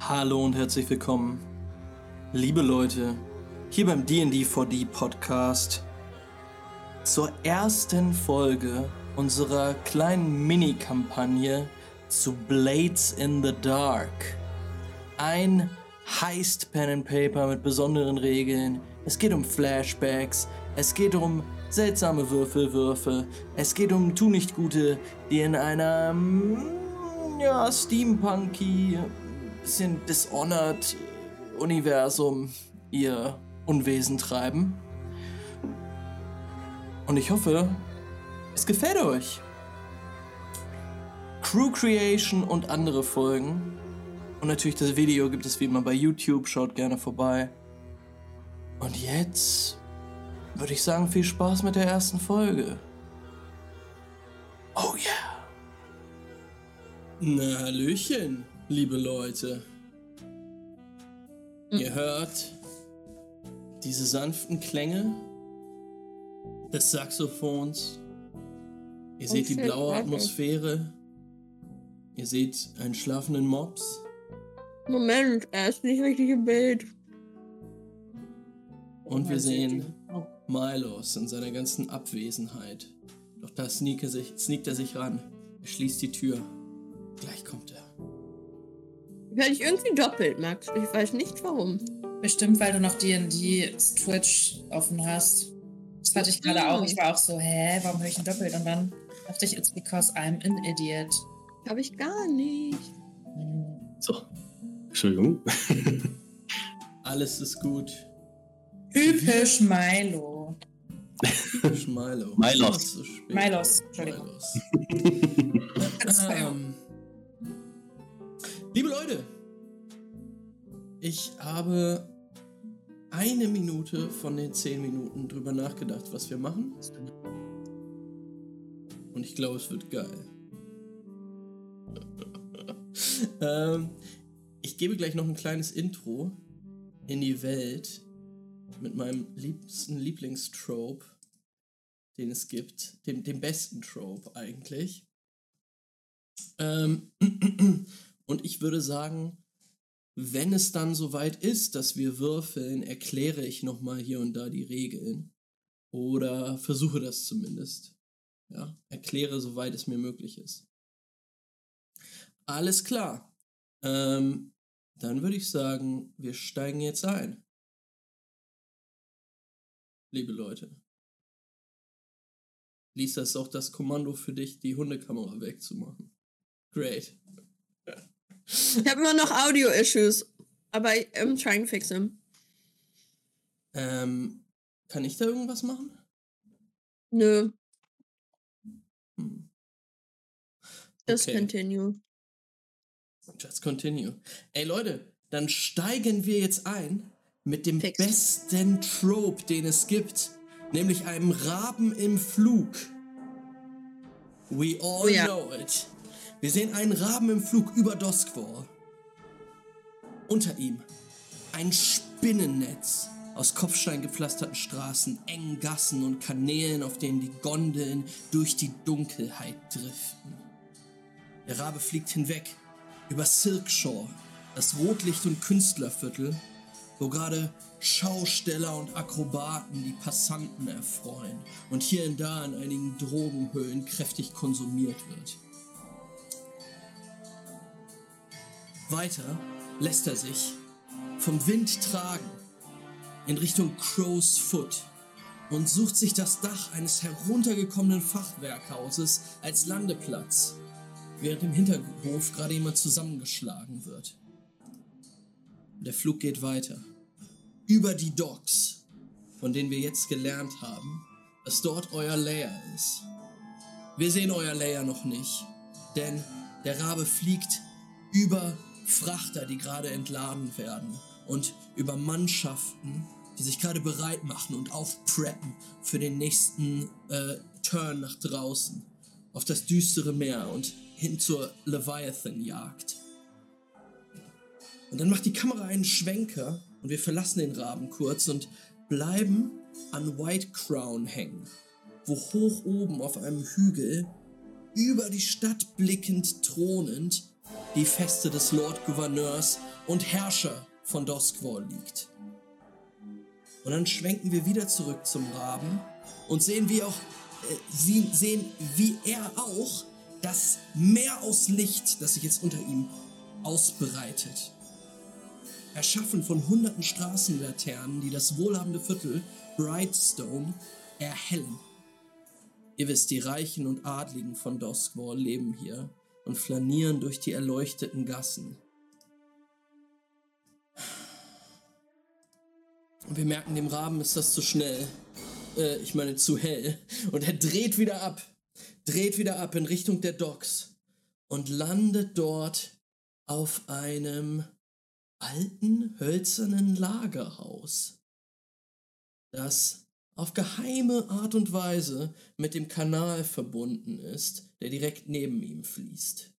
Hallo und herzlich willkommen, liebe Leute, hier beim D&D4D Podcast zur ersten Folge unserer kleinen Mini-Kampagne zu Blades in the Dark. Ein Heist Pen and Paper mit besonderen Regeln. Es geht um Flashbacks, es geht um seltsame Würfelwürfe, es geht um Tu nicht Gute, die in einer mm, ja, Steampunky bisschen Dishonored Universum ihr Unwesen treiben. Und ich hoffe, es gefällt euch. Crew Creation und andere Folgen. Und natürlich das Video gibt es wie immer bei YouTube. Schaut gerne vorbei. Und jetzt würde ich sagen, viel Spaß mit der ersten Folge. Oh yeah. Na, Hallöchen liebe Leute. Mhm. Ihr hört diese sanften Klänge des Saxophons. Ihr Und seht die blaue Atmosphäre. Ihr seht einen schlafenden Mops. Moment, er ist nicht richtig im Bild. Und wir sehen Milos in seiner ganzen Abwesenheit. Doch da sneakt er sich, sneakt er sich ran. Er schließt die Tür. Gleich kommt er. Werde ich irgendwie doppelt, Max. Ich weiß nicht warum. Bestimmt, weil du noch D&D Twitch offen hast. Das hatte ich gerade auch. Ich war auch so, hä, warum höre ich ihn doppelt? Und dann dachte ich, it's because I'm an idiot. Habe ich gar nicht. So. Entschuldigung. Alles ist gut. Typisch Milo. Typisch Milo. Milos. Milos. Entschuldigung. Milos. ähm, Liebe Leute, ich habe eine Minute von den zehn Minuten drüber nachgedacht, was wir machen. Und ich glaube, es wird geil. ähm, ich gebe gleich noch ein kleines Intro in die Welt mit meinem liebsten Lieblingstrope, den es gibt. Dem, dem besten Trope eigentlich. Ähm, Und ich würde sagen, wenn es dann soweit ist, dass wir würfeln, erkläre ich nochmal hier und da die Regeln. Oder versuche das zumindest. Ja, erkläre, soweit es mir möglich ist. Alles klar. Ähm, dann würde ich sagen, wir steigen jetzt ein. Liebe Leute. Lisa ist auch das Kommando für dich, die Hundekamera wegzumachen. Great. Ich habe immer noch Audio-Issues, aber I'm trying to fix them. Ähm, kann ich da irgendwas machen? Nö. Hm. Just okay. continue. Just continue. Ey Leute, dann steigen wir jetzt ein mit dem Fix. besten Trope, den es gibt, nämlich einem Raben im Flug. We all oh, ja. know it. Wir sehen einen Raben im Flug über Doskwall. Unter ihm ein Spinnennetz aus Kopfstein gepflasterten Straßen, engen Gassen und Kanälen, auf denen die Gondeln durch die Dunkelheit driften. Der Rabe fliegt hinweg über Silkshaw, das Rotlicht- und Künstlerviertel, wo gerade Schausteller und Akrobaten die Passanten erfreuen und hier und da in einigen Drogenhöhlen kräftig konsumiert wird. Weiter lässt er sich vom Wind tragen in Richtung Crow's Foot und sucht sich das Dach eines heruntergekommenen Fachwerkhauses als Landeplatz, während im Hinterhof gerade jemand zusammengeschlagen wird. Der Flug geht weiter. Über die Docks, von denen wir jetzt gelernt haben, dass dort euer Layer ist. Wir sehen euer Layer noch nicht, denn der Rabe fliegt über Frachter, die gerade entladen werden und über Mannschaften, die sich gerade bereit machen und aufpreppen für den nächsten äh, Turn nach draußen auf das düstere Meer und hin zur Leviathan-Jagd. Und dann macht die Kamera einen Schwenker und wir verlassen den Raben kurz und bleiben an White Crown hängen, wo hoch oben auf einem Hügel über die Stadt blickend thronend die Feste des Lord Gouverneurs und Herrscher von Doskwall liegt. Und dann schwenken wir wieder zurück zum Raben und sehen, wie auch äh, sie sehen, wie er auch das Meer aus Licht, das sich jetzt unter ihm ausbreitet. Erschaffen von hunderten Straßenlaternen, die das wohlhabende Viertel Brightstone erhellen. Ihr wisst, die Reichen und Adligen von Doskwall leben hier und flanieren durch die erleuchteten Gassen. Und wir merken, dem Raben ist das zu schnell. Äh, ich meine, zu hell. Und er dreht wieder ab. Dreht wieder ab in Richtung der Docks. Und landet dort auf einem alten, hölzernen Lagerhaus. Das auf geheime Art und Weise mit dem Kanal verbunden ist, der direkt neben ihm fließt.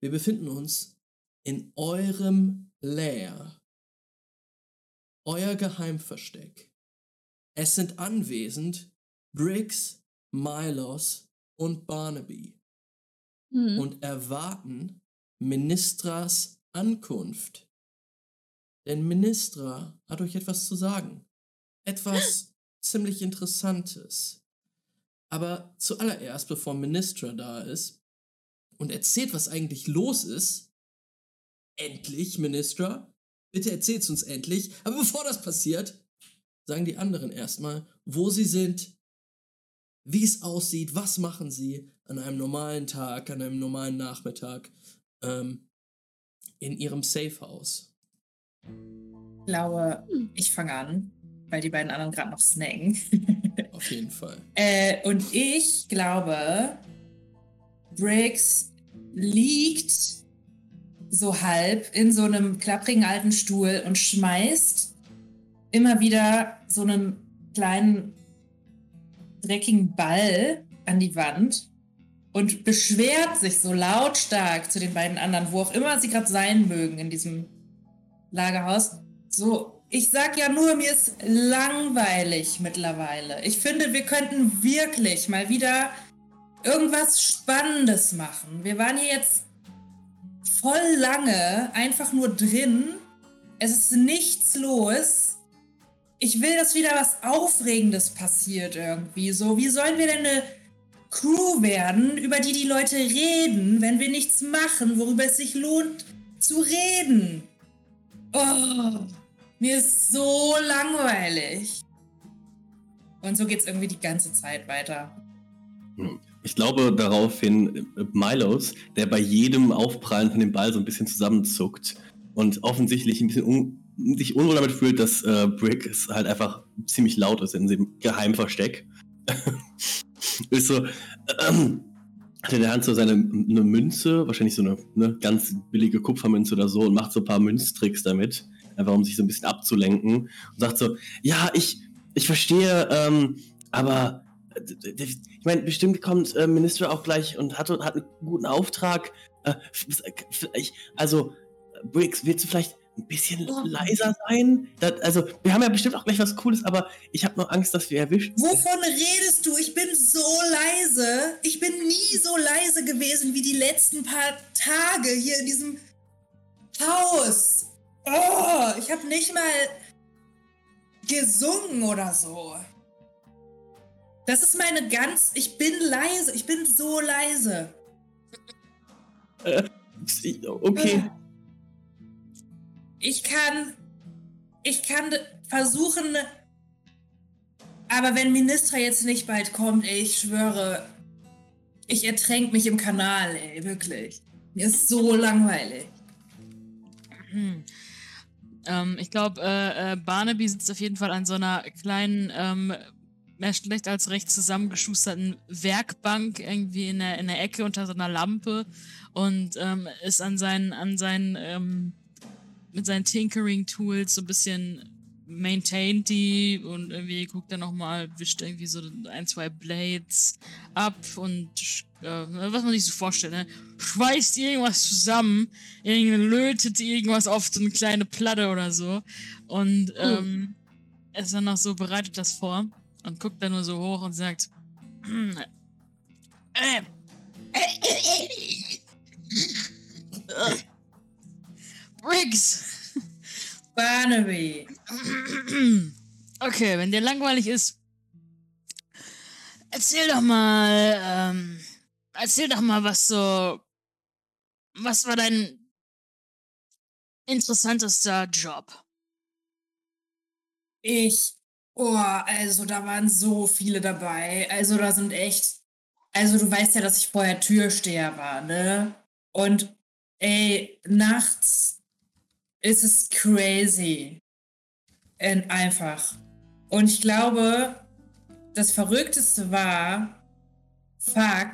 Wir befinden uns in eurem Lair, euer Geheimversteck. Es sind anwesend Briggs, Milos und Barnaby Mhm. und erwarten Ministras Ankunft. Denn Ministra hat euch etwas zu sagen. Etwas ziemlich Interessantes. Aber zuallererst, bevor Ministra da ist und erzählt, was eigentlich los ist, endlich, Ministra, bitte erzählt's uns endlich. Aber bevor das passiert, sagen die anderen erstmal, wo sie sind, wie es aussieht, was machen sie an einem normalen Tag, an einem normalen Nachmittag ähm, in ihrem Safehouse. Ich glaube, ich fange an, weil die beiden anderen gerade noch snacken. Auf jeden Fall. äh, und ich glaube, Briggs liegt so halb in so einem klapprigen alten Stuhl und schmeißt immer wieder so einen kleinen dreckigen Ball an die Wand und beschwert sich so lautstark zu den beiden anderen, wo auch immer sie gerade sein mögen in diesem Lagerhaus. So, ich sag ja nur, mir ist langweilig mittlerweile. Ich finde, wir könnten wirklich mal wieder irgendwas Spannendes machen. Wir waren hier jetzt voll lange einfach nur drin. Es ist nichts los. Ich will, dass wieder was Aufregendes passiert irgendwie. So, wie sollen wir denn eine Crew werden, über die die Leute reden, wenn wir nichts machen, worüber es sich lohnt zu reden? Oh, mir ist so langweilig. Und so geht's irgendwie die ganze Zeit weiter. Ich glaube daraufhin äh, Milos, der bei jedem Aufprallen von dem Ball so ein bisschen zusammenzuckt und offensichtlich ein bisschen un sich unwohl damit fühlt, dass äh, Brick es halt einfach ziemlich laut ist in dem Geheimversteck. ist so, ähm, hat in der Hand so seine eine Münze, wahrscheinlich so eine ne, ganz billige Kupfermünze oder so und macht so ein paar Münztricks damit, einfach um sich so ein bisschen abzulenken und sagt so, ja, ich, ich verstehe, ähm, aber äh, ich meine, bestimmt kommt äh, Minister auch gleich und hat, hat einen guten Auftrag. Äh, also, Briggs, willst du vielleicht ein bisschen Oh. leiser sein? Das, also, wir haben ja bestimmt auch gleich was Cooles, aber ich habe nur Angst, dass wir erwischt werden. Wovon redest du? Ich bin so leise. Ich bin nie so leise gewesen wie die letzten paar Tage hier in diesem Haus. Oh, ich habe nicht mal gesungen oder so. Das ist meine ganz. Ich bin leise. Ich bin so leise. Okay. Ich kann. Ich kann versuchen. Aber wenn Ministra jetzt nicht bald kommt, ey, ich schwöre. Ich ertränk mich im Kanal, ey, wirklich. Mir ist so langweilig. Hm. Ähm, ich glaube, äh, äh, Barnaby sitzt auf jeden Fall an so einer kleinen, ähm, mehr schlecht als recht zusammengeschusterten Werkbank irgendwie in der, in der Ecke unter so einer Lampe und ähm, ist an seinen, an seinen, ähm, mit seinen Tinkering-Tools so ein bisschen maintained die und irgendwie guckt er nochmal, wischt irgendwie so ein, zwei Blades ab und äh, was man sich so vorstellt, ne? schweißt irgendwas zusammen, irgendwie lötet irgendwas auf so eine kleine Platte oder so und ähm, ist dann noch so, bereitet das vor und guckt dann nur so hoch und sagt, "Hm, äh, Briggs! Barnaby. Okay, wenn dir langweilig ist, erzähl doch mal, ähm, erzähl doch mal, was so, was war dein interessantester Job? Ich, oh, also da waren so viele dabei. Also da sind echt, also du weißt ja, dass ich vorher Türsteher war, ne? Und ey, nachts ist es crazy. Und einfach. Und ich glaube, das Verrückteste war, fuck,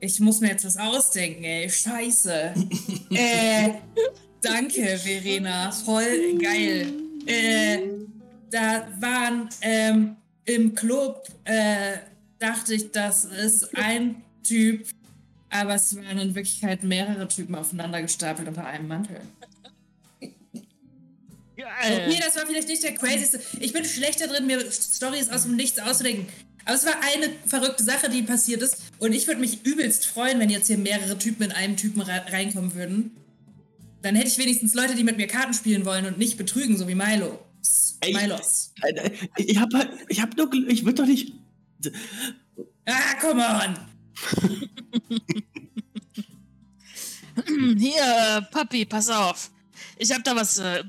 ich muss mir jetzt was ausdenken, ey, scheiße. äh, danke, Verena, voll geil. Äh, da waren ähm, im Club, äh, dachte ich, das ist ein Typ, aber es waren in Wirklichkeit mehrere Typen aufeinander gestapelt unter einem Mantel. Geil. Nee, das war vielleicht nicht der crazyste. Ich bin schlechter drin, mir Stories aus dem Nichts auszudenken. Aber es war eine verrückte Sache, die passiert ist. Und ich würde mich übelst freuen, wenn jetzt hier mehrere Typen in einem Typen re reinkommen würden. Dann hätte ich wenigstens Leute, die mit mir Karten spielen wollen und nicht betrügen, so wie Milo. Ey. Milos. Alter, Ich hab halt, ich hab nur, ich würde doch nicht. Ah, come on. Hier, äh, Papi, pass auf. Ich hab da was. Äh,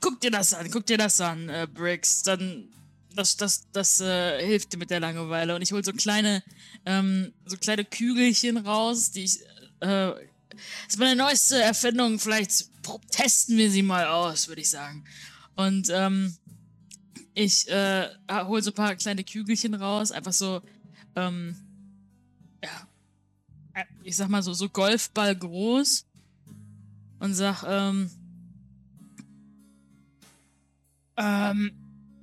guck dir das an, guck dir das an, äh, Briggs. Dann. Das, das, das äh, hilft dir mit der Langeweile. Und ich hol so kleine, ähm, so kleine Kügelchen raus, die ich. Äh, das ist meine neueste Erfindung. Vielleicht testen wir sie mal aus, würde ich sagen. Und ähm, ich äh, hol so ein paar kleine Kügelchen raus, einfach so, ähm, ja, äh, ich sag mal so, so Golfball groß und sag, ähm, ähm,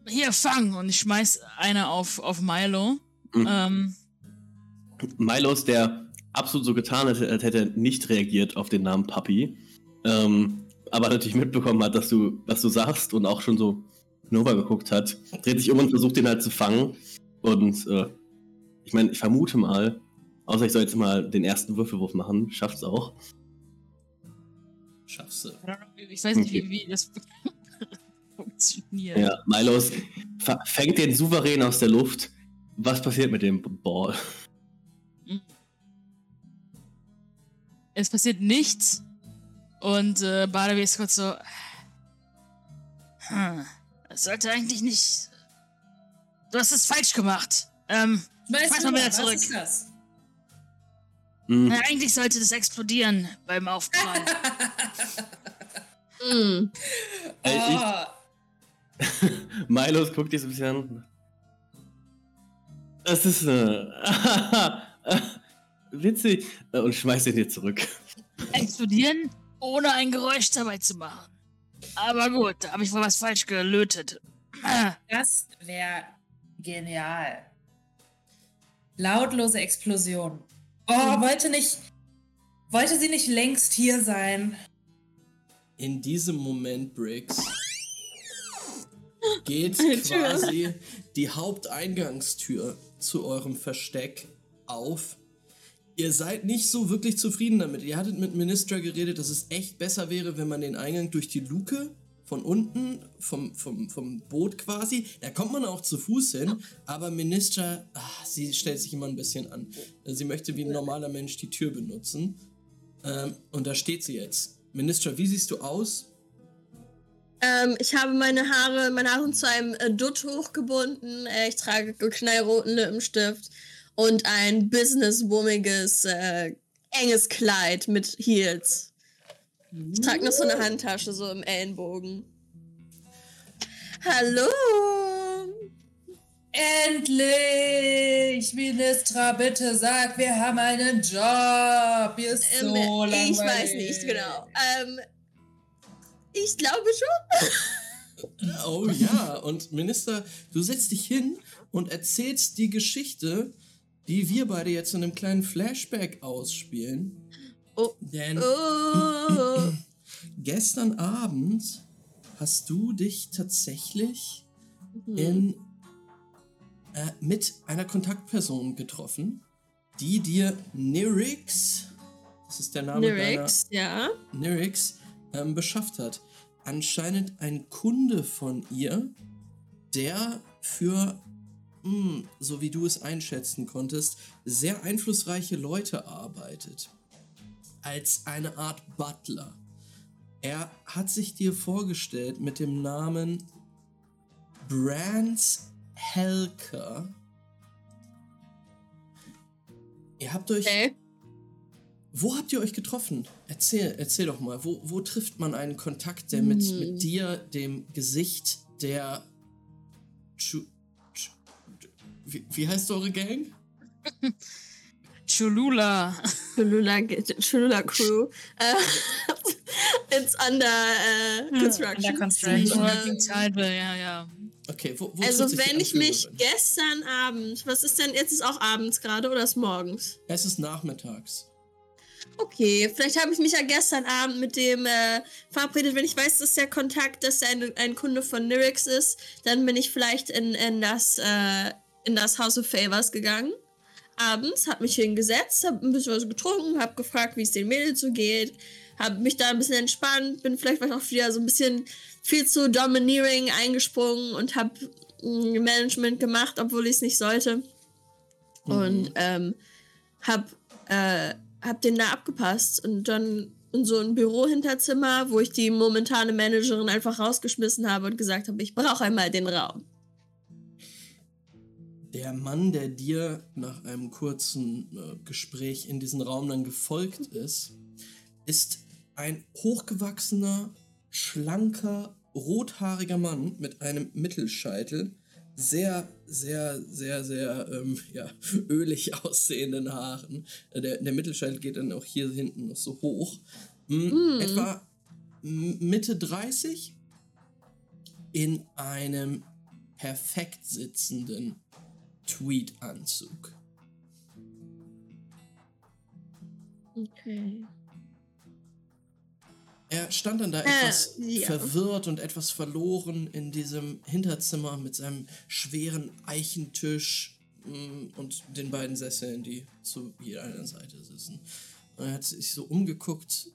hier, fang! Und ich schmeiß eine auf, auf Milo. Mhm. Ähm, Milos, der absolut so getan hätte, als hätte er nicht reagiert auf den Namen Papi, ähm, aber natürlich mitbekommen hat, dass du, was du sagst und auch schon so Nova geguckt hat, dreht sich um und versucht den halt zu fangen. Und äh, ich meine, ich vermute mal, außer ich soll jetzt mal den ersten Würfelwurf machen, schafft's auch. Schaffst du. ich weiß nicht, Okay. wie, wie das funktioniert. Ja, Milos fängt den souverän aus der Luft. Was passiert mit dem Ball? Es passiert nichts. Und äh, Barnaby ist kurz so. Hm, das sollte eigentlich nicht. Du hast es falsch gemacht. Ähm, Schmeiß Mach mal mal wieder was zurück. ist das? Hm, na, eigentlich sollte das explodieren beim Aufprall. Mm. äh, ich, Oh, Milos guckt dich so ein bisschen an. Das ist äh, witzig. Äh, Und schmeißt ihn dir zurück. explodieren, ohne ein Geräusch dabei zu machen. Aber gut, da habe ich wohl was falsch gelötet. Ah, das wäre genial. Lautlose Explosion. Oh, wollte nicht. Wollte sie nicht längst hier sein? In diesem Moment, Briggs, geht quasi die Haupteingangstür zu eurem Versteck auf. Ihr seid nicht so wirklich zufrieden damit. Ihr hattet mit Ministra geredet, dass es echt besser wäre, wenn man den Eingang durch die Luke von unten, vom, vom, vom Boot quasi, da kommt man auch zu Fuß hin, aber Ministra, ah, sie stellt sich immer ein bisschen an. Sie möchte wie ein normaler Mensch die Tür benutzen. Ähm, und da steht sie jetzt. Ministra, wie siehst du aus? Ähm, ich habe meine Haare, meine Haare zu einem äh, Dutt hochgebunden. Äh, ich trage knallroten Lippenstift und ein businesswommiges, äh, enges Kleid mit Heels. Ich trage noch so eine Handtasche so im Ellenbogen. Hallo! Endlich! Ministra, bitte sag, wir haben einen Job. Hier ist so Ähm, langweilig. ich weiß nicht genau. Ähm, ich glaube schon. Oh ja, und Minister, du setzt dich hin und erzählst die Geschichte, die wir beide jetzt in einem kleinen Flashback ausspielen. Oh. Denn Oh. gestern Abend hast du dich tatsächlich in, äh, mit einer Kontaktperson getroffen, die dir Nyrix, das ist der Name Lyrics, ja. Nyrix, ähm, beschafft hat. Anscheinend ein Kunde von ihr, der für, mh, so wie du es einschätzen konntest, sehr einflussreiche Leute arbeitet. Als eine Art Butler. Er hat sich dir vorgestellt mit dem Namen Brands Helker. Ihr habt euch. Okay. Wo habt ihr euch getroffen? Erzähl, erzähl doch mal. Wo, wo trifft man einen Kontakt, der mit, Hm. mit dir, dem Gesicht der. Chu, Chu, wie, wie heißt eure Gang? Cholula. Cholula, Cholula Crew. Äh, it's under äh, construction. under construction. Ähm, Working Title, ja, ja. Okay, wo, wo also wenn ich mich gestern Abend, was ist denn, jetzt ist auch abends gerade oder ist morgens? Es ist nachmittags. Okay, vielleicht habe ich mich ja gestern Abend mit dem äh, verabredet, wenn ich weiß, dass der Kontakt, dass er ein, ein Kunde von Nyrix ist, dann bin ich vielleicht in, in, das, äh, in das House of Favors gegangen. Abends, habe mich hingesetzt, habe ein bisschen was getrunken, habe gefragt, wie es den Mädels so geht, habe mich da ein bisschen entspannt, bin vielleicht auch wieder so ein bisschen viel zu domineering eingesprungen und habe Management gemacht, obwohl ich es nicht sollte. Und ähm, hab, äh, hab den da abgepasst und dann in so ein Büro-Hinterzimmer, wo ich die momentane Managerin einfach rausgeschmissen habe und gesagt habe, ich brauche einmal den Raum. Der Mann, der dir nach einem kurzen äh, Gespräch in diesen Raum dann gefolgt ist, ist ein hochgewachsener, schlanker, rothaariger Mann mit einem Mittelscheitel, sehr, sehr, sehr, sehr ähm, ja, ölig aussehenden Haaren. Äh, Der, der Mittelscheitel geht dann auch hier hinten noch so hoch. Mm, Etwa Mitte 30 in einem perfekt sitzenden Tweed-Anzug. Okay. Er stand dann da Äh, etwas ja. verwirrt und etwas verloren in diesem Hinterzimmer mit seinem schweren Eichentisch mm, und den beiden Sesseln, die zu jeder einer Seite sitzen. Und er hat sich so umgeguckt.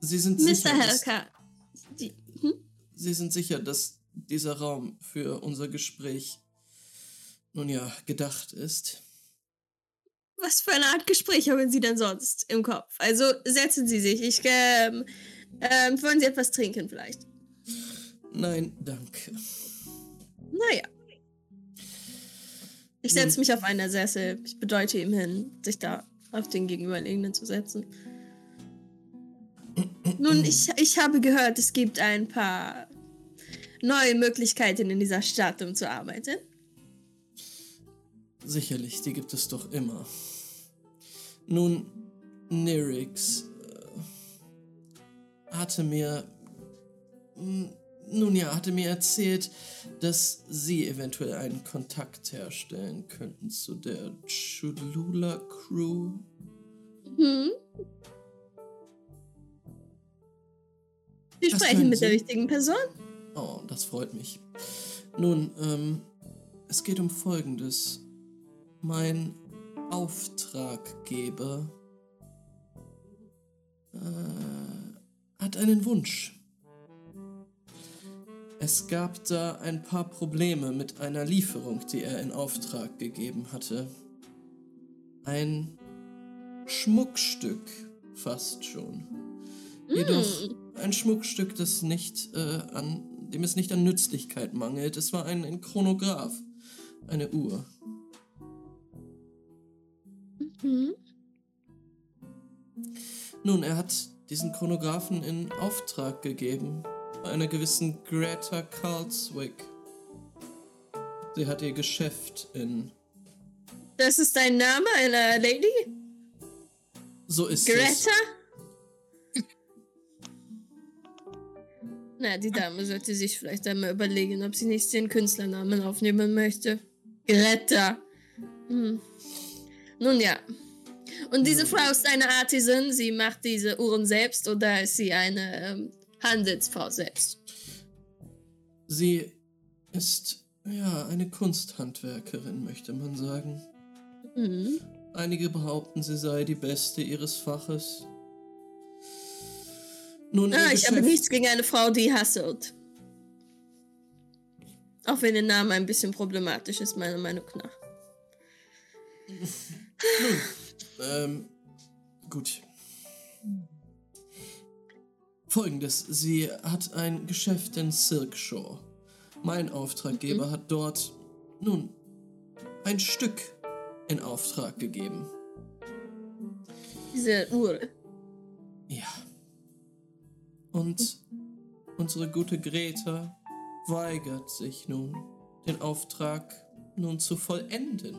Sie sind Mr. sicher, dass, Helker. Die, hm? Sie sind sicher, dass dieser Raum für unser Gespräch nun ja gedacht ist. Was für eine Art Gespräch haben Sie denn sonst im Kopf? Also setzen Sie sich. Ich, ähm, ähm, wollen Sie etwas trinken vielleicht? Nein, danke. Naja. Ich setze mich auf einen Sessel. Ich bedeute ihm hin, sich da auf den Gegenüberliegenden zu setzen. Nun, ich, ich habe gehört, es gibt ein paar neue Möglichkeiten in dieser Stadt, um zu arbeiten. Sicherlich, die gibt es doch immer. Nun, Nyrix äh, hatte mir. Nun ja, hatte mir erzählt, dass sie eventuell einen Kontakt herstellen könnten zu der Cholula Crew. Hm? Sie Was sprechen mit der Sie? richtigen Person. Oh, das freut mich. Nun, ähm, es geht um Folgendes. Mein Auftraggeber äh, hat einen Wunsch. Es gab da ein paar Probleme mit einer Lieferung, die er in Auftrag gegeben hatte. Ein Schmuckstück, fast schon. Jedoch ein Schmuckstück, das nicht äh, an, dem es nicht an Nützlichkeit mangelt. Es war ein, ein Chronograph, eine Uhr. Hm? Nun, er hat diesen Chronographen in Auftrag gegeben bei einer gewissen Greta Karlswick. Sie hat ihr Geschäft in. Das ist dein Name, einer Lady? So ist es. Greta? Na, die Dame sollte sich vielleicht einmal überlegen, ob sie nicht den Künstlernamen aufnehmen möchte. Greta. Hm. Nun ja. Und diese Frau ist eine Artisan. Sie macht diese Uhren selbst oder ist sie eine ähm, Handelsfrau selbst? Sie ist ja eine Kunsthandwerkerin, möchte man sagen. Hm. Einige behaupten, sie sei die beste ihres Faches. Nun, Ah, ich habe nichts gegen eine Frau, die hasselt. Auch wenn der Name ein bisschen problematisch ist, meiner Meinung nach. Ähm, gut. Folgendes, sie hat ein Geschäft in Silkshaw. Mein Auftraggeber hat dort, nun, ein Stück in Auftrag gegeben. Diese Uhr. Ja. Und unsere gute Greta weigert sich nun, den Auftrag nun zu vollenden.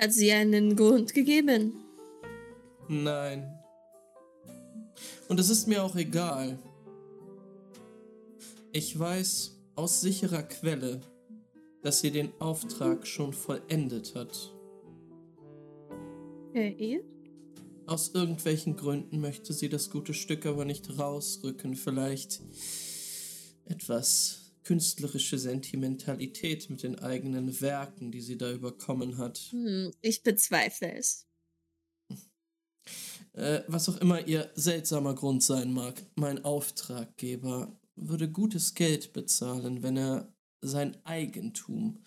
Hat sie einen Grund gegeben? Nein. Und es ist mir auch egal. Ich weiß aus sicherer Quelle, dass sie den Auftrag schon vollendet hat. Okay. Aus irgendwelchen Gründen möchte sie das gute Stück aber nicht rausrücken. Vielleicht etwas künstlerische Sentimentalität mit den eigenen Werken, die sie da überkommen hat. Hm, ich bezweifle es. Äh, was auch immer ihr seltsamer Grund sein mag, mein Auftraggeber würde gutes Geld bezahlen, wenn er sein Eigentum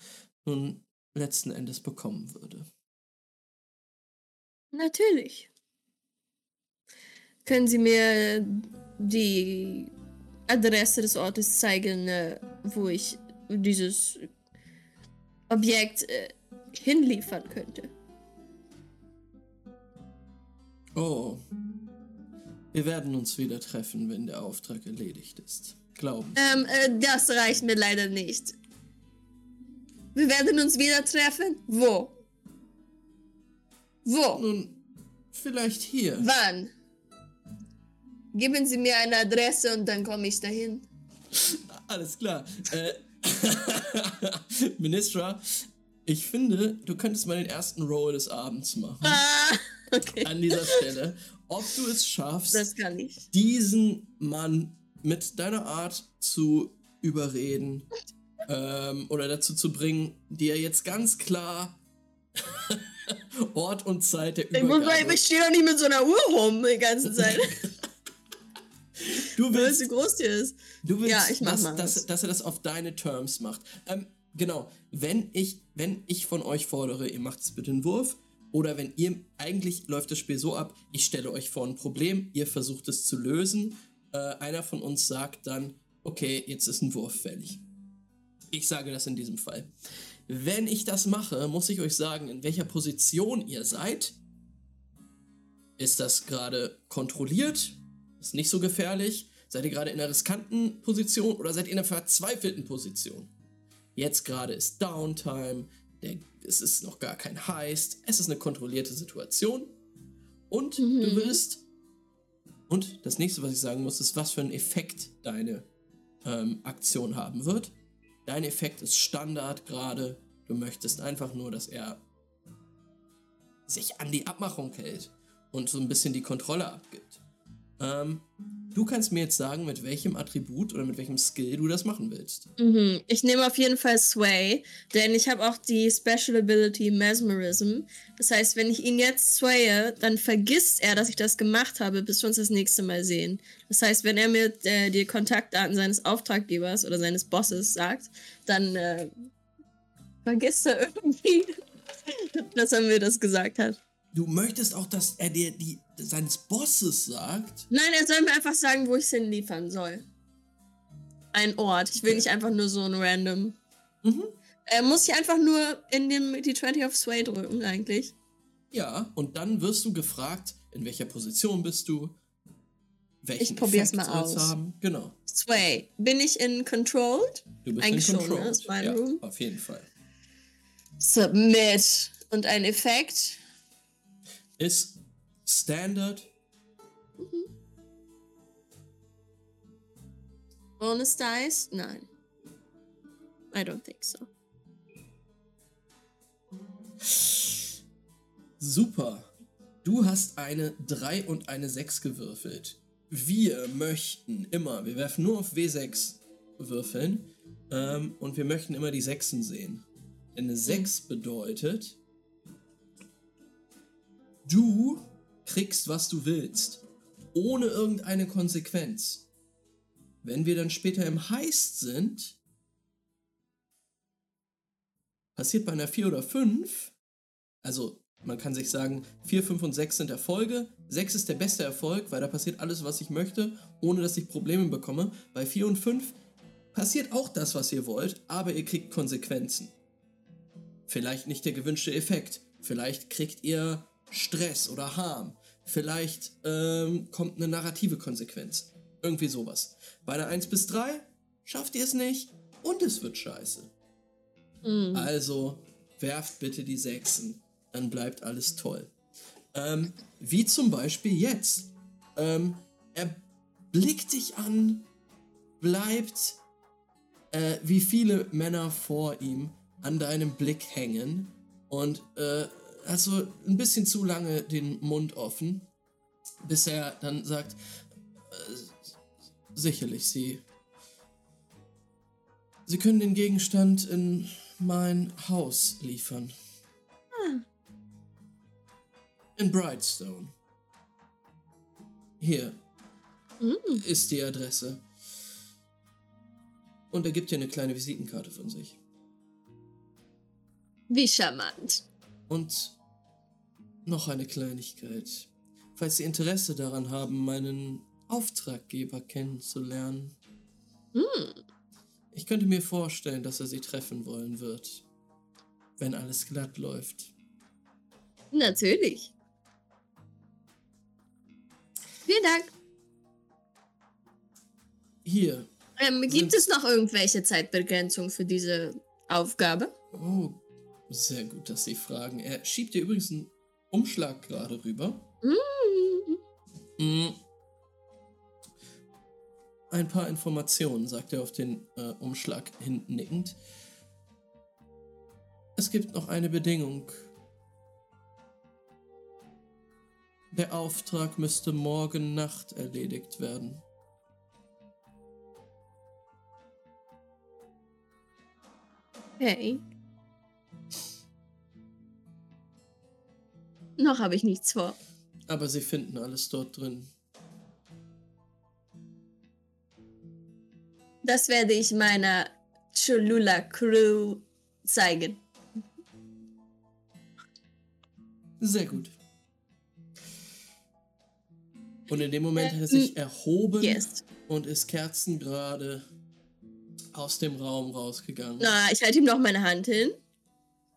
nun letzten Endes bekommen würde. Natürlich. Können Sie mir die Adresse des Ortes zeigen, äh, wo ich dieses Objekt äh, hinliefern könnte? Oh, wir werden uns wieder treffen, wenn der Auftrag erledigt ist. Glauben Sie. Ähm, äh, das reicht mir leider nicht. Wir werden uns wieder treffen? Wo? Wo? Nun, vielleicht hier. Wann? Geben Sie mir eine Adresse und dann komme ich dahin. Alles klar. Äh, Ministra, ich finde, du könntest mal den ersten Roll des Abends machen. Ah, okay. An dieser Stelle. Ob du es schaffst, diesen Mann mit deiner Art zu überreden ähm, oder dazu zu bringen, dir jetzt ganz klar Ort und Zeit der Ich muss Übergabe. ich stehe doch nicht mit so einer Uhr rum die ganze Zeit. Du willst, wie groß die ist? du willst Ja, ich mach dass, mal dass, dass er das auf deine Terms macht. Ähm, genau, wenn ich, wenn ich von euch fordere, ihr macht jetzt bitte einen Wurf, oder wenn ihr, eigentlich läuft das Spiel so ab, ich stelle euch vor ein Problem, ihr versucht es zu lösen, äh, einer von uns sagt dann, okay, jetzt ist ein Wurf fällig. Ich sage das in diesem Fall. Wenn ich das mache, muss ich euch sagen, in welcher Position ihr seid. Ist das gerade kontrolliert? Ist nicht so gefährlich? Seid ihr gerade in einer riskanten Position oder seid ihr in einer verzweifelten Position? Jetzt gerade ist Downtime, der, es ist noch gar kein Heist, es ist eine kontrollierte Situation und du wirst. Und das nächste, was ich sagen muss, ist, was für einen Effekt deine ähm, Aktion haben wird. Dein Effekt ist Standard gerade. Du möchtest einfach nur, dass er sich an die Abmachung hält und so ein bisschen die Kontrolle abgibt. Ähm, du kannst mir jetzt sagen, mit welchem Attribut oder mit welchem Skill du das machen willst. Mhm. Ich nehme auf jeden Fall Sway, denn ich habe auch die Special Ability Mesmerism. Das heißt, wenn ich ihn jetzt swaye, dann vergisst er, dass ich das gemacht habe, bis wir uns das nächste Mal sehen. Das heißt, wenn er mir äh, die Kontaktdaten seines Auftraggebers oder seines Bosses sagt, dann äh, vergisst er irgendwie, dass er mir das gesagt hat. Du möchtest auch, dass er dir die seines Bosses sagt. Nein, er soll mir einfach sagen, wo ich es hinliefern soll. Ein Ort. Ich will nicht einfach nur so ein random. Mhm. Er muss ich einfach nur in dem die 20 of Sway drücken, eigentlich. Ja, und dann wirst du gefragt, in welcher Position bist du? Welchen Ich probier's Effekt mal aus. Haben? Genau. Sway. Bin ich in Controlled? Du bist Eigentlich in schon, Control. ne? Ja, Room. auf jeden Fall. Submit. Und ein Effekt. Ist Standard. Bonus Dice? Nein. I don't think so. Super. Du hast eine 3 und eine 6 gewürfelt. Wir möchten immer, wir werfen nur auf W6 würfeln ähm, und wir möchten immer die Sechsen sehen. Denn eine 6 bedeutet, du kriegst, was du willst, ohne irgendeine Konsequenz. Wenn wir dann später im Heist sind, passiert bei einer 4 oder 5, also man kann sich sagen, 4, 5 und 6 sind Erfolge. 6 ist der beste Erfolg, weil da passiert alles, was ich möchte, ohne dass ich Probleme bekomme. Bei 4 und 5 passiert auch das, was ihr wollt, aber ihr kriegt Konsequenzen. Vielleicht nicht der gewünschte Effekt. Vielleicht kriegt ihr Stress oder Harm. Vielleicht ähm, kommt eine narrative Konsequenz. Irgendwie sowas. Bei der 1 bis 3 schafft ihr es nicht und es wird scheiße. Mhm. Also werft bitte die Sechsen, dann bleibt alles toll. Ähm, wie zum Beispiel jetzt. Ähm, er blickt dich an, bleibt äh, wie viele Männer vor ihm an deinem Blick hängen und äh, hat so ein bisschen zu lange den Mund offen, bis er dann sagt, äh, sicherlich, Sie. Sie können den Gegenstand in mein Haus liefern. In Brightstone. Hier Mhm. ist die Adresse. Und er gibt dir eine kleine Visitenkarte von sich. Wie charmant. Und noch eine Kleinigkeit. Falls Sie Interesse daran haben, meinen Auftraggeber kennenzulernen. Hm. Ich könnte mir vorstellen, dass er Sie treffen wollen wird. Wenn alles glatt läuft. Natürlich. Vielen Dank. Hier. Ähm, gibt es noch irgendwelche Zeitbegrenzung für diese Aufgabe? Oh, sehr gut, dass Sie fragen. Er schiebt dir übrigens einen Umschlag gerade rüber. Mm. Mm. Ein paar Informationen, sagt er auf den äh, Umschlag hinten nickend. Es gibt noch eine Bedingung. Der Auftrag müsste morgen Nacht erledigt werden. Hey. Noch habe ich nichts vor. Aber Sie finden alles dort drin. Das werde ich meiner Cholula Crew zeigen. Sehr gut. Und in dem Moment hat er sich erhoben Yes. und ist kerzengerade aus dem Raum rausgegangen. Na, ich halte ihm noch meine Hand hin.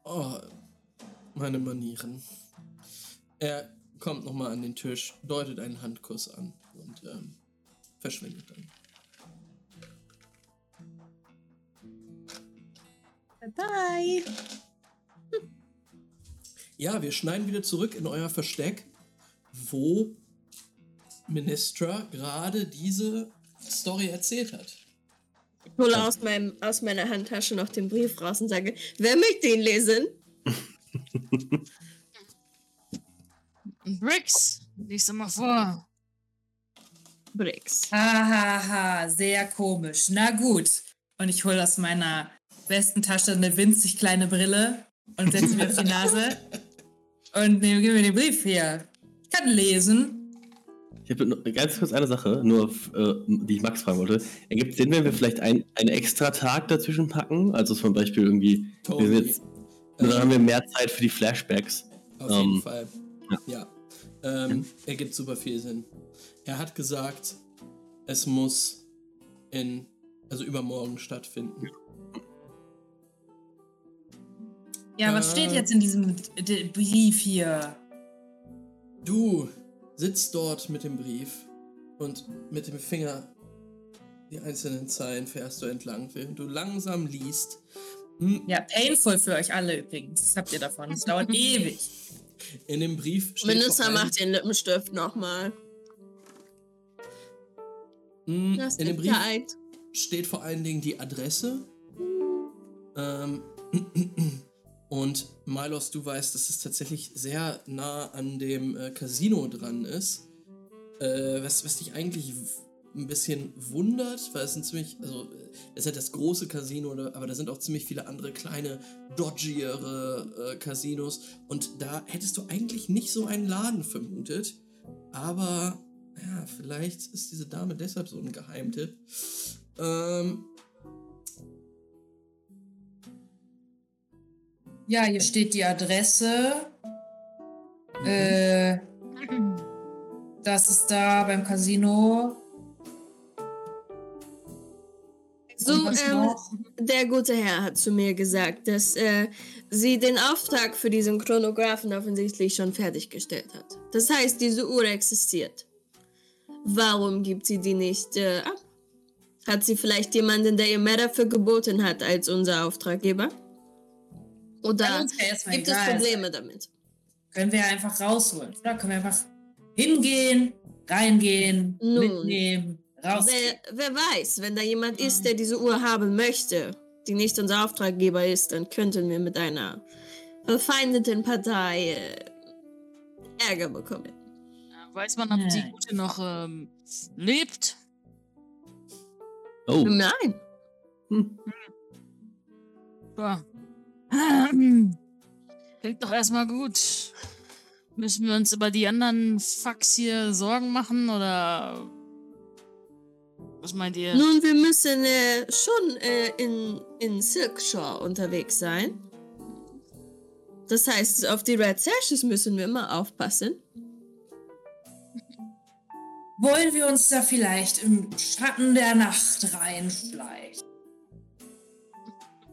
Oh, meine Manieren. Er kommt nochmal an den Tisch, deutet einen Handkuss an und ähm, verschwindet dann. Bye. Ja, wir schneiden wieder zurück in euer Versteck, wo Ministra gerade diese Story erzählt hat. Ich hole aus, meinem, aus meiner Handtasche noch den Brief raus und sage, wer möchte ihn lesen? Bricks, lies doch mal vor. Bricks. Hahaha, sehr komisch. Na gut. Und ich hole aus meiner besten Tasche eine winzig kleine Brille und setze mir auf die Nase und nehme, gib mir den Brief hier. Ich kann lesen. Ich habe noch ganz kurz eine Sache, nur äh, die ich Max fragen wollte. Ergibt Sinn, wenn wir vielleicht ein, einen extra Tag dazwischen packen? Also zum Beispiel irgendwie, wir sind jetzt, dann haben wir mehr Zeit für die Flashbacks. Auf jeden Ähm, Fall. Ja. Ähm, ergibt super viel Sinn. Er hat gesagt, es muss in, also übermorgen stattfinden. Ja, was Äh. steht jetzt in diesem D Brief hier? Du sitzt dort mit dem Brief und mit dem Finger die einzelnen Zeilen fährst du entlang, während du langsam liest. Hm, Ja, painful für euch alle übrigens. Das habt ihr davon. Es dauert ewig. In dem Brief steht Minister macht den Lippenstift nochmal. Hm, Das in dem Brief Zeit. steht vor allen Dingen die Adresse. Ähm, und Milos, du weißt, dass es tatsächlich sehr nah an dem äh, Casino dran ist. Äh, was, was dich eigentlich ein bisschen wundert, weil es ein ziemlich, also es ist halt das große Casino, oder- aber da sind auch ziemlich viele andere kleine, dodgiere äh, Casinos und da hättest du eigentlich nicht so einen Laden vermutet, aber ja, vielleicht ist diese Dame deshalb so ein Geheimtipp. Ähm, Ja, hier steht die Adresse. Äh, das ist da beim Casino. So, ähm, der gute Herr hat zu mir gesagt, dass äh, sie den Auftrag für diesen Chronographen offensichtlich schon fertiggestellt hat. Das heißt, diese Uhr existiert. Warum gibt sie die nicht äh, ab? Hat sie vielleicht jemanden, der ihr mehr dafür geboten hat als unser Auftraggeber? Oder gibt es Probleme damit? Können wir einfach rausholen. Oder können wir einfach hingehen, reingehen, Nun. mitnehmen, rausgehen. Wer, wer weiß, wenn da jemand ist, der diese Uhr haben möchte, die nicht unser Auftraggeber ist, dann könnten wir mit einer verfeindeten Partei äh, Ärger bekommen. Weiß man, ob die. Gute noch ähm, lebt? Oh, Nein. Ja. Klingt doch erstmal gut. Müssen wir uns über die anderen Fucks hier Sorgen machen oder was meint ihr? Nun, wir müssen äh, schon äh, in, in Silkshaw unterwegs sein. Das heißt, auf die Red Sashes müssen wir immer aufpassen. Wollen wir uns da vielleicht im Schatten der Nacht reinschleichen?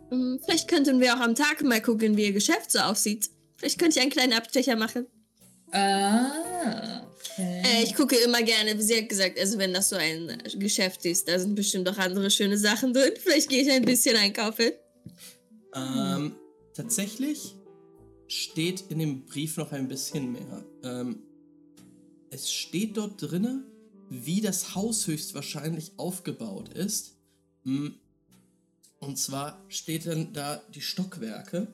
Hm, Vielleicht könnten wir auch am Tag mal gucken, wie ihr Geschäft so aussieht. Vielleicht könnte ich einen kleinen Abstecher machen. Ah. Äh, Okay. ich gucke immer gerne, wie sie hat gesagt, also wenn das so ein äh, Geschäft ist, da sind bestimmt auch andere schöne Sachen drin. Vielleicht gehe ich ein bisschen einkaufen. Ähm, tatsächlich steht in dem Brief noch ein bisschen mehr. Ähm, es steht dort drinne, wie das Haus höchstwahrscheinlich aufgebaut ist. Mm, Und zwar steht dann da die Stockwerke.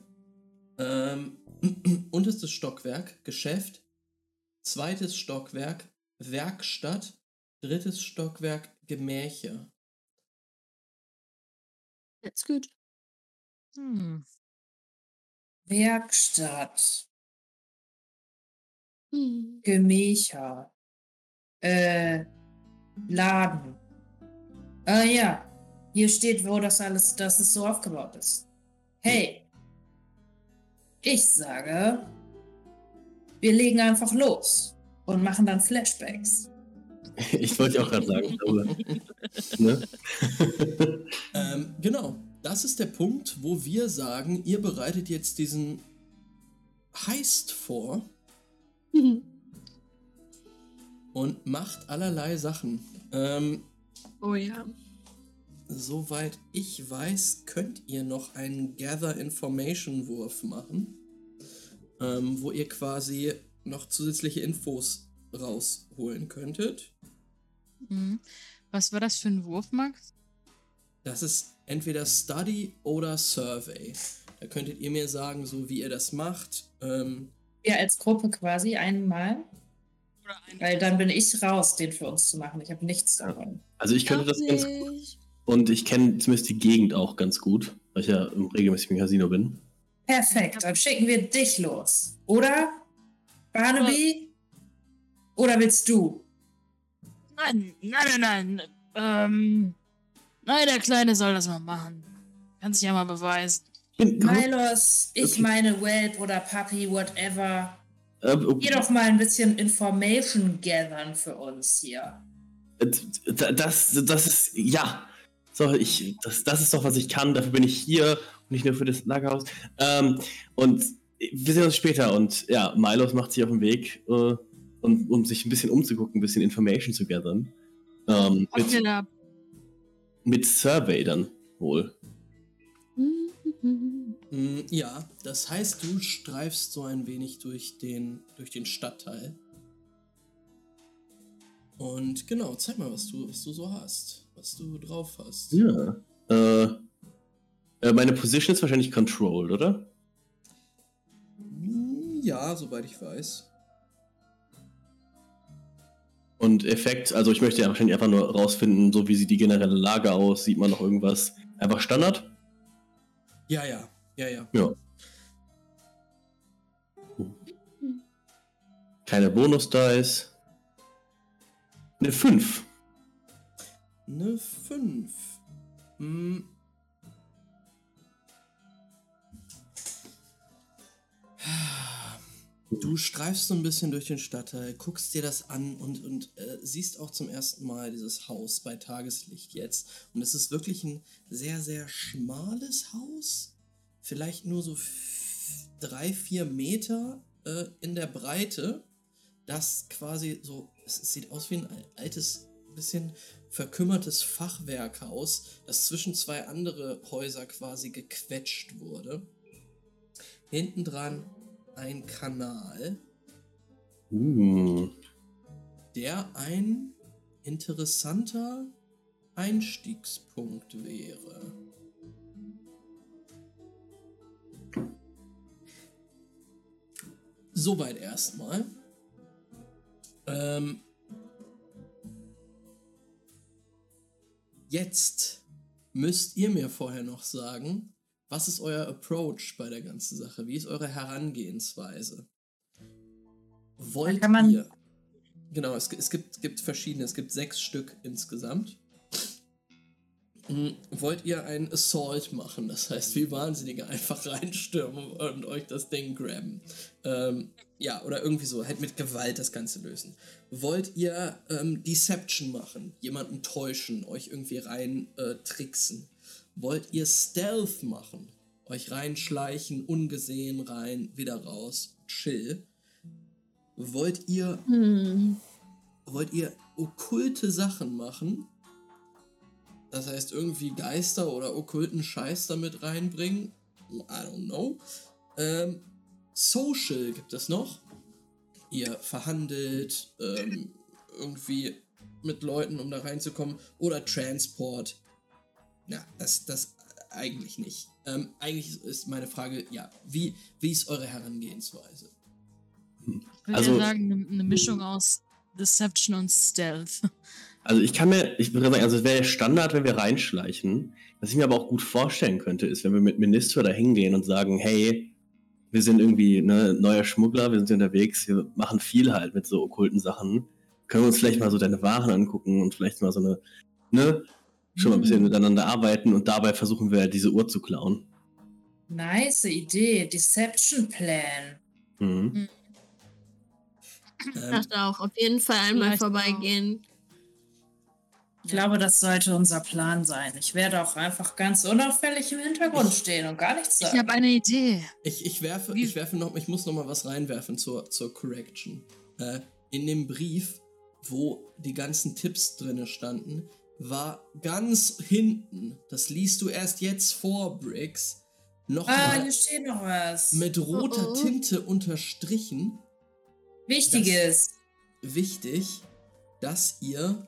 Ähm, unterstes Stockwerk, Geschäft. Zweites Stockwerk, Werkstatt. Drittes Stockwerk, Gemächer. That's gut. Hm. Werkstatt, Hm. Gemächer, äh, Laden. Ah ja, hier steht, wo das alles, dass es so aufgebaut ist. Hey, ich sage, wir legen einfach los und machen dann Flashbacks. ich wollte auch gerade sagen. Aber, ne? Ähm, genau, das ist der Punkt, wo wir sagen, ihr bereitet jetzt diesen Heist vor und macht allerlei Sachen. Ähm, Oh ja. soweit ich weiß, könnt ihr noch einen Gather Information Wurf machen, ähm, wo ihr quasi noch zusätzliche Infos rausholen könntet. Hm. Was war das für ein Wurf, Max? Das ist entweder Study oder Survey. Da könntet ihr mir sagen, so wie ihr das macht. Ähm, Wir als Gruppe quasi einmal, weil dann bin ich raus, den für uns zu machen. Ich habe nichts davon. Also ich könnte das ganz gut. Und ich kenne zumindest die Gegend auch ganz gut, weil ich ja im regelmäßigen Casino bin. Perfekt, dann schicken wir dich los. Oder? Barnaby? Oder willst du? Nein, nein, nein, nein. Ähm, nein, der Kleine soll das mal machen. Kann sich ja mal beweisen. Milos, ich Okay. meine Whelp oder Papi, whatever. äh, Geh doch mal ein bisschen Information gathern für uns hier. äh, das, das ist, ja. So, ich, das, das ist doch, was ich kann. Dafür bin ich hier nicht nur für das Lagerhaus. Ähm, und wir sehen uns später. Und ja, Milos macht sich auf den Weg, äh, um, um sich ein bisschen umzugucken, ein bisschen Information zu gathern. Ähm, mit, da mit Survey dann wohl. Mm, Ja, das heißt, du streifst so ein wenig durch den, durch den Stadtteil. Und genau, zeig mal, was du, was du so hast. Was du drauf hast. Ja. Äh, äh, meine Position ist wahrscheinlich controlled, oder? Ja, soweit ich weiß. Und Effekt, also ich möchte ja wahrscheinlich einfach nur rausfinden, so wie sieht die generelle Lage aus, sieht man noch irgendwas. Einfach Standard? Ja, ja, ja, ja. Ja. Keine Bonus-Dice. Eine 5. Eine 5. Hm. Du streifst so ein bisschen durch den Stadtteil, guckst dir das an und, und äh, siehst auch zum ersten Mal dieses Haus bei Tageslicht jetzt. Und es ist wirklich ein sehr, sehr schmales Haus. Vielleicht nur so drei, vier Meter äh, in der Breite. Das quasi so, es, sieht aus wie ein al- altes, bisschen verkümmertes Fachwerkhaus, das zwischen zwei andere Häuser quasi gequetscht wurde. Hinten dran ein Kanal, Uh. der ein interessanter Einstiegspunkt wäre. Soweit erstmal. Ähm, jetzt müsst ihr mir vorher noch sagen, was ist euer Approach bei der ganzen Sache? Wie ist eure Herangehensweise? Wollt ihr. Genau, es, es gibt, gibt verschiedene, es gibt sechs Stück insgesamt. Hm, Wollt ihr ein Assault machen? Das heißt, wie Wahnsinnige einfach reinstürmen und euch das Ding grabben. Ähm, ja, oder irgendwie so, halt mit Gewalt das Ganze lösen. Wollt ihr ähm, Deception machen? Jemanden täuschen, euch irgendwie rein äh, tricksen? Wollt ihr Stealth machen? Euch reinschleichen, ungesehen rein, wieder raus, chill? Wollt ihr Hm. wollt ihr okkulte Sachen machen? Das heißt, irgendwie Geister oder okkulten Scheiß damit reinbringen? I don't know. Ähm, Social gibt es noch. Ihr verhandelt ähm, irgendwie mit Leuten, um da reinzukommen. Oder Transport. Ja, das, das eigentlich nicht. Ähm, eigentlich ist meine Frage, ja, wie, wie ist eure Herangehensweise? Ich würde Also- ja sagen, eine, eine Mischung aus Deception und Stealth. Also ich kann mir, ich würde sagen, also es wäre Standard, wenn wir reinschleichen. Was ich mir aber auch gut vorstellen könnte, ist, wenn wir mit Minister da hingehen und sagen, hey, wir sind irgendwie ne, neuer Schmuggler, wir sind hier unterwegs, wir machen viel halt mit so okkulten Sachen. Können wir uns vielleicht mal so deine Waren angucken und vielleicht mal so eine, ne, schon mal ein bisschen Mhm. miteinander arbeiten und dabei versuchen wir diese Uhr zu klauen. Nice Idee. Deception Plan. Mhm. Ich Ähm, dachte auch, auf jeden Fall einmal Vielleicht vorbeigehen. Ich glaube, das sollte unser Plan sein. Ich werde auch einfach ganz unauffällig im Hintergrund stehen und gar nichts Ich sagen. habe eine Idee. Ich, ich werfe, Wie- ich werfe noch, ich muss noch mal was reinwerfen zur, zur Correction. Äh, in dem Brief, wo die ganzen Tipps drinne standen, war ganz hinten, das liest du erst jetzt vor, Briggs, noch ah, hier steht noch was. mit roter Oh, oh. Tinte unterstrichen. Wichtiges. Wichtig, dass ihr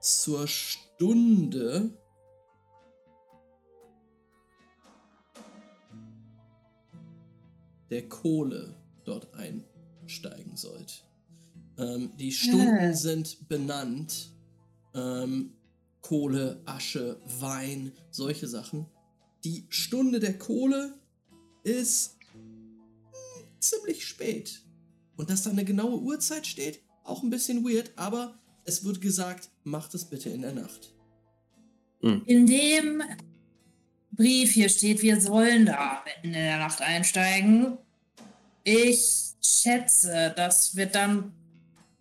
zur Stunde der Kohle dort einsteigen sollt. Ähm, die Stunden Ah. sind benannt. Ähm, Kohle, Asche, Wein, solche Sachen. Die Stunde der Kohle ist hm, ziemlich spät. Und dass da eine genaue Uhrzeit steht, auch ein bisschen weird, aber es wird gesagt, macht es bitte in der Nacht. In dem Brief hier steht, wir sollen da mitten in der Nacht einsteigen. Ich schätze, das wird dann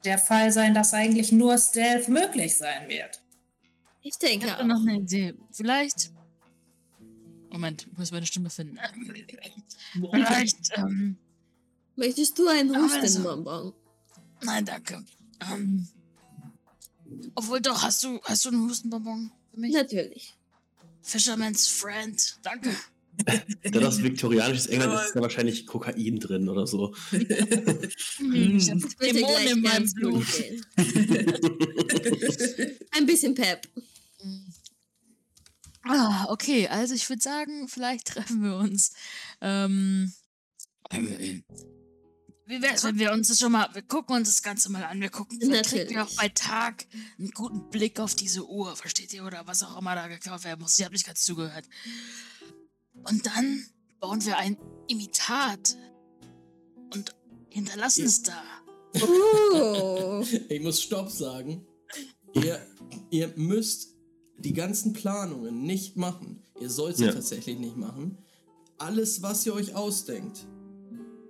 der Fall sein, dass eigentlich nur Stealth möglich sein wird. Ich Ich denke habe auch. noch eine Idee. Vielleicht. Moment, ich muss meine Stimme finden. Vielleicht. Ähm, Möchtest du einen Also. Hustenbonbon? nein, danke. Ähm, obwohl doch, hast du, hast du einen Hustenbonbon für mich? Natürlich. Fisherman's Friend. Danke. Da das viktorianisches England ist, ist da wahrscheinlich Kokain drin oder so. Hm, Dämonen gleich in meinem Blut. Ein bisschen Pep. Ah, okay, also ich würde sagen, vielleicht treffen wir uns ähm, Wie wär's, wenn wir uns das schon mal, wir gucken uns das Ganze mal an. Wir gucken, wir Natürlich. kriegen auch bei Tag einen guten Blick auf diese Uhr, versteht ihr? Oder was auch immer da geklaut werden muss. Ich habe nicht ganz zugehört. Und dann bauen wir ein Imitat und hinterlassen es da. Uh. Ich muss Stopp sagen. Ihr, ihr müsst die ganzen Planungen nicht machen. Ihr sollt sie Ja. tatsächlich nicht machen. Alles, was ihr euch ausdenkt,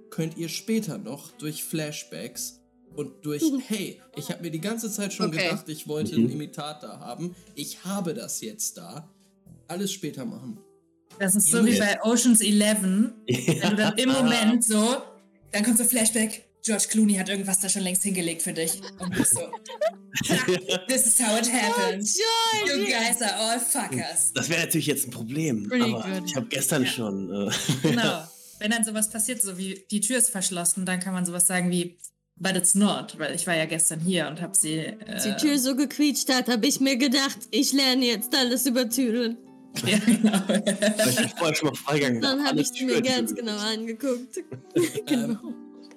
könnt ihr später noch durch Flashbacks und durch, hey, ich habe mir die ganze Zeit schon Okay. gedacht, ich wollte Mhm. einen Imitat da haben. Ich habe das jetzt da. Alles später machen. Das ist so wie ja. bei Oceans 11, wenn du dann im Moment so, dann kommt so Flashback, George Clooney hat irgendwas da schon längst hingelegt für dich. Und du so, this is how it happened. You guys are all fuckers. Das wäre natürlich jetzt ein Problem. Pretty aber good. ich habe gestern Ja. schon. Äh, Genau. Wenn dann sowas passiert, so wie die Tür ist verschlossen, dann kann man sowas sagen wie, but it's not, weil ich war ja gestern hier und habe sie. Äh, Als die Tür so gequietscht hat, habe ich mir gedacht, ich lerne jetzt alles über Türen. ja, genau. ich bin vorher schon mal freigegangen. Dann habe ich mir ganz genau angeguckt. Ähm,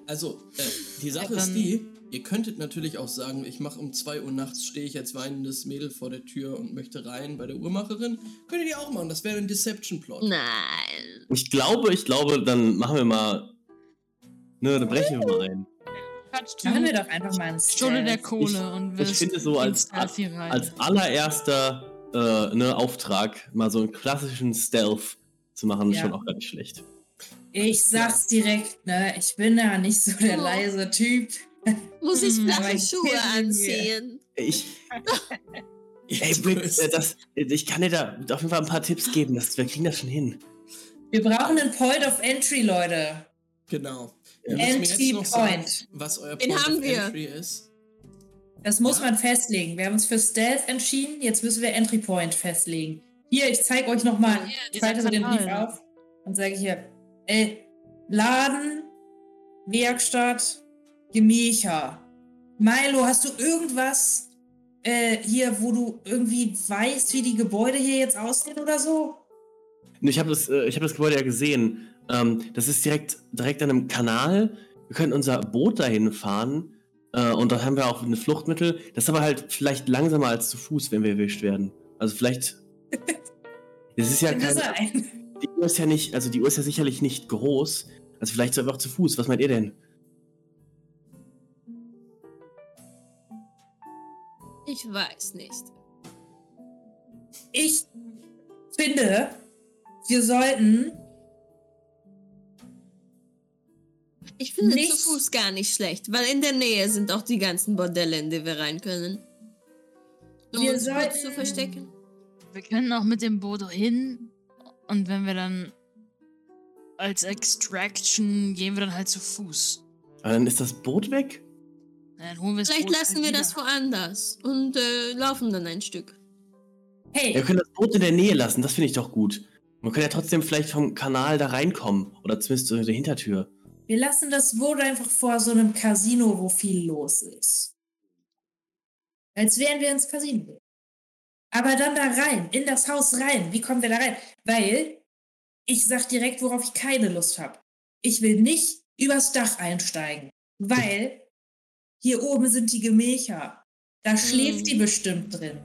also, äh, die Sache Ja, ist die, ihr könntet natürlich auch sagen, ich mache um 2 Uhr nachts, stehe ich als weinendes Mädel vor der Tür und möchte rein bei der Uhrmacherin. Könntet ihr auch machen, das wäre ein Deception-Plot. Nein. Ich glaube, ich glaube, dann machen wir mal. Ne, dann brechen wir mal ein. Machen wir doch einfach mal einen Stunde der. Kohle und wir ich finde so als-. Als allererster äh, ne, Auftrag mal so einen klassischen Stealth zu machen, ist Ja. schon auch gar nicht schlecht. Ich sag's direkt, ne? Ich bin ja nicht so der Oh. leise Typ. Muss ich flache ich Schuhe anziehen? Ich, ey, das, ich kann dir da auf jeden Fall ein paar Tipps geben. Das, wir kriegen das schon hin. Wir brauchen einen Point of Entry, Leute. Genau. Ja. Entry noch sagen, Point. was euer Den Point haben of wir. Entry ist. Das muss Ja. man festlegen. Wir haben uns für Stealth entschieden, jetzt müssen wir Entry Point festlegen. Hier, ich zeige euch nochmal. Ich falte so den. Brief auf und sage hier, äh, Laden, Werkstatt, Gemächer. Milo, hast du irgendwas äh, hier, wo du irgendwie weißt, wie die Gebäude hier jetzt aussehen oder so? Ich habe das, äh, ich hab das Gebäude ja gesehen. Ähm, das ist direkt, direkt an einem Kanal. Wir können unser Boot dahin fahren. Äh, und dann haben wir auch ein Fluchtmittel. Das ist aber halt vielleicht langsamer als zu Fuß, wenn wir erwischt werden. Also vielleicht. Das ist ja kein, sein? Die Uhr ist ja nicht, also die Uhr ist ja sicherlich nicht groß. Also vielleicht so einfach zu Fuß. Was meint ihr denn? Ich weiß nicht. Ich finde, wir sollten Ich finde Nicht- zu Fuß gar nicht schlecht, weil in der Nähe sind auch die ganzen Bordelle, in die wir rein können. Um Wir uns kurz sollten- zu verstecken. Wir können auch mit dem Boot hin und wenn wir dann als Extraction gehen wir dann halt zu Fuß. Aber dann ist das Boot weg? Dann holen wir Vielleicht Boot lassen halt wir wieder. das woanders und äh, laufen dann ein Stück. Hey, Wir können das Boot in der Nähe lassen, das finde ich doch gut. Man kann ja trotzdem vielleicht vom Kanal da reinkommen. Oder zumindest durch die Hintertür. Wir lassen das Boot einfach vor so einem Casino, wo viel los ist. Als wären wir ins Casino. Aber dann da rein, in das Haus rein. Wie kommen wir da rein? Weil ich sag direkt, worauf ich keine Lust habe. Ich will nicht übers Dach einsteigen, weil hier oben sind die Gemächer. Da schläft die bestimmt drin.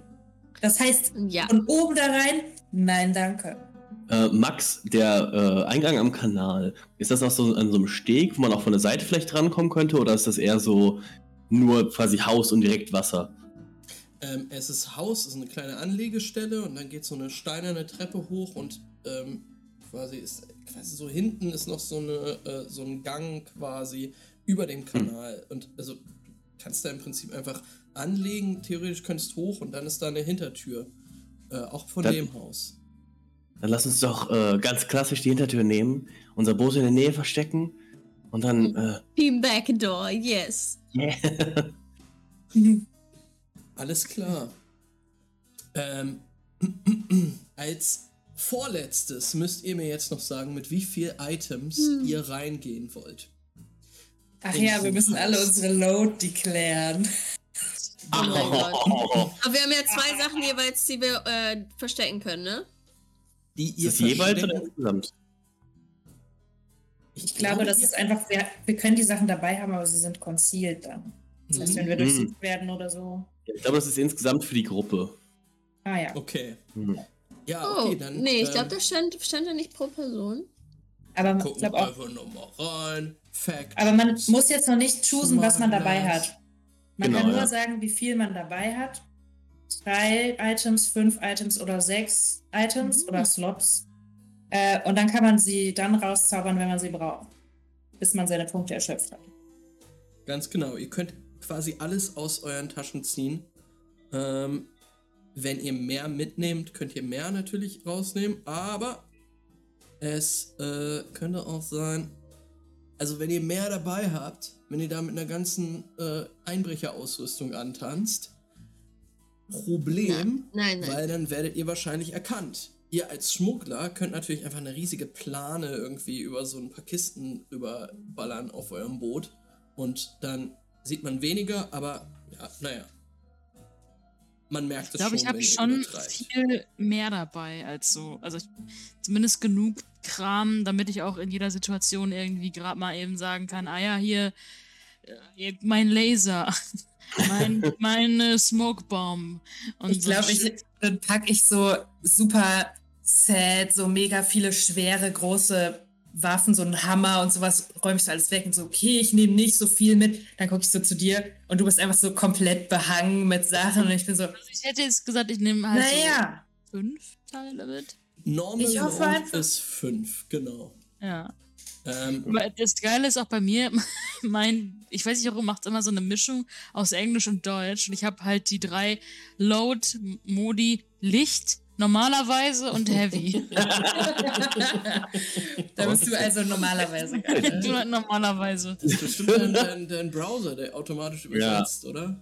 Das heißt, Ja. von oben da rein? Nein, danke. Äh, Max, der äh, Eingang am Kanal, ist das auch so an so einem Steg, wo man auch von der Seite vielleicht rankommen könnte? Oder ist das eher so nur quasi Haus und direkt Wasser? Ähm, es ist Haus, es ist eine kleine Anlegestelle und dann geht so eine steinerne Treppe hoch und ähm, quasi ist quasi so hinten ist noch so eine äh, so ein Gang quasi über dem Kanal und also du kannst da im Prinzip einfach anlegen, theoretisch könntest hoch und dann ist da eine Hintertür, äh, auch von Dann- dem Haus. Dann lass uns doch äh, ganz klassisch die Hintertür nehmen, unser Boot in der Nähe verstecken und dann. Äh, Team Backdoor, yes. yeah. Alles klar. Ähm, als vorletztes müsst ihr mir jetzt noch sagen, mit wie viel Items ihr reingehen wollt. Ach ja, wir müssen alle unsere Load declaren. Oh mein Gott. Aber wir haben ja zwei Sachen jeweils, die wir äh, verstecken können, ne? Die Ist ihr das jeweils oder insgesamt? Ich glaube, das ist einfach, wir, wir können die Sachen dabei haben, aber sie sind concealed dann. Das heißt, wenn wir Mhm. durchsucht werden oder so. Ich glaube, das ist insgesamt für die Gruppe. Ah ja. Okay. Mhm. Ja, Oh, okay, dann. nee, ich ähm, glaube, das stand, stand da nicht pro Person. Aber ich Gucken auch. einfach nochmal rein. Fact. Aber man muss jetzt noch nicht choosen, was man dabei hat. Man Genau, kann nur ja. sagen, wie viel man dabei hat. Drei Items, fünf Items oder sechs Items Mhm. oder Slots. Äh, und dann kann man sie dann rauszaubern, wenn man sie braucht. Bis man seine Punkte erschöpft hat. Ganz genau. Ihr könnt quasi alles aus euren Taschen ziehen. Ähm, wenn ihr mehr mitnehmt, könnt ihr mehr natürlich rausnehmen, aber es äh, könnte auch sein, also wenn ihr mehr dabei habt, wenn ihr da mit einer ganzen äh, Einbrecherausrüstung antanzt, Problem, Nein, nein. weil dann werdet ihr wahrscheinlich erkannt. Ihr als Schmuggler könnt natürlich einfach eine riesige Plane irgendwie über so ein paar Kisten überballern auf eurem Boot und dann sieht man weniger, aber ja, naja. Man merkt Ich es glaube, schon, ich habe wenn ihr schon viel mehr dabei als so. Also ich, zumindest genug Kram, damit ich auch in jeder Situation irgendwie gerade mal eben sagen kann, ah ja, hier, äh, mein Laser, mein, meine Smoke Bomb. Und Ich so glaube, ich, dann packe ich so super sad, so mega viele schwere, große Waffen, so einen Hammer und sowas, räume ich so alles weg und so, okay, ich nehme nicht so viel mit. Dann gucke ich so zu dir und du bist einfach so komplett behangen mit Sachen und ich bin so, Also ich hätte jetzt gesagt, ich nehme halt naja. so fünf Teile mit. Normal Ich hoffe ist 5, genau. Ja. Ähm, Aber das Geile ist auch bei mir, mein, ich weiß nicht warum, macht immer so eine Mischung aus Englisch und Deutsch. Und ich habe halt die drei Load-Modi Licht, normalerweise und Heavy. da bist du also normalerweise. Du halt normalerweise. das ist bestimmt dein, dein, dein Browser, der automatisch übersetzt, oder?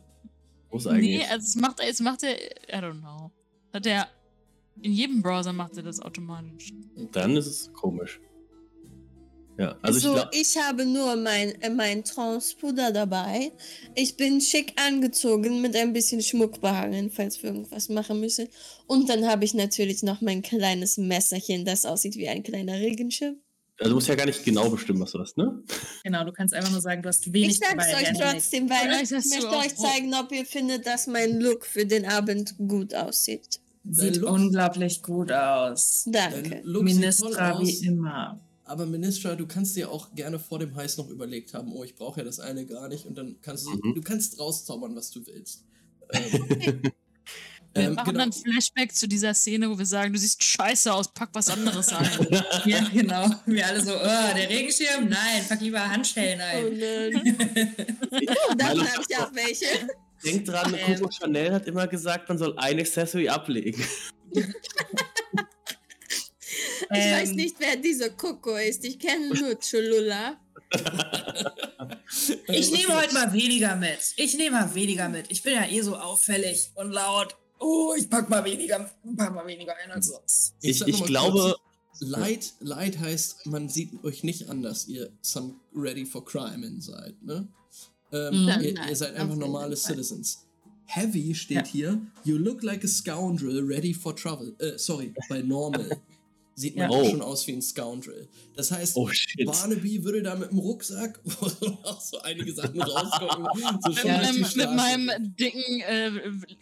Muss eigentlich. Nee, also es macht, es macht er, I don't know. Hat er, in jedem Browser macht er das automatisch. Dann ist es komisch. Ja, also so, ich ich habe nur mein, äh, mein Transpuder dabei. Ich bin schick angezogen mit ein bisschen Schmuck behangen, falls wir irgendwas machen müssen. Und dann habe ich natürlich noch mein kleines Messerchen, das aussieht wie ein kleiner Regenschirm. Also du musst ja gar nicht genau bestimmen, was du hast, ne? Genau, du kannst einfach nur sagen, du hast wenig Ich sag's dabei. euch trotzdem, weil ich möchte euch zeigen, ob ihr findet, dass mein Look für den Abend gut aussieht. Sieht unglaublich gut aus. Danke. Ministra wie immer. Aber Ministra, du kannst dir auch gerne vor dem Heiß noch überlegt haben, oh, ich brauche ja das eine gar nicht und dann kannst du, Mhm. du kannst rauszaubern, was du willst. Ähm, Wir ähm, machen genau. dann Flashback zu dieser Szene, wo wir sagen, du siehst scheiße aus, pack was anderes ein. Ja, genau. Wir alle so, oh, der Regenschirm? Nein, pack lieber Handschellen Oh ein. nein. Davon habe ich auch welche. Denk dran, Ähm. Coco Chanel hat immer gesagt, man soll ein Accessory ablegen. Ich weiß Ähm, nicht, wer dieser Coco ist. Ich kenne nur Cholula. Ich nehme heute mal weniger mit. Ich nehme mal weniger mit. Ich bin ja eh so auffällig und laut. Oh, ich pack mal weniger, pack mal weniger ein als sonst. Ich, ich mal glaube, Light, Light heißt, man sieht euch nicht an, dass ihr some ready for crime in seid, ne? Ähm, Nein, ihr, nein, ihr seid einfach normale. Citizens. Heavy steht Ja. hier, you look like a scoundrel ready for trouble. Äh, sorry, bei normal sieht man Ja. auch Oh. schon aus wie ein Scoundrel. Das heißt, oh. Barnaby würde da mit dem Rucksack, wo auch so einige Sachen rausgucken, so Mit, schon Ja, mit Straße meinem dicken äh,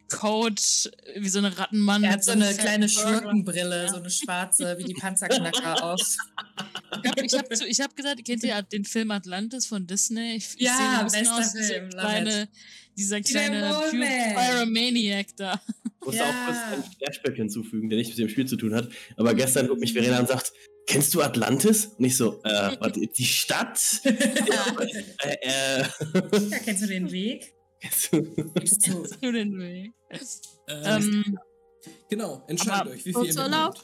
Coat, wie so eine Rattenmann. Er mit hat so eine kleine. Schurkenbrille, so eine schwarze, wie die Panzerknacker auf. Ich habe hab, ich hab gesagt, kennt ihr den Film Atlantis von Disney? Ich, ich Ja, bester aus wie so Film, kleine, dieser Die kleine. Pyromaniac da. Ich muss Ja. auch kurz einen Flashback hinzufügen, der nicht mit dem Spiel zu tun hat. Aber gestern guckt mich Verena und sagt, kennst du Atlantis? Und ich so, äh, warte, die Stadt? äh, äh. Ja, kennst du den Weg? Kennst du- den Weg. Ähm, Ähm, genau, entscheidet aber euch, wie viel ihr mitnehmt.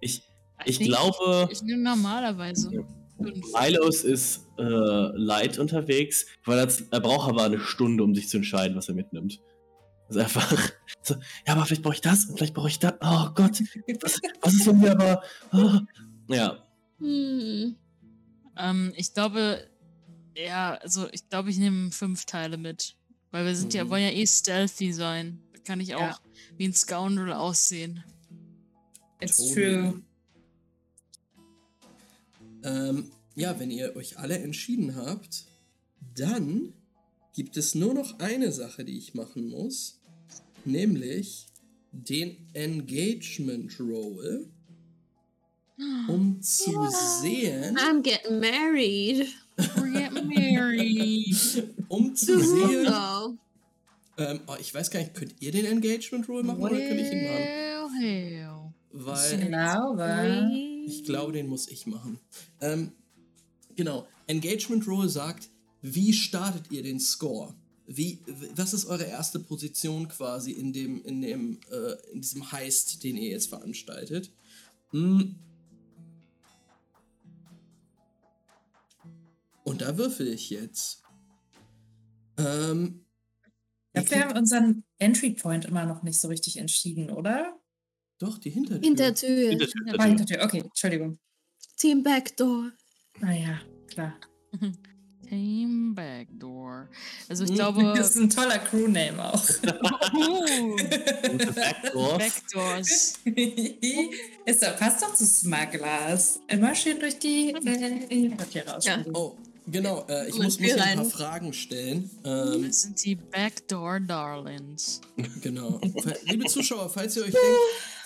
ich, I ich think glaube, Ich nehme normalerweise fünf. Milos ist äh, light unterwegs, weil er, er braucht aber eine Stunde, um sich zu entscheiden, was er mitnimmt. Das ist einfach so, ja, aber vielleicht brauche ich das und vielleicht brauche ich das. Oh Gott, was, was ist, wenn wir aber. Oh. Ja, Hm. Ähm, ich glaube, ja, also ich glaube, ich nehme fünf Teile mit. Weil wir sind ja, Mhm. wollen ja eh stealthy sein. Da kann ich auch Ja. wie ein Scoundrel aussehen. It's true. Ähm, ja, wenn ihr euch alle entschieden habt, dann gibt es nur noch eine Sache, die ich machen muss, nämlich den Engagement Roll, um zu sehen, I'm getting married. We're getting married. um zu sehen, Oh. ähm, oh, ich weiß gar nicht, könnt ihr den Engagement Roll machen oder kann ich ihn machen? Well, hell. Ich Weil glaube. ich glaube, den muss ich machen. Ähm, genau, Engagement Roll sagt, wie startet ihr den Score? Wie, was ist eure erste Position quasi in dem, in dem, äh, in diesem Heist, den ihr jetzt veranstaltet? Hm. Und da würfel ich jetzt. Ähm, Ich glaube, wir haben unseren Entry Point immer noch nicht so richtig entschieden, oder? doch, die Hintertür. Hintertür. Hintertür, Ah, Hintertür. Okay, Entschuldigung. Team Backdoor. Ah ja, Team Backdoor. Also ich Hm. glaube. Das ist ein toller Crew-Name auch. Gute Backdoors. Backdoors. ist doch, passt doch zu Smugglers. Immer schön durch die äh, raus. Ja. Oh, genau, äh, ich Und muss, hier ein paar. Fragen stellen. Ähm, Das sind die Backdoor Darlings. Genau. Liebe Zuschauer, falls ihr euch denkt,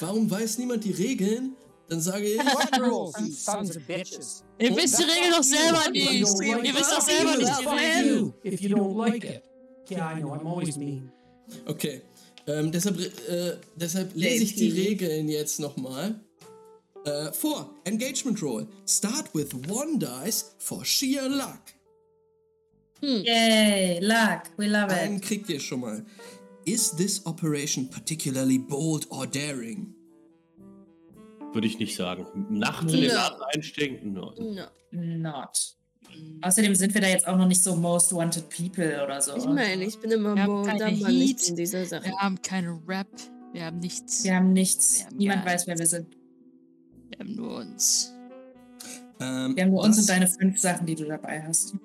warum weiß niemand die Regeln, dann sage ich, What rules, you sons of bitches? Ihr wisst die Regel doch selber nicht. Ihr wisst doch selber nicht die Regel. if you don't like it. Yeah, I know, I'm always mean. okay, ähm, deshalb, äh, deshalb lese ich die. Regeln jetzt nochmal. Äh, vor, Engagement Roll. Start with one dice for sheer luck. Yay, luck. We love Einen it. kriegt ihr schon mal. Is this operation particularly bold or daring? Würde ich nicht sagen. Nachts in den No. Laden einsteigen? No. No. Not. Außerdem sind wir da jetzt auch noch nicht so Most Wanted People oder so. Ich meine, ich bin immer aber nicht in dieser Sache. Wir haben keine Rap. Wir haben nichts. Wir haben nichts. Wir haben Niemand weiß, wer wir sind. Wir haben nur uns. Ähm, Wir haben nur uns und deine fünf Sachen, die du dabei hast.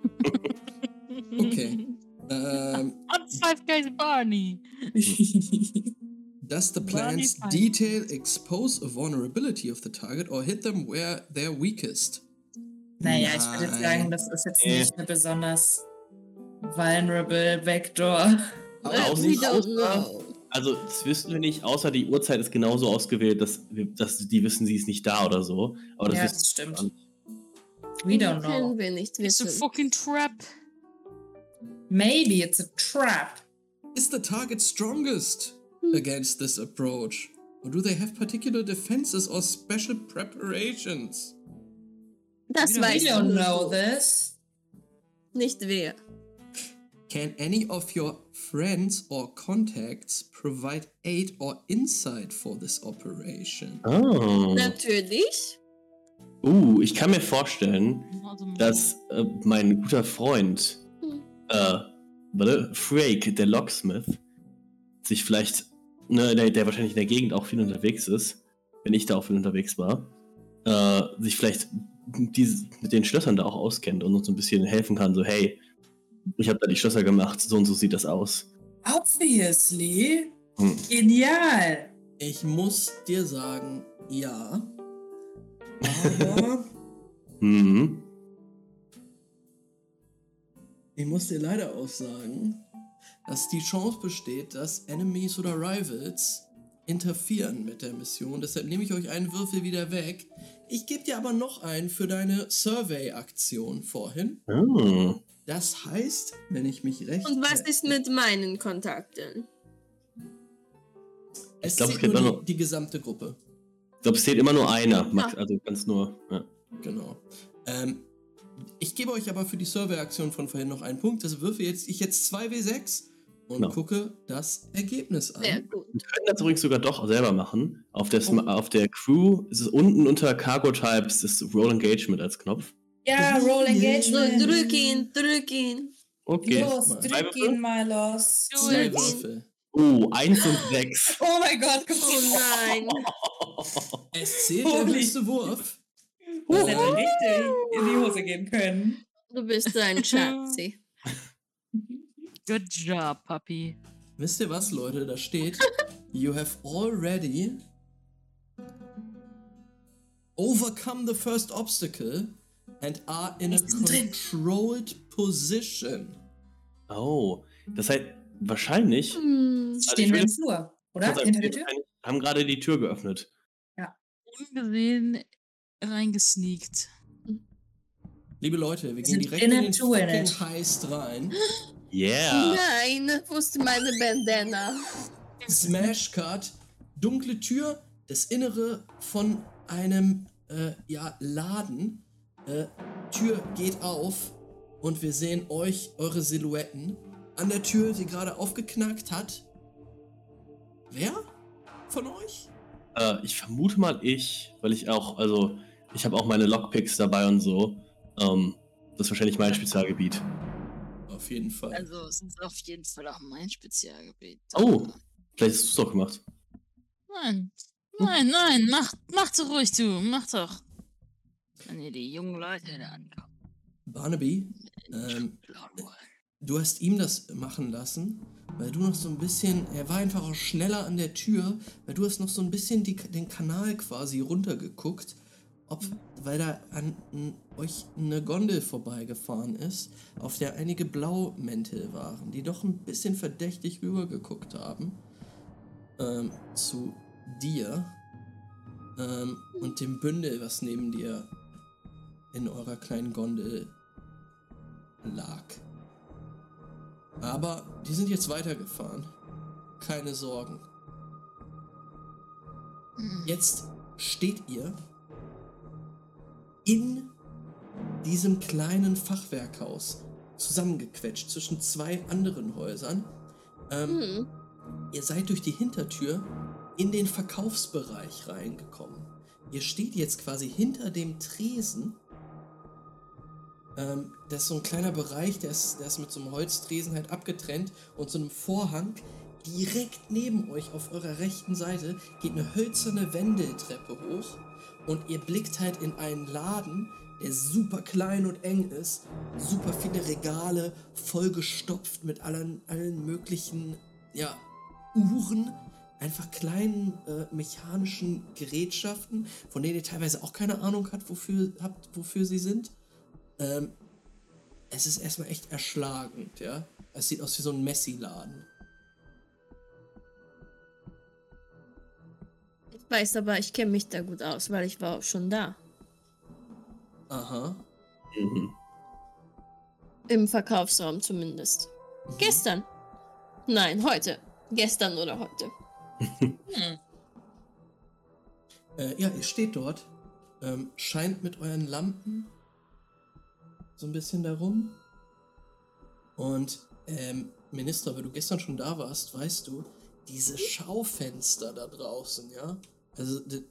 Okay. ähm, Und Five Guys Barney. Does the plan's detail expose a vulnerability of the target or hit them where they're weakest? naja, ich würde jetzt Nein. sagen, das ist jetzt nicht eine besonders vulnerable Vector. Aber auch we nicht don't außer- know. Also, das wissen wir nicht, außer die Uhrzeit ist genauso ausgewählt, dass, wir, dass die wissen, sie ist nicht da oder so. Aber das Ja, wissen das stimmt. wir We don't Können know. wir nicht It's a wissen. fucking trap. Maybe it's a trap. Is the target strongest. Against this approach? Or do they have particular defenses or special preparations? Das We don't- We weißt don't know this. Nicht wer. Can any of your friends or contacts provide aid or insight for this operation? Oh. Natürlich. Uh, ich kann mir vorstellen, Also, dass äh, mein guter Freund, Hm. äh, warte, Frake, der Locksmith, sich vielleicht, ne, der, der wahrscheinlich in der Gegend auch viel unterwegs ist, wenn ich da auch viel unterwegs war, äh, sich vielleicht diese, mit den Schlössern da auch auskennt und uns so ein bisschen helfen kann, so, hey, ich habe da die Schlösser gemacht, so und so sieht das aus. Obviously. Hm. Genial. Ich muss dir sagen, ja. Aber Mhm. ich muss dir leider auch sagen, dass die Chance besteht, dass Enemies oder Rivals interferieren mit der Mission. Deshalb nehme ich euch einen Würfel wieder weg. Ich gebe dir aber noch einen für deine Survey-Aktion vorhin. Ah. Das heißt, wenn ich mich recht. Und was ist mit meinen Kontakten? Es Ich glaub, zählt nur auch die, noch- die gesamte Gruppe. Ich glaube, es zählt immer nur einer, Max, Ah. also ganz nur. Ja. Genau. Ähm, ich gebe euch aber für die Survey-Aktion von vorhin noch einen Punkt. Das würfe jetzt ich jetzt 2W6 und Genau. gucke das Ergebnis an. Sehr gut. Wir können das übrigens sogar doch selber machen. Auf der, Sma- auf der Crew ist es unten unter Cargo Types ist Roll Engagement als Knopf. Ja, Roll Drück, Engagement. drück ihn, drück ihn. Okay. Los, drück ihn mal los. Zwei. Würfel. Oh, 1 und 6. Oh mein Gott, guck Oh nein. Es zählt der höchste Wurf. Das hätte richtig in die Hose gehen können. Du bist so ein Schatzi. Good job, Puppy. Wisst ihr was, Leute? Da steht: You have already overcome the first obstacle and are in a controlled position. Oh, das heißt, wahrscheinlich. Hm. Also Stehen wir im Flur, oder? Hinter der wir Tür? Haben gerade die Tür geöffnet. Ungesehen reingesneakt. Liebe Leute, wir Wir gehen direkt in in den fucking. Heist rein. Yeah. Nein, wo ist meine Bandana? Smash Cut, dunkle Tür, das Innere von einem äh, ja, Laden. Äh, Tür geht auf und wir sehen euch, eure Silhouetten. An der Tür, die gerade aufgeknackt hat. Wer von euch? Äh, ich vermute mal ich, weil ich auch, also ich habe auch meine Lockpicks dabei und so. Ähm, das ist wahrscheinlich mein Spezialgebiet. Auf jeden Fall. Also es ist auf jeden Fall auch mein Spezialgebiet. Oh. Vielleicht hast du es doch gemacht. Nein. Nein, nein, mach, mach doch ruhig, du. Mach doch. Wenn ihr die jungen Leute da ankommen. Barnaby, ähm, du hast ihm das machen lassen, weil du noch so ein bisschen, er war einfach auch schneller an der Tür, weil du hast noch so ein bisschen die, den Kanal quasi runtergeguckt, ob, weil da an, euch eine Gondel vorbeigefahren ist, auf der einige Blaumäntel waren, die doch ein bisschen verdächtig rübergeguckt haben ähm, zu dir ähm, und dem Bündel, was neben dir in eurer kleinen Gondel lag. Aber die sind jetzt weitergefahren. Keine Sorgen. Jetzt steht ihr in diesem kleinen Fachwerkhaus zusammengequetscht zwischen zwei anderen Häusern. Ähm, Hm. Ihr seid durch die Hintertür in den Verkaufsbereich reingekommen. Ihr steht jetzt quasi hinter dem Tresen. Ähm, das ist so ein kleiner Bereich, der ist, der ist mit so einem Holztresen halt abgetrennt und so einem Vorhang. Direkt neben euch auf eurer rechten Seite geht eine hölzerne Wendeltreppe hoch und ihr blickt halt in einen Laden, der super klein und eng ist, super viele Regale, vollgestopft mit allen, allen möglichen, ja, Uhren, einfach kleinen äh, mechanischen Gerätschaften, von denen ihr teilweise auch keine Ahnung habt, wofür, habt, wofür sie sind. Ähm, es ist erstmal echt erschlagend, ja. Es sieht aus wie so ein Messi-Laden. Weiß aber, ich kenne mich da gut aus, weil ich war auch schon da. Aha. Mhm. Im Verkaufsraum zumindest. Gestern. Nein, heute. Gestern oder heute. Äh, ja, ihr steht dort, ähm, scheint mit euren Lampen so ein bisschen darum. Und, ähm, Minister, weil du gestern schon da warst, weißt du, diese Schaufenster da draußen, ja? Also, die,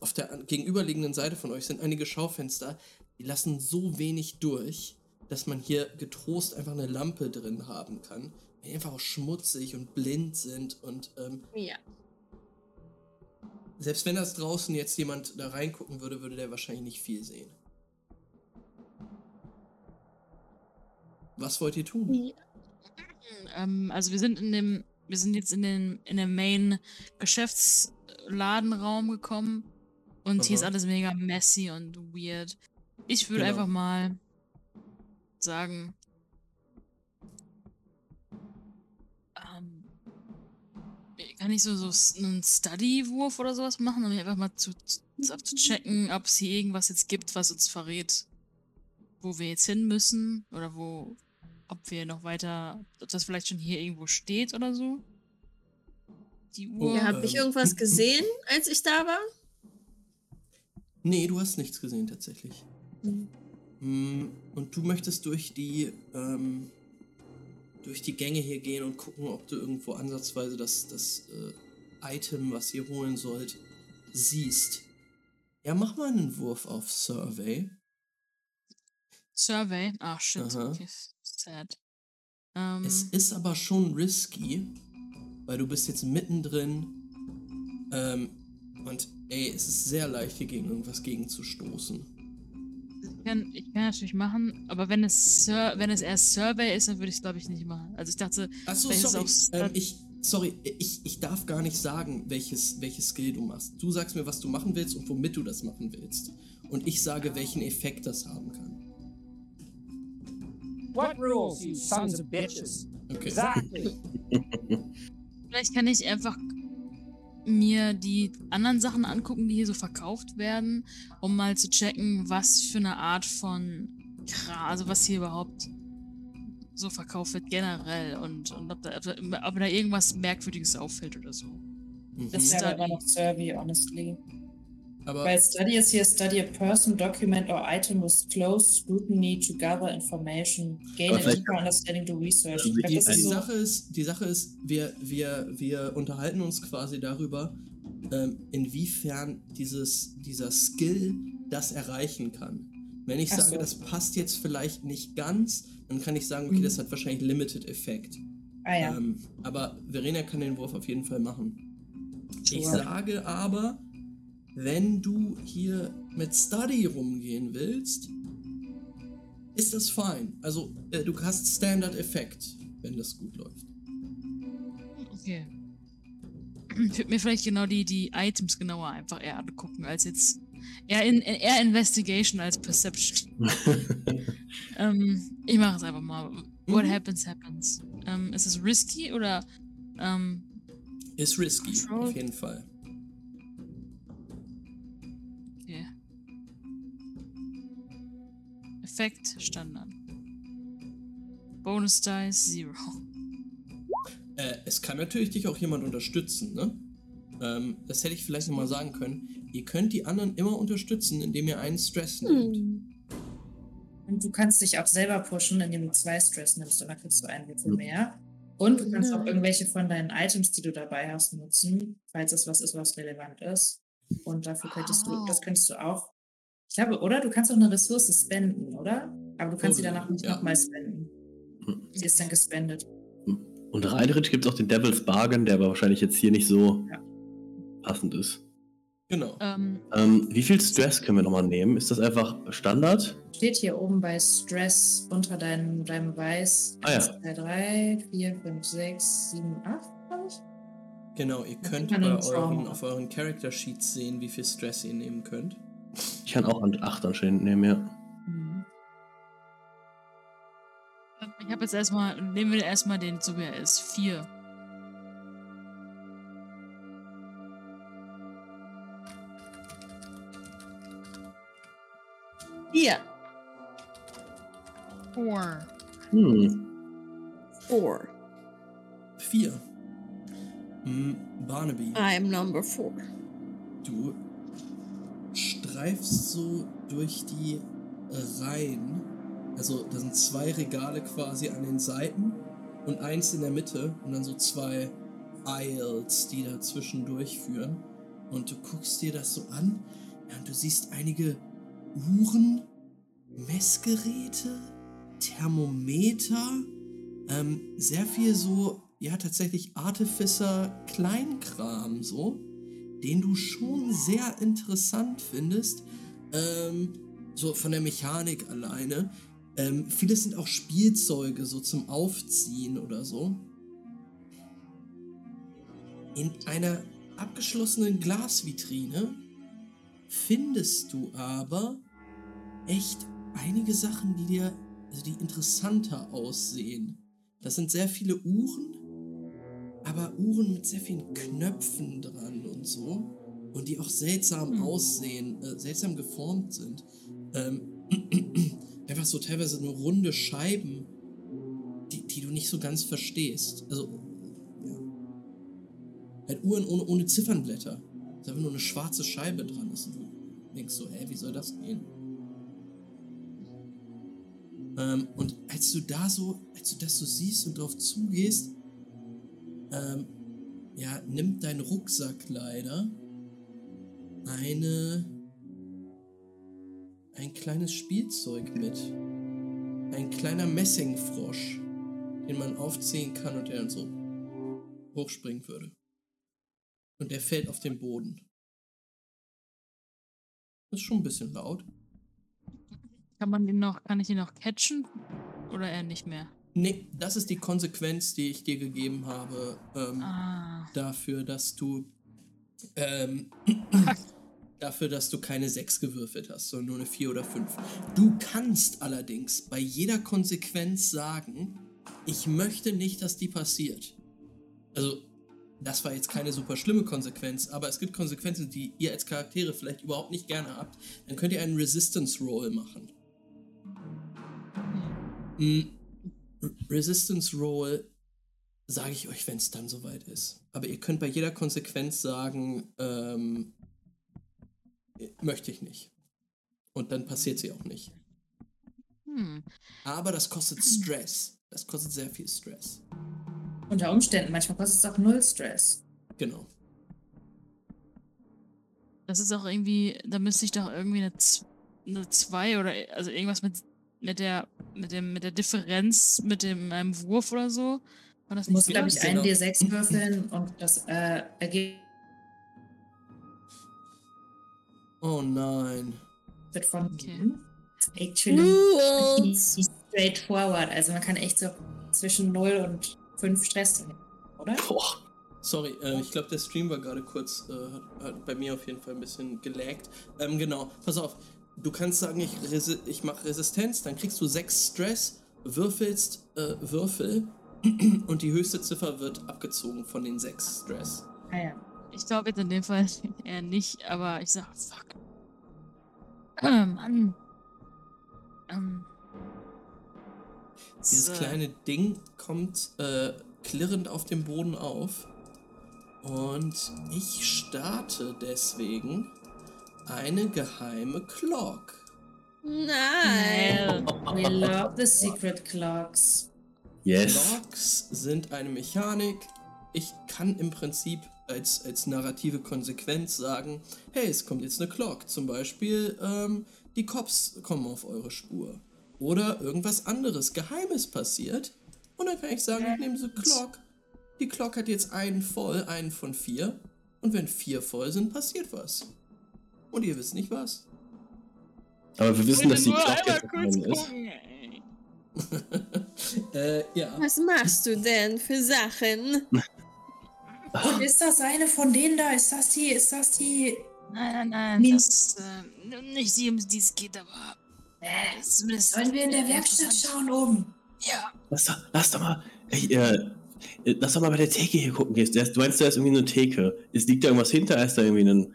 auf der gegenüberliegenden Seite von euch sind einige Schaufenster, die lassen so wenig durch, dass man hier getrost einfach eine Lampe drin haben kann. Die einfach auch schmutzig und blind sind und, ähm, Ja. selbst wenn das draußen jetzt jemand da reingucken würde, würde der wahrscheinlich nicht viel sehen. Was wollt ihr tun? ja. Ähm, also wir sind in dem, wir sind jetzt in den, in den Main Geschäftsladenraum gekommen und hier ist Aha. alles mega messy und weird. Ich würde Genau. einfach mal sagen, ähm, kann ich so, so einen Study-Wurf oder sowas machen, um einfach mal zu, zu, zu checken, ob es hier irgendwas jetzt gibt, was uns verrät, wo wir jetzt hin müssen oder wo, ob wir noch weiter, ob das vielleicht schon hier irgendwo steht oder so. Die Uhr. Ja, hab ich ähm, irgendwas gesehen, als ich da war? Nee, du hast nichts gesehen tatsächlich. Mm, Und du möchtest durch die ähm, durch die Gänge hier gehen und gucken, ob du irgendwo ansatzweise das, das äh, Item, was ihr holen sollt, siehst. Ja, mach mal einen Wurf auf Survey. Survey. Ach shit. Okay, sad. Ähm, Es ist aber schon risky, weil du bist jetzt mittendrin. Ähm, und ey, es ist sehr leicht, hier gegen irgendwas gegenzustoßen. ich, kann, ich kann natürlich machen, aber wenn es, Sur wenn es erst Survey ist, dann würde ich es glaube ich nicht machen. Also ich dachte, Achso, sorry. Ähm, ich, sorry, ich, ich darf gar nicht sagen, welches, welches Skill du machst. Du sagst mir, was du machen willst und womit du das machen willst. Und ich sage, welchen Effekt das haben kann. What rules, you sons of bitches? Okay. Exactly. Vielleicht kann ich einfach mir die anderen Sachen angucken, die hier so verkauft werden, um mal zu checken, was für eine Art von also was hier überhaupt so verkauft wird generell und, und ob, da, ob da irgendwas Merkwürdiges auffällt oder so. Mhm. Das wäre aber noch Survey, honestly. Aber Weil Study ist hier Study a person, document or item with close scrutiny to gather information, gain a deeper understanding to research. Also die- die so, Sache ist, die Sache ist, wir, wir, wir unterhalten uns quasi darüber, ähm, inwiefern dieses, dieser Skill das erreichen kann. Wenn ich Ach sage, so. das passt jetzt vielleicht nicht ganz, dann kann ich sagen, okay, Mhm. das hat wahrscheinlich Limited Effekt. ah ja. Ähm, aber Verena kann den Wurf auf jeden Fall machen. Ich sage aber, wenn du hier mit Study rumgehen willst, ist das fein. Also äh, du hast Standard-Effekt, wenn das gut läuft. Okay. Ich würde mir vielleicht genau die, die Items genauer einfach eher angucken, als jetzt eher, in, eher Investigation als Perception. ähm, ich mache es einfach mal. What Mhm. happens, happens. Ähm, ist es risky oder ähm, Ist risky, Control. auf jeden Fall. Effekt Standard. Bonus Dice Zero. Äh, es kann natürlich dich auch jemand unterstützen, ne? Ähm, das hätte ich vielleicht nochmal sagen können. Ihr könnt die anderen immer unterstützen, indem ihr einen Stress nehmt. Hm. Und du kannst dich auch selber pushen, indem du zwei Stress nimmst und dann kriegst du einen Würfel mehr. Und du kannst auch irgendwelche von deinen Items, die du dabei hast, nutzen, falls es was ist, was relevant ist. Und dafür könntest du, das Oh. könntest du auch. Ich glaube, oder? Du kannst auch eine Ressource spenden, oder? Aber du kannst sie Oh, danach nicht ja. nochmal spenden. Sie ist dann gespendet. Und rein theoretisch gibt es auch den Devil's Bargain, der aber wahrscheinlich jetzt hier nicht so Ja. passend ist. Genau. Ähm, Ähm, wie viel Stress können wir nochmal nehmen? Ist das einfach Standard? Steht hier oben bei Stress unter deinem, deinem Weiß. Ah ja. 1, 2, 3, 4, 5, 6, 7, 8, glaube ich. Genau, ihr könnt bei euren, auf euren Character Sheets sehen, wie viel Stress ihr nehmen könnt. Ich kann auch an 8 anscheinend nehmen, ja. Mhm. ich habe jetzt erstmal, nehmen wir erstmal den, so wie er ist. Vier. Vier. Four. Hm. Four. Vier. Hm, Barnaby, I am number four. du streifst so durch die Reihen. Also da sind zwei Regale quasi an den Seiten und eins in der Mitte und dann so zwei Aisles, die da zwischendurch führen. Und du guckst dir das so an ja, und du siehst einige Uhren, Messgeräte, Thermometer, ähm, sehr viel so, ja, tatsächlich Artificer Kleinkram, so, den du schon sehr interessant findest. Ähm, so von der Mechanik alleine. Ähm, vieles sind auch Spielzeuge, so zum Aufziehen oder so. In einer abgeschlossenen Glasvitrine findest du aber echt einige Sachen, die dir, also die interessanter aussehen. Das sind sehr viele Uhren, aber Uhren mit sehr vielen Knöpfen dran und so. Und die auch seltsam Hm. aussehen, äh, seltsam geformt sind. Ähm, einfach so teilweise nur runde Scheiben, die, die du nicht so ganz verstehst. Also, ja. Halt Uhren ohne, ohne Ziffernblätter. Da ist einfach nur eine schwarze Scheibe dran ist. Und du denkst so, hä, wie soll das gehen? Ähm, und als du da so, als du das so siehst und drauf zugehst, ähm, ja, nimmt dein Rucksack leider eine, ein kleines Spielzeug mit. Ein kleiner Messingfrosch, den man aufziehen kann und der dann so hochspringen würde. Und der fällt auf den Boden. Das ist schon ein bisschen laut. Kann man den noch, kann ich ihn noch catchen? Oder eher nicht mehr? Nee, das ist die Konsequenz, die ich dir gegeben habe, ähm, Ah. dafür, dass du ähm, Dafür, dass du keine 6 gewürfelt hast, sondern nur eine 4 oder 5. Du kannst allerdings bei jeder Konsequenz sagen, ich möchte nicht, dass die passiert. Also, das war jetzt keine super schlimme Konsequenz, aber es gibt Konsequenzen, die ihr als Charaktere vielleicht überhaupt nicht gerne habt. Dann könnt ihr einen Resistance Roll machen. R- Resistance Roll sage ich euch, wenn es dann soweit ist. Aber ihr könnt bei jeder Konsequenz sagen, ähm, möchte ich nicht. Und dann passiert sie auch nicht. Hm. Aber das kostet Stress. Das kostet sehr viel Stress. Unter Umständen, manchmal kostet es auch null Stress. Genau. Das ist auch irgendwie, da müsste ich doch irgendwie eine, Z- eine 2 oder also irgendwas mit, mit der mit dem mit der Differenz mit dem einem Wurf oder so. War das Du musst, glaube ich, Genau. einen D6 würfeln und das äh, Ergebnis Oh nein. wird von Okay. Actually straightforward. Also man kann echt so zwischen 0 und 5 Stress drin, oder? Boah. Sorry, äh, ich glaube, der Stream war gerade kurz, äh, hat, hat bei mir auf jeden Fall ein bisschen gelaggt. Ähm, genau, pass auf. Du kannst sagen, ich, ich mache Resistenz, dann kriegst du 6 Stress, würfelst äh, Würfel und die höchste Ziffer wird abgezogen von den 6 Stress. Ah ja. Ich glaube jetzt in dem Fall eher nicht, aber ich sag, fuck. Ah, Mann. Ähm. Dieses so. kleine Ding kommt äh, klirrend auf dem Boden auf. Und ich starte deswegen eine geheime Clock. Nein. We love the secret clocks. Yes. Clocks sind eine Mechanik. Ich kann im Prinzip als, als narrative Konsequenz sagen, hey, es kommt jetzt eine Clock. Zum Beispiel, ähm, die Cops kommen auf eure Spur. Oder irgendwas anderes Geheimes passiert. Und dann kann ich sagen, ich nehme diese Clock. Die Clock hat jetzt einen voll, einen von vier. Und wenn vier voll sind, passiert was. Und ihr wisst nicht was. Aber wir wissen, dass die einmal jetzt kurz geheim ist. gucken, ey. äh, ja. Was machst du denn für Sachen? Und ist das eine von denen da? Ist das die, ist das die... Nein, nein, nein. Min- Das ist äh, nicht die, um die es geht, aber. Äh, Zumindest sollen wir in der Werkstatt schauen oben? Ja. Lass doch, lass doch mal. Ey, äh, äh, lass doch mal bei der Theke hier gucken. Gehst. Du meinst, da ist irgendwie eine Theke. Ist, liegt da irgendwas hinter? Ist da irgendwie ein,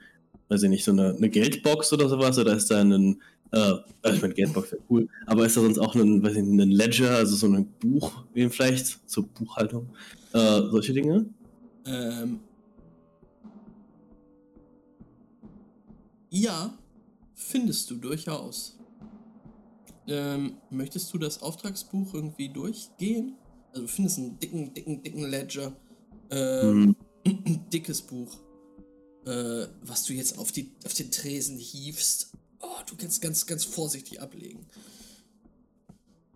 weiß ich nicht, so eine, eine Geldbox oder sowas? Oder ist da ein, äh, also ich meine, Geldbox wäre cool, aber ist da sonst auch ein, weiß ich nicht, ein Ledger, also so ein Buch, wie vielleicht, zur Buchhaltung? Äh, solche Dinge? Ähm. Ja, findest du durchaus. Ähm, möchtest du das Auftragsbuch irgendwie durchgehen? Also du findest einen dicken, dicken, dicken Ledger. Ähm, Hm. ein dickes Buch. Äh, was du jetzt auf, die, auf den Tresen hiefst. Oh, du kannst ganz, ganz vorsichtig ablegen.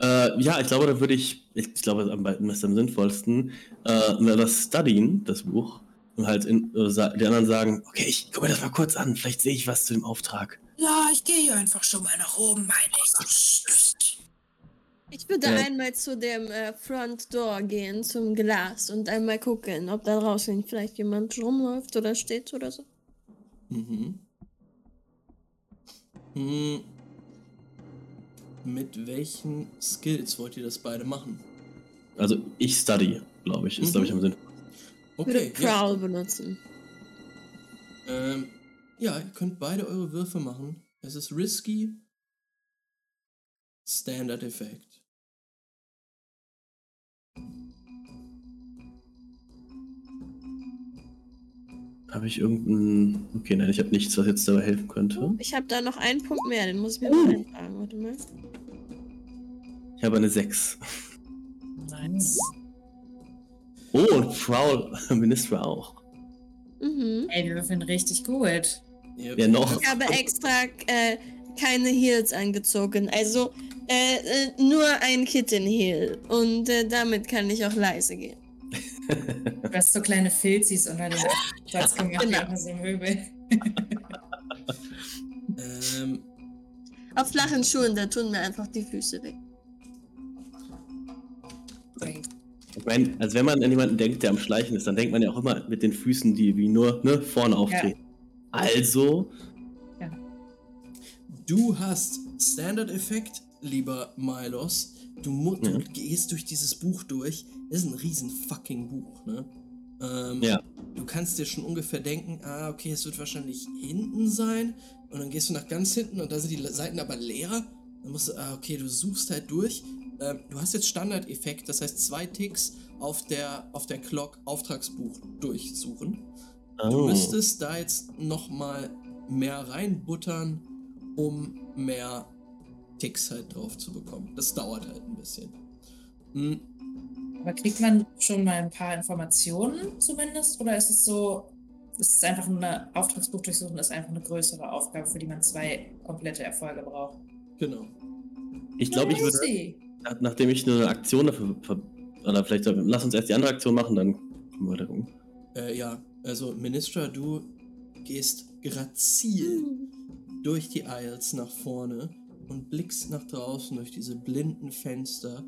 Äh, ja, ich glaube, da würde ich, ich glaube, am, beiden ist am sinnvollsten, äh, das studien, das Buch, und halt in, äh, die anderen sagen, okay, ich gucke mir das mal kurz an, vielleicht sehe ich was zu dem Auftrag. Ja, ich gehe hier einfach schon mal nach oben, meine ich. Ich würde Ja. einmal zu dem äh, Front Door gehen, zum Glas und einmal gucken, ob da draußen vielleicht jemand rumläuft oder steht oder so. Mhm. Hm. Mit welchen Skills wollt ihr das beide machen? Also ich study, glaube ich, ist, Mhm. glaube ich, am Sinn. Ich würde Okay, ja. Prowl benutzen. Ähm, ja, ihr könnt beide eure Würfe machen. Es ist risky. Standard Effekt. Habe ich irgendeinen. Okay, nein, ich habe nichts, was jetzt dabei helfen könnte. Ich habe da noch einen Punkt mehr, den muss ich mir mal eintragen. Warte mal. Ich habe eine 6. Nice. Oh, und Prowl, Minister auch. Mhm. Ey, wir würfeln richtig gut. Wer noch? Ich habe extra äh, keine Heels angezogen. Also äh, äh, nur ein Kitten-Heel. Und äh, damit kann ich auch leise gehen. Du hast so kleine Filzis unter dem Platz gemacht, Genau. genau. so Möbel. Ähm, Auf flachen Schuhen, da tun mir einfach die Füße weg. Ich meine, als wenn man an jemanden denkt, der am Schleichen ist, dann denkt man ja auch immer mit den Füßen, die wie nur ne, vorne auftreten. Also Du hast Standard-Effekt, lieber Milos. Du, mu- du gehst durch dieses Buch durch. Das ist ein riesen fucking Buch, ne? Ähm, Ja. Du kannst dir schon ungefähr denken, ah, okay, es wird wahrscheinlich hinten sein. Und dann gehst du nach ganz hinten und da sind die Seiten aber leer. Dann musst du, ah, okay, du suchst halt durch. Ähm, du hast jetzt Standard-Effekt, das heißt zwei Ticks auf der, auf der Clock Auftragsbuch durchsuchen. Du Oh. müsstest da jetzt nochmal mehr reinbuttern, um mehr Ticks halt drauf zu bekommen. Das dauert halt ein bisschen. Hm, Aber kriegt man schon mal ein paar Informationen zumindest? Oder ist es so, ist es einfach nur eine Auftragsbuch durchsuchen, ist einfach eine größere Aufgabe, für die man zwei komplette Erfolge braucht? genau. Ich glaube, ich würde, nach- nachdem ich eine Aktion dafür, oder vielleicht, lass uns erst die andere Aktion machen, dann können wir weiter gucken. Äh, ja, also Ministra, du gehst grazil durch die Aisles nach vorne und blickst nach draußen durch diese blinden Fenster.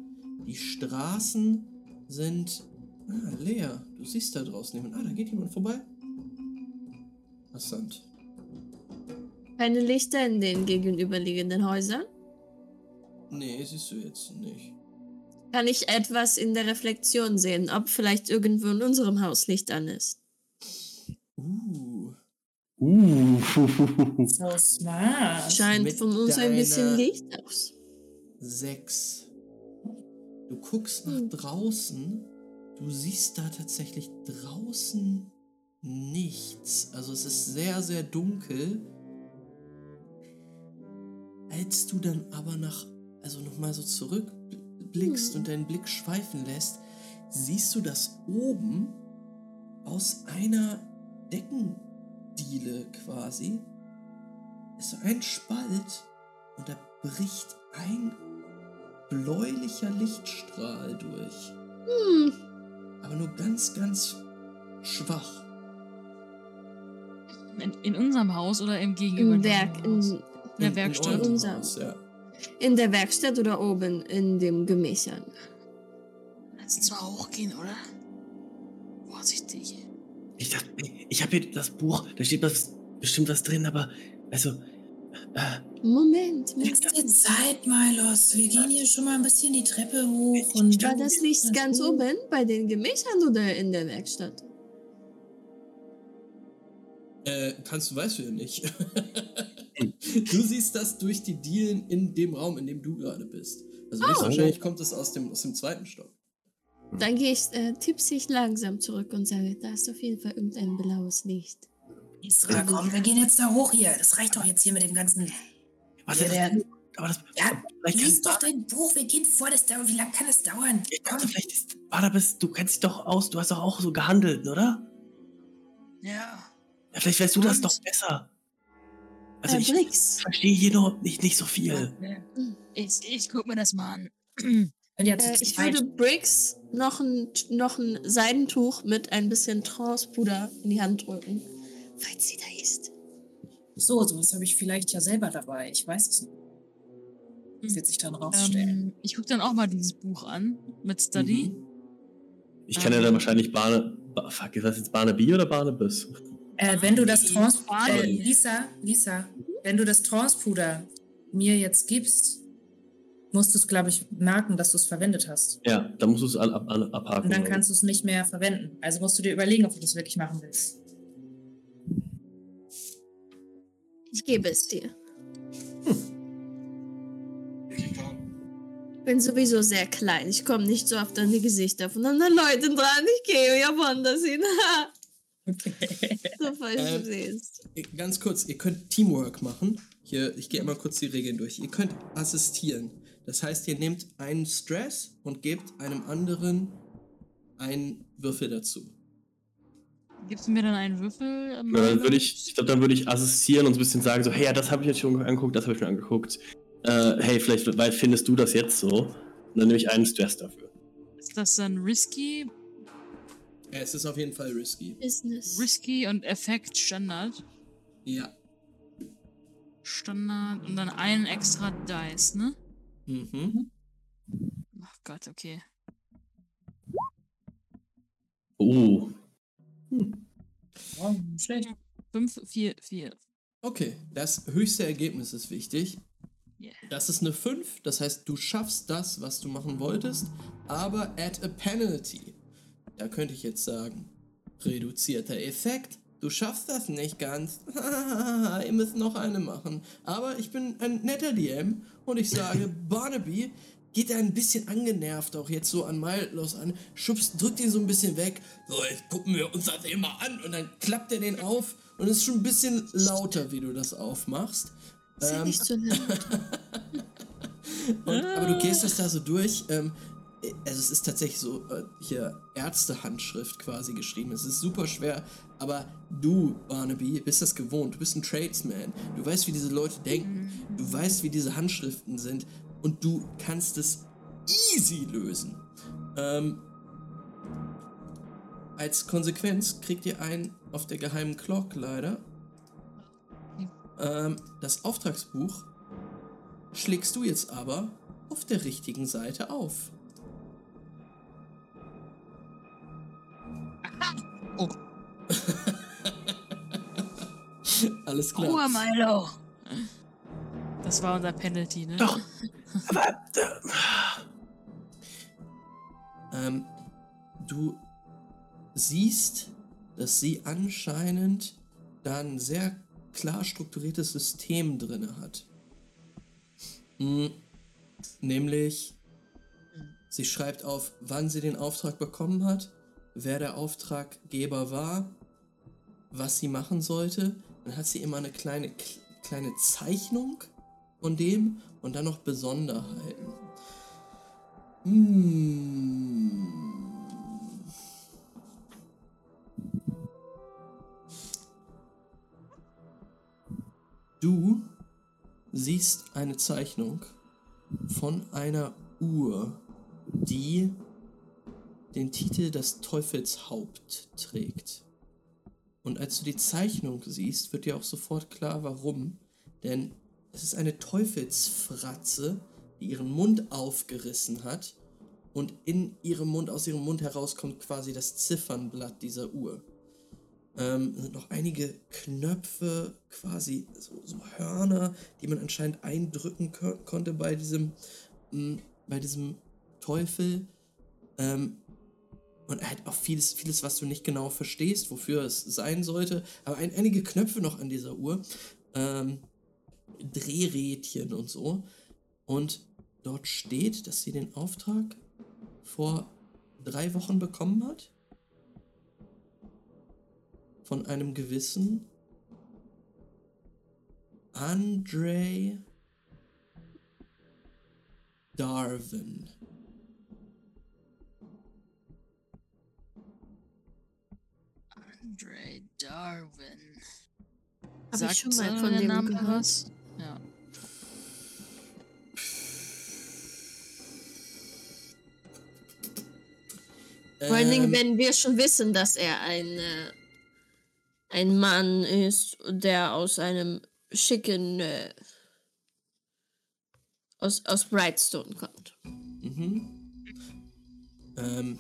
Die Straßen sind ah, leer. Du siehst da draußen jemand. Ah, da geht jemand vorbei. Interessant. Keine Lichter in den gegenüberliegenden Häusern? Nee, siehst du jetzt nicht. Kann ich etwas in der Reflexion sehen, ob vielleicht irgendwo in unserem Haus Licht an ist? Uh. Uh. So smart. Scheint mit von uns ein bisschen Licht aus. Sechs. Du guckst nach Hm. draußen. Du siehst da tatsächlich draußen nichts. Also es ist sehr, sehr dunkel. Als du dann aber nach, also nochmal so zurückblickst Hm. und deinen Blick schweifen lässt, siehst du, dass oben aus einer Deckendiele quasi ist so ein Spalt und da bricht ein bläulicher Lichtstrahl durch. Hm, Aber nur ganz, ganz schwach. In, in unserem Haus oder im Gegenüber? im Werk, Haus? in, In der Werkstatt. eurem Unser- Haus, ja. in der Werkstatt oder oben in dem Gemächern? Lass uns mal hochgehen, oder? Vorsichtig. Ich dachte, ich habe hier das Buch, da steht was, bestimmt was drin, aber, also, äh, Moment, Moment. Nächste Zeit, Milos. Wir gehen hier schon mal ein bisschen die Treppe hoch. Und War das Licht ganz Buch. oben bei den Gemächern oder in der Werkstatt? Äh, kannst du, weißt du ja nicht. du siehst das durch die Dielen in dem Raum, in dem du gerade bist. Also Oh. höchstwahrscheinlich kommt es aus dem, aus dem zweiten Stock. Dann gehe ich äh, tippsig langsam zurück und sage, da ist auf jeden Fall irgendein blaues Licht. Isra, komm, wir gehen jetzt da hoch hier. Das reicht doch jetzt hier mit dem ganzen. was der- das? Aber das, Ja, vielleicht lies doch dein Buch. Wir gehen vor das dauert. Wie lange kann das dauern? ich dachte, vielleicht ist, Barnabas, du kennst dich doch aus, du hast doch auch so gehandelt, oder? Ja. Ja, vielleicht weißt du das doch besser. Also äh, ich Brix, verstehe hier nur nicht, nicht so viel. Ich, ich guck mir das mal an. Und jetzt äh, ich würde Briggs noch ein, noch ein Seidentuch mit ein bisschen Transpuder in die Hand drücken, falls sie da ist. so, sowas habe ich vielleicht ja selber dabei. Ich weiß es nicht. Das wird sich dann rausstellen. Ähm, ich guck dann auch mal dieses Buch an mit Study. Mhm. Ich kann ja dann wahrscheinlich Barne, ba, fuck, ist das jetzt Barnaby oder Barnabas? Äh, wenn du das die Trans... Fahne. Äh, Lisa, Lisa, wenn du das Transpuder mir jetzt gibst, musst du es, glaube ich, merken, dass du es verwendet hast. Ja, da musst du es ab, an, abhaken. Und dann oder? kannst du es nicht mehr verwenden. Also musst du dir überlegen, ob du das wirklich machen willst. Ich gebe es dir. bin sowieso sehr klein. Ich komme nicht so oft an die Gesichter von anderen Leuten dran. Ich gehe ja woanders hin. so falls Ähm, du siehst. Ihr- Ganz kurz, ihr könnt Teamwork machen. Hier, ich gehe einmal kurz die Regeln durch. Ihr könnt assistieren. Das heißt, ihr nehmt einen Stress und gebt einem anderen einen Würfel dazu. Gibst du mir dann einen Würfel? Ja, dann würde ich, ich glaube, dann würde ich assistieren und so ein bisschen sagen, so, hey, ja, das habe ich jetzt schon angeguckt, das habe ich schon angeguckt. Äh, hey, vielleicht weil findest du das jetzt so. Und dann nehme ich einen Stress dafür. Ist das dann risky? Ja, es ist auf jeden Fall risky. Business. Risky und Effekt Standard. Ja. Standard und dann einen extra Dice, ne? Mhm. Ach Gott, okay. Oh. Oh, schlecht. 5, 4, 4. Okay, das höchste Ergebnis ist wichtig. Yeah. Das ist eine 5, das heißt, du schaffst das, was du machen wolltest, aber at a penalty. Da könnte ich jetzt sagen, reduzierter Effekt. Du schaffst das nicht ganz. Ihr müsst noch eine machen. Aber ich bin ein netter DM und ich sage, Barnaby geht da ein bisschen angenervt auch jetzt so an Milos an, schubst, drückt ihn so ein bisschen weg. So, jetzt gucken wir uns das eben mal an und dann klappt er den auf und es ist schon ein bisschen lauter, wie du das aufmachst. Ist ja Ähm, nicht so laut. und, aber du gehst das da so durch. Ähm, also es ist tatsächlich so äh, hier Ärztehandschrift quasi geschrieben. Es ist super schwer, aber du, Barnaby, bist das gewohnt. Du bist ein Tradesman. Du weißt, wie diese Leute denken. Du weißt, wie diese Handschriften sind. Und du kannst es easy lösen. Ähm, als Konsequenz kriegt ihr einen auf der geheimen Clock leider. Ähm, das Auftragsbuch schlägst du jetzt aber auf der richtigen Seite auf. Oh. Alles klar. Ruhe, Milo. Das war unser Penalty, ne? Doch. Aber äh, Ähm, du siehst, dass sie anscheinend da ein sehr klar strukturiertes System drin hat. Hm, nämlich, sie schreibt auf, wann sie den Auftrag bekommen hat, wer der Auftraggeber war, was sie machen sollte. Dann hat sie immer eine kleine, kleine Zeichnung von dem und dann noch Besonderheiten. Hm. Du siehst eine Zeichnung von einer Uhr, die den Titel Das Teufelshaupt trägt. Und als du die Zeichnung siehst, wird dir auch sofort klar, warum. Denn es ist eine Teufelsfratze, die ihren Mund aufgerissen hat und in ihrem Mund, aus ihrem Mund heraus kommt quasi das Ziffernblatt dieser Uhr. Ähm, sind noch einige Knöpfe, quasi so, so Hörner, die man anscheinend eindrücken ko konnte bei diesem, mh, bei diesem Teufel. Ähm, und halt auch vieles, vieles, was du nicht genau verstehst, wofür es sein sollte. Aber ein, einige Knöpfe noch an dieser Uhr. Ähm, Drehrädchen und so. Und dort steht, dass sie den Auftrag vor drei Wochen bekommen hat. Von einem gewissen Andre Darwin. Andre Darwin. Hab ich schon mal äh, von dem Name gehört? was? Ja. Vor allen Dingen, Ähm, wenn wir schon wissen, dass er ein, äh, ein Mann ist, der aus einem schicken, äh, aus, aus Brightstone kommt. Mhm. Ähm,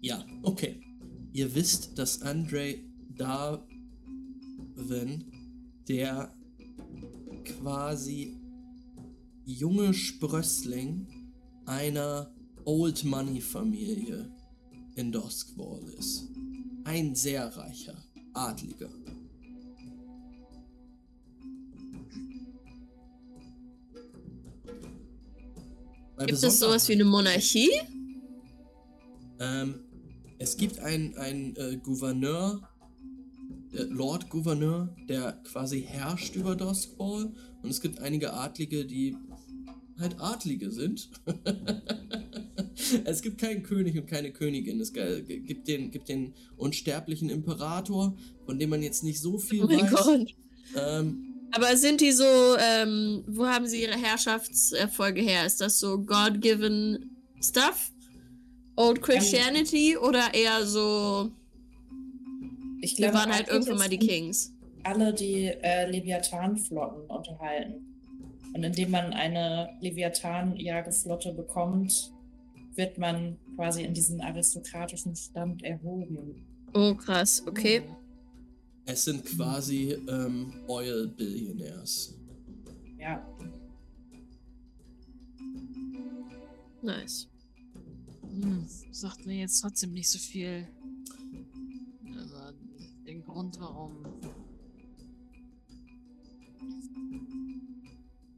ja, okay. Ihr wisst, dass Andre Darwin, der quasi junge Sprössling einer Old Money Familie in Duskwall ist. Ein sehr reicher Adliger. Gibt es sowas wie eine Monarchie? ähm, es gibt einen, einen äh, Gouverneur, äh, Lord Gouverneur, der quasi herrscht über Duskwall. Und es gibt einige Adlige, die halt Adlige sind. es gibt keinen König und keine Königin. Es gibt den, gibt den unsterblichen Imperator, von dem man jetzt nicht so viel Oh mein weiß. Gott. Ähm, Aber sind die so, ähm, wo haben sie ihre Herrschaftserfolge her? Ist das so God-given stuff? Old Christianity oder eher so, Ich wir glaube, waren halt irgendwann mal die Kings? alle die äh, Leviathan-Flotten unterhalten. Und indem man eine Leviathan-Jageflotte bekommt, wird man quasi in diesen aristokratischen Stand erhoben. Oh, krass, okay. Es sind quasi ähm, Oil Billionaires. Ja. Nice. Hm, sagt mir jetzt trotzdem nicht so viel. Aber den Grund, warum.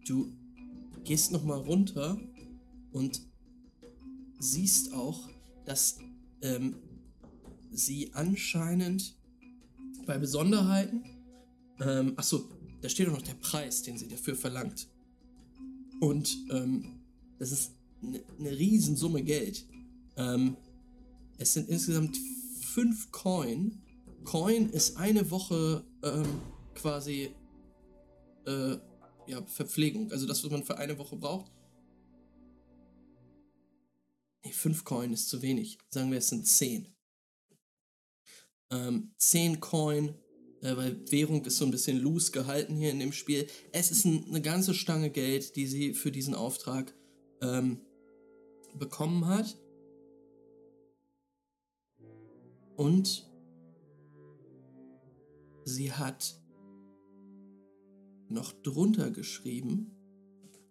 Du gehst noch mal runter und siehst auch, dass ähm, sie anscheinend bei Besonderheiten, ähm, achso, da steht auch noch der Preis, den sie dafür verlangt. Und ähm, das ist eine ne Riesensumme Geld. Ähm, es sind insgesamt fünf Coin. Coin ist eine Woche ähm, quasi äh, ja, Verpflegung, also das, was man für eine Woche braucht. Nee, fünf Coin ist zu wenig. Sagen wir, es sind zehn. Ähm, zehn Coin, äh, weil Währung ist so ein bisschen loose gehalten hier in dem Spiel. Es ist ein, eine ganze Stange Geld, die sie für diesen Auftrag ähm, bekommen hat. Und sie hat noch drunter geschrieben,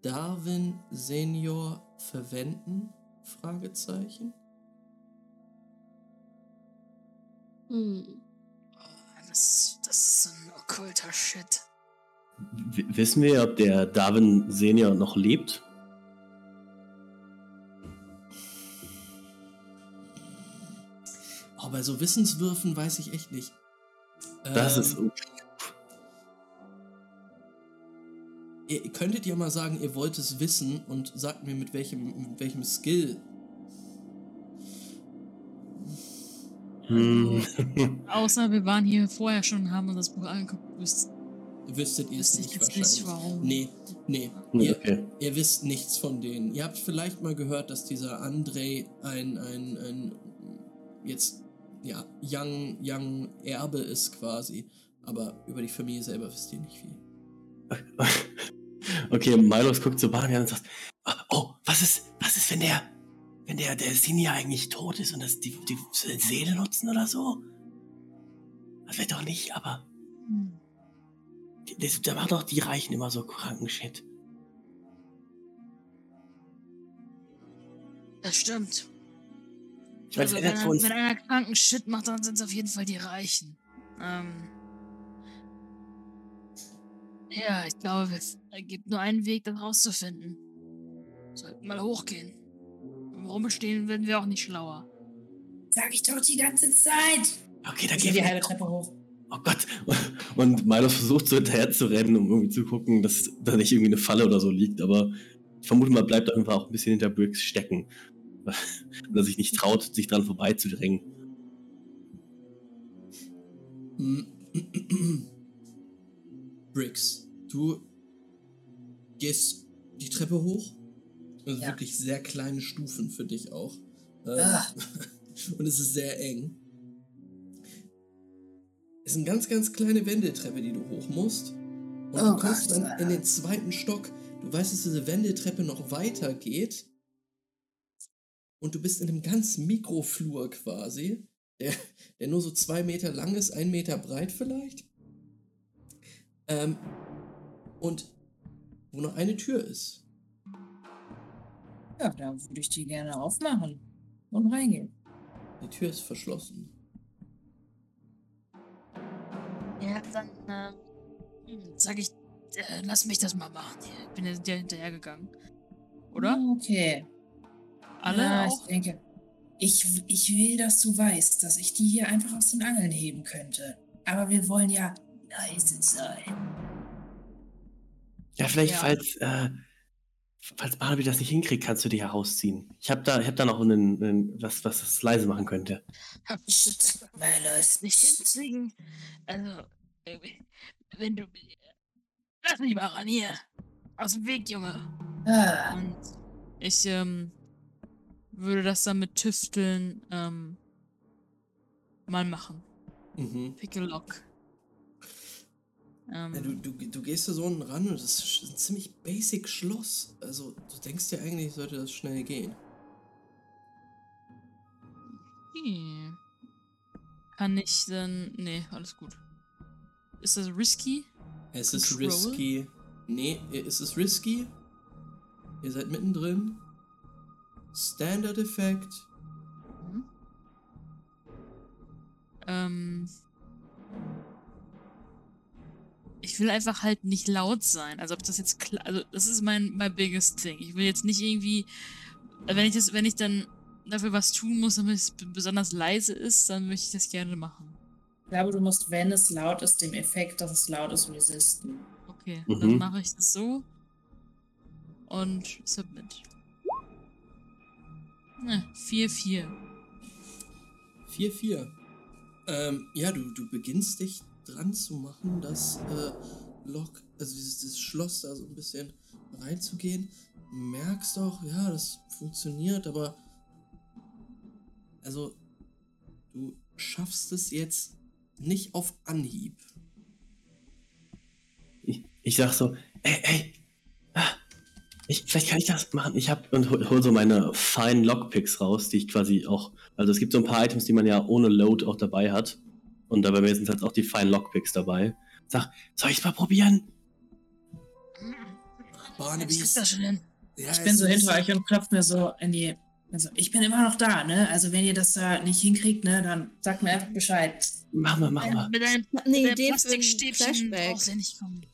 Darwin Senior verwenden? Fragezeichen. Hm. Das, das ist ein okkulter Shit. W wissen wir, ob der Darwin Senior noch lebt? Oh, bei so Wissenswürfen weiß ich echt nicht. Das Ähm, ist. Ihr könntet ja mal sagen, ihr wollt es wissen und sagt mir mit welchem, mit welchem Skill. Hm. Außer wir waren hier vorher schon und haben uns das Buch angeguckt. Wüsst, Wüsstet ihr es nicht jetzt wahrscheinlich. nicht, warum. Nee, nee. Ihr, okay. ihr wisst nichts von denen. Ihr habt vielleicht mal gehört, dass dieser André ein, ein, ein jetzt, ja, young, young Erbe ist quasi. Aber über die Familie selber wisst ihr nicht viel. Okay, Milos guckt so Barney an und sagt, oh, was ist, was ist, wenn der, wenn der, der Senior eigentlich tot ist und das die, die Seele nutzen oder so? Das wird doch nicht, aber das, da machen doch die Reichen immer so kranken Shit. Das stimmt. Ich Also, wenn, er, uns. wenn einer kranken Shit macht, dann sind es auf jeden Fall die Reichen. Ähm. Ja, ich glaube, es gibt nur einen Weg, das rauszufinden. Sollten mal hochgehen. Rumstehen werden wir auch nicht schlauer. Sag ich doch die ganze Zeit. Okay, da Ich gehen gehe die wir. halbe Treppe hoch. Oh Gott. Und Milos versucht so hinterher zu rennen, um irgendwie zu gucken, dass da nicht irgendwie eine Falle oder so liegt, aber ich vermute mal, bleibt einfach auch ein bisschen hinter Briggs stecken. Weil er sich nicht traut, sich dran vorbeizudrängen. Hm. Briggs, du gehst die Treppe hoch. Also Ja. wirklich sehr kleine Stufen für dich auch. Ähm, Ah. Und es ist sehr eng. Es sind ganz, ganz kleine Wendeltreppe, die du hoch musst. Und Oh du kommst Gott. dann in den zweiten Stock. Du weißt, dass diese Wendeltreppe noch weiter geht. Und du bist in einem ganz Mikroflur quasi, der, der nur so zwei Meter lang ist, ein Meter breit vielleicht. Ähm, und wo noch eine Tür ist. Ja, dann würde ich die gerne aufmachen und reingehen. Die Tür ist verschlossen. Ja, dann äh, hm, sag ich, äh, lass mich das mal machen. Ich bin ja hinterhergegangen. Oder? Okay. Alle ja, auch? ich denke. Ich, ich will, dass du weißt, dass ich die hier einfach aus den Angeln heben könnte. Aber wir wollen ja leise sein. Ja, vielleicht, Ja. falls, äh, falls Barnaby das nicht hinkriegt, kannst du die herausziehen. Ich habe da, ich hab da noch einen, einen, was, was das leise machen könnte. Malus. nicht hinkriegen. Also, wenn du. Lass mich mal ran hier. Aus dem Weg, Junge. Ah, Und ich ähm, würde das dann mit Tüfteln ähm, mal machen. Mhm. Pick a lock. Ähm, Ja, du, du, du gehst da so unten ran und das ist ein ziemlich basic Schloss. Also, du denkst ja eigentlich, sollte das schnell gehen. hm. Kann ich denn. Nee, alles gut. Ist das risky? Es ist Control? risky. Nee, es ist risky. Ihr seid mittendrin. Standard Effekt. Ähm. Ich will einfach halt nicht laut sein. Also ob das jetzt klar. Also das ist mein, mein biggest thing. Ich will jetzt nicht irgendwie. Wenn ich das, wenn ich dann dafür was tun muss, damit es besonders leise ist, dann möchte ich das gerne machen. Ich glaube, du musst, wenn es laut ist, dem Effekt, dass es laut ist, resisten. Okay, Mhm. dann mache ich das so. Und submit. Ne, 4-4. 4-4. Ähm, ja, du, du beginnst dich dran zu machen, das äh, Lock, also dieses, dieses Schloss da so ein bisschen reinzugehen. Merkst auch, ja, das funktioniert, aber also du schaffst es jetzt nicht auf Anhieb. Ich, ich sag so, ey, ey, ich, vielleicht kann ich das machen. Ich hab und hol, hol so meine feinen Lockpicks raus, die ich quasi auch, also es gibt so ein paar Items, die man ja ohne Load auch dabei hat. Und dabei mir sind halt auch die feinen Lockpicks dabei. Sag, soll ich's mal probieren? Barnaby, Ich das schon hin. ja, Ich es bin so hinter euch und klopfe mir so in die. Also, ich bin immer noch da, ne? Also, wenn ihr das da nicht hinkriegt, ne, dann sagt mir einfach Bescheid. Mach mal, mach mal. Mit einem Ich mit ein Plastikstäbchen Flashback. brauchst du nicht kommen.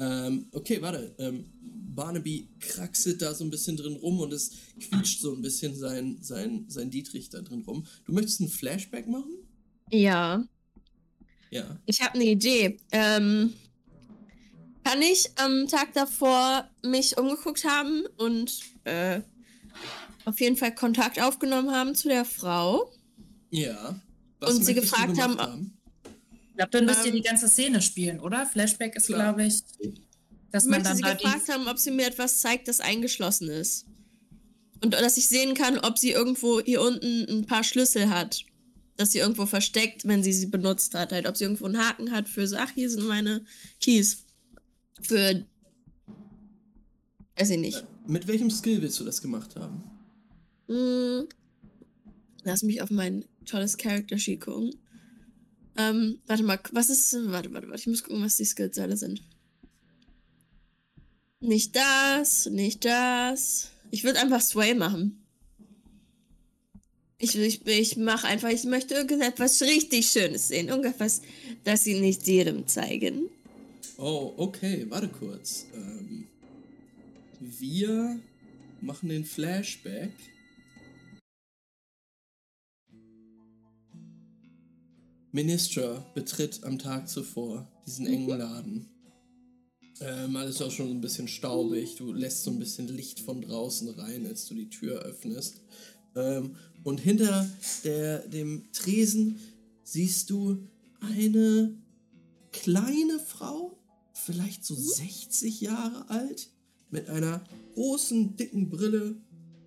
Ähm, okay, warte. Ähm, Barnaby kraxelt da so ein bisschen drin rum und es quietscht so ein bisschen sein, sein, sein Dietrich da drin rum. Du möchtest ein Flashback machen? Ja, Ja. ich habe eine Idee. Ähm, kann ich am Tag davor mich umgeguckt haben und äh, auf jeden Fall Kontakt aufgenommen haben zu der Frau? Ja. Und sie gefragt gemacht haben, Ich glaube, dann müsst ihr Ähm, die ganze Szene spielen, oder? Flashback ist, glaube ich, dass Ich man möchte dann sie gefragt haben, ob sie mir etwas zeigt, das eingeschlossen ist. Und dass ich sehen kann, ob sie irgendwo hier unten ein paar Schlüssel hat. Dass sie irgendwo versteckt, wenn sie sie benutzt hat. Halt, ob sie irgendwo einen Haken hat für so, ach, hier sind meine Keys. Für. Weiß ich nicht. Mit welchem Skill willst du das gemacht haben? Hm. Lass mich auf mein tolles Character Sheet gucken. Ähm, warte mal, was ist. Warte, warte, warte. Ich muss gucken, was die Skills alle sind. Nicht das, nicht das. Ich würde einfach Sway machen. Ich, ich, ich mache einfach, ich möchte irgendetwas richtig Schönes sehen. Irgendetwas, das sie nicht jedem zeigen. Oh, okay, warte kurz. Ähm, wir machen den Flashback. Ministra betritt am Tag zuvor diesen engen Laden. Ähm, alles auch schon ein bisschen staubig. Du lässt so ein bisschen Licht von draußen rein, als du die Tür öffnest. Ähm, und hinter der, dem Tresen siehst du eine kleine Frau, vielleicht so 60 Jahre alt, mit einer großen, dicken Brille,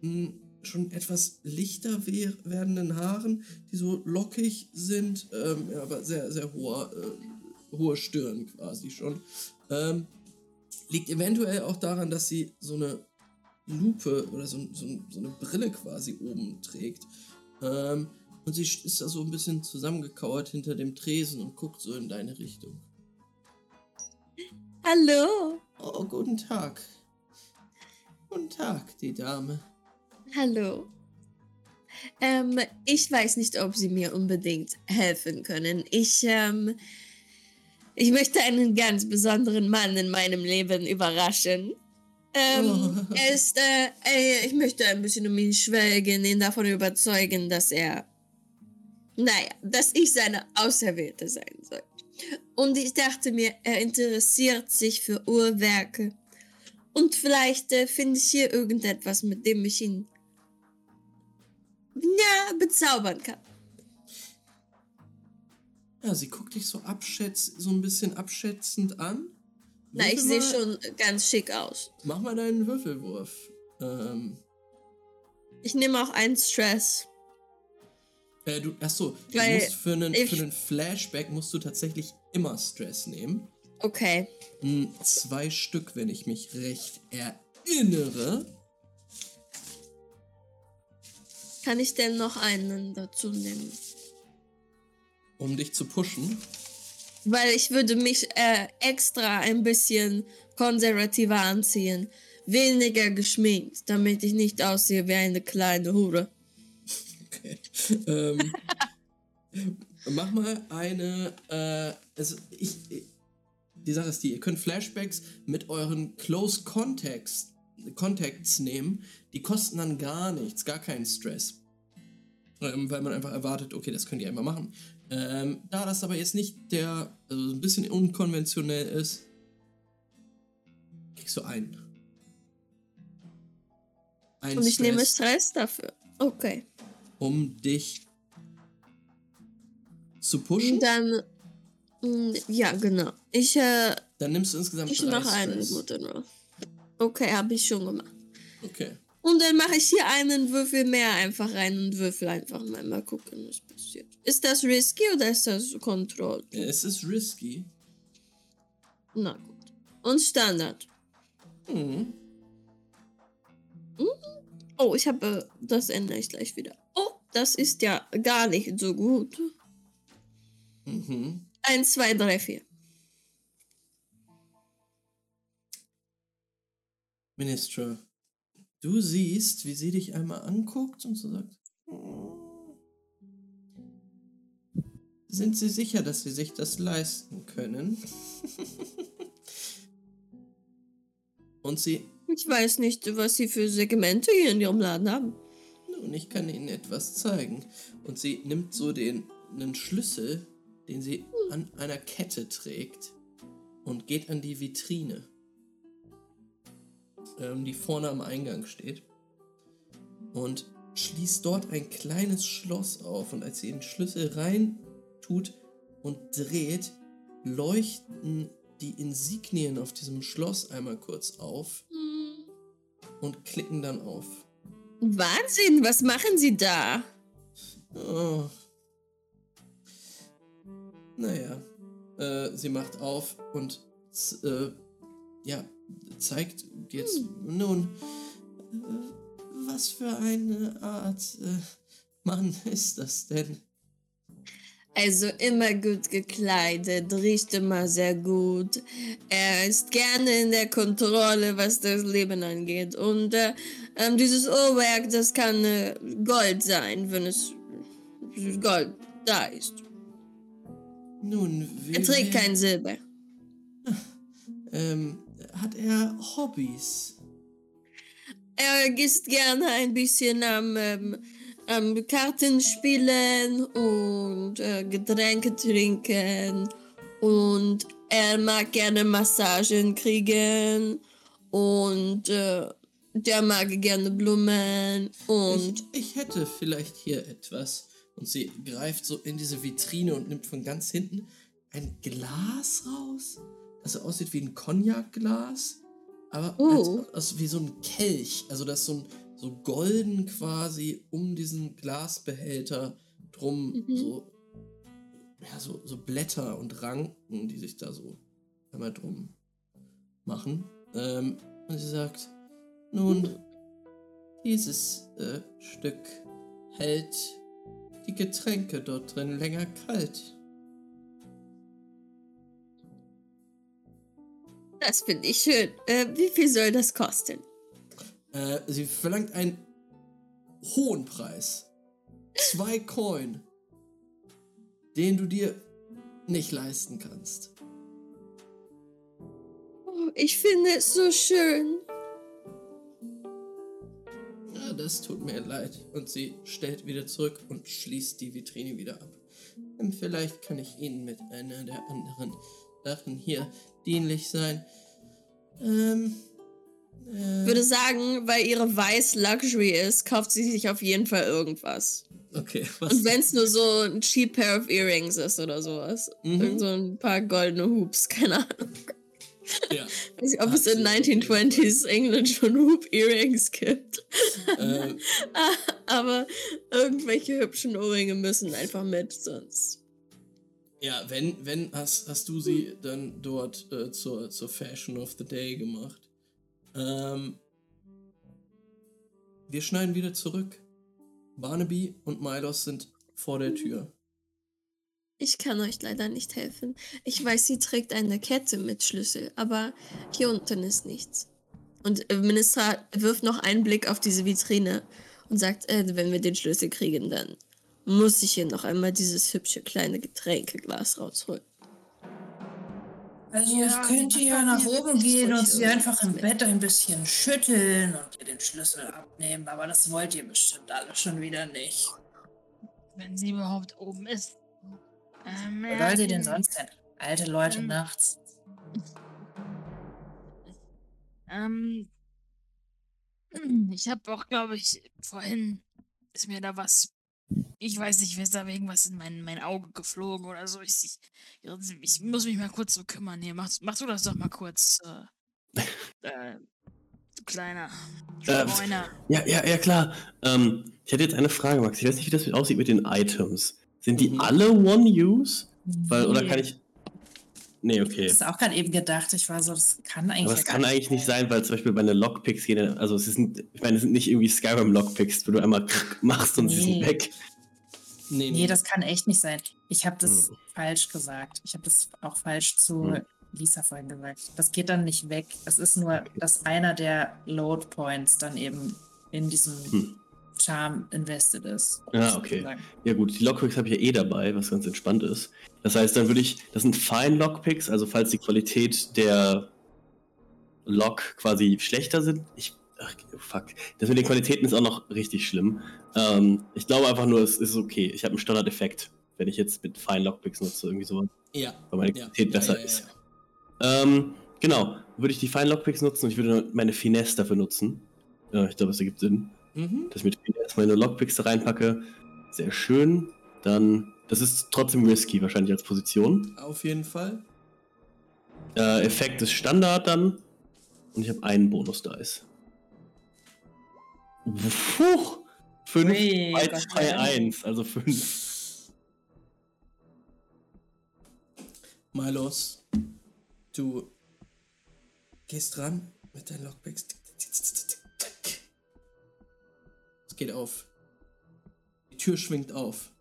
mh, schon etwas lichter wer- werdenden Haaren, die so lockig sind, ähm, aber sehr, sehr hohe, äh, hohe Stirn quasi schon. Ähm, liegt eventuell auch daran, dass sie so eine Lupe oder so, so, so eine Brille quasi oben trägt. Ähm, und sie ist da so ein bisschen zusammengekauert hinter dem Tresen und guckt so in deine Richtung. Hallo. Oh, guten Tag. Guten Tag, die Dame. Hallo. Ähm, ich weiß nicht, ob Sie mir unbedingt helfen können. Ich, ähm, ich möchte einen ganz besonderen Mann in meinem Leben überraschen. Ähm, Oh. er ist, äh, ich möchte ein bisschen um ihn schwelgen, ihn davon überzeugen, dass er, naja, dass ich seine Auserwählte sein soll. Und ich dachte mir, er interessiert sich für Uhrwerke. Und vielleicht äh, finde ich hier irgendetwas, mit dem ich ihn ja, bezaubern kann. Ja, sie guckt dich so abschätz, so ein bisschen abschätzend an. Na, ich sehe schon ganz schick aus. Mach mal deinen Würfelwurf. Ähm, Ich nehme auch einen Stress. äh, du, achso, du Weil musst für einen, für einen Flashback musst du tatsächlich immer Stress nehmen. Okay. Hm, zwei Stück, wenn ich mich recht erinnere. Kann ich denn noch einen dazu nehmen? Um dich zu pushen. Weil ich würde mich äh, extra ein bisschen konservativer anziehen. Weniger geschminkt, damit ich nicht aussehe wie eine kleine Hure. Okay. ähm, mach mal eine. Äh, also ich, die Sache ist die, ihr könnt Flashbacks mit euren Close Contacts, Contacts nehmen. Die kosten dann gar nichts, gar keinen Stress. Ähm, weil man einfach erwartet, okay, das könnt ihr einmal machen. Ähm, da das aber jetzt nicht der, also ein bisschen unkonventionell ist, kriegst du einen. Ein Und ich nehme Stress, Stress dafür. Okay. um dich zu pushen. Und dann. mm, Ja, genau. Ich, äh, Dann nimmst du insgesamt ich mache einen Stress. guten Roll. Okay, habe ich schon gemacht. Okay. Und dann mache ich hier einen Würfel mehr einfach rein und würfel einfach mal, mal gucken, was passiert. Ist das risky oder ist das controlled? Es ist risky. Na gut. Und Standard. Mhm. Oh, ich habe, das ändere ich gleich wieder. Oh, das ist ja gar nicht so gut. Mhm. Eins, zwei, drei, vier. Ministra, du siehst, wie sie dich einmal anguckt und so sagt: "Oh. Sind Sie sicher, dass Sie sich das leisten können? und sie: Ich weiß nicht, was sie für Segmente hier in ihrem Laden haben. Nun, ich kann Ihnen etwas zeigen. Und sie nimmt so den einen Schlüssel, den sie an einer Kette trägt, und geht an die Vitrine, ähm, die vorne am Eingang steht, und schließt dort ein kleines Schloss auf. Und als sie den Schlüssel rein tut und dreht, leuchten die Insignien auf diesem Schloss einmal kurz auf und klicken dann auf. Wahnsinn, was machen sie da? Oh. Naja, äh, sie macht auf und äh, ja, zeigt jetzt nun, äh, was für eine Art äh, Mann ist das denn? Also immer gut gekleidet, riecht immer sehr gut. Er ist gerne in der Kontrolle, was das Leben angeht. Und äh, ähm, dieses Uhrwerk, das kann äh, Gold sein, wenn es Gold da ist. Nun, Er trägt kein Silber. Ähm, hat er Hobbys? Er ist gerne ein bisschen am, ähm, am Kartenspielen und äh, Getränke trinken. Und er mag gerne Massagen kriegen. Und äh, der mag gerne Blumen. Und ich, ich hätte vielleicht hier etwas. Und sie greift so in diese Vitrine und nimmt von ganz hinten ein Glas raus, das aussieht wie ein Cognacglas, aber Oh. als, als wie so ein Kelch. Also das ist so, ein, so golden quasi um diesen Glasbehälter drum Mhm. so, ja, so, so Blätter und Ranken, die sich da so einmal drum machen. Ähm, und sie sagt, nun, dieses äh, Stück hält die Getränke dort drin länger kalt. Das finde ich schön. Äh, wie viel soll das kosten? Äh, sie verlangt einen hohen Preis. Zwei Coin, den du dir nicht leisten kannst. Oh, ich finde es so schön. Ja, das tut mir leid. Und sie stellt wieder zurück und schließt die Vitrine wieder ab. Und vielleicht kann ich Ihnen mit einer der anderen Sachen hier dienlich sein. Ähm. Äh, Ich würde sagen, weil ihre Weiß Luxury ist, kauft sie sich auf jeden Fall irgendwas. okay, was? Und wenn es nur so ein cheap pair of earrings ist oder sowas. Mhm. Irgend so ein paar goldene Hoops, keine Ahnung. ja. Weiß nicht, ob es in Absolut. 1920s England schon Hoop Earrings gibt. äh, Aber irgendwelche hübschen Ohrringe müssen einfach mit, sonst. Ja, wenn, wenn hast, hast du sie dann dort äh, zur, zur Fashion of the Day gemacht. Ähm, wir schneiden wieder zurück. Barnaby und Milos sind vor der Tür. Ich kann euch leider nicht helfen. Ich weiß, sie trägt eine Kette mit Schlüssel, aber hier unten ist nichts. Und äh, Minister wirft noch einen Blick auf diese Vitrine und sagt, äh, wenn wir den Schlüssel kriegen, dann muss ich hier noch einmal dieses hübsche kleine Getränkeglas rausholen. Also Ja, ich könnte ja nach ihr? oben gehen und sie einfach im mit. Bett ein bisschen schütteln und ihr den Schlüssel abnehmen, aber das wollt ihr bestimmt alle schon wieder nicht. Wenn sie überhaupt oben ist. Ähm, Wo soll sie denn sonst hin? Alte Leute Ähm, nachts. Ähm, ich habe auch, glaube ich, vorhin ist mir da was, ich weiß nicht, wer ist da wegen was in mein, mein Auge geflogen oder so. Ich, ich, ich muss mich mal kurz so kümmern. Hier, mach, mach du das doch mal kurz. Äh, äh, du kleiner Äh, Streuner. Ja, ja, ja, klar. Ähm, ich hätte jetzt eine Frage, Max. Ich weiß nicht, wie das aussieht mit den Items. Sind die Mhm. alle One-Use? Weil, oder Nee. kann ich. Nee, okay. Das ist auch gerade eben gedacht. Ich war so, das kann eigentlich. Aber ja es gar kann eigentlich nicht sein, weil zum Beispiel bei den Lockpicks gehen, also es sind, ich meine, es sind nicht irgendwie Skyrim-Lockpicks, wo du einmal machst und sie sind Nee. weg. Nee, Nee, das kann echt nicht sein. Ich habe das Hm. falsch gesagt. Ich habe das auch falsch zu Hm. Lisa vorhin gesagt. Das geht dann nicht weg. Es ist nur, dass einer der Load Points dann eben in diesem Hm. Charm invested ist. Ja, okay. sozusagen. Ja gut, die Lockpicks habe ich ja eh dabei, was ganz entspannt ist. Das heißt, dann würde ich, das sind Fine Lockpicks, also falls die Qualität der Lock quasi schlechter sind. Ich, ach, fuck, das mit den Qualitäten ist auch noch richtig schlimm. Ähm, ich glaube einfach nur, es ist okay. Ich habe einen Standardeffekt, wenn ich jetzt mit Fine Lockpicks nutze, irgendwie so, Ja. weil meine ja. Qualität besser ja, ja, ist. ja. Ähm, genau, würde ich die Fine Lockpicks nutzen und ich würde meine Finesse dafür nutzen. Ja, ich glaube, das ergibt Sinn Mhm. dass ich mit Finesse meine Lockpicks da reinpacke. Sehr schön. Dann, das ist trotzdem risky, wahrscheinlich als Position. Auf jeden Fall. Äh, Effekt ist Standard dann. Und ich habe einen Bonus-Dice. Puh! 5, Ui, 2, Gott 2, sei Dank. 1, also 5. Milos, du gehst ran mit deinen Lockpicks. Geht auf. Die Tür schwingt auf.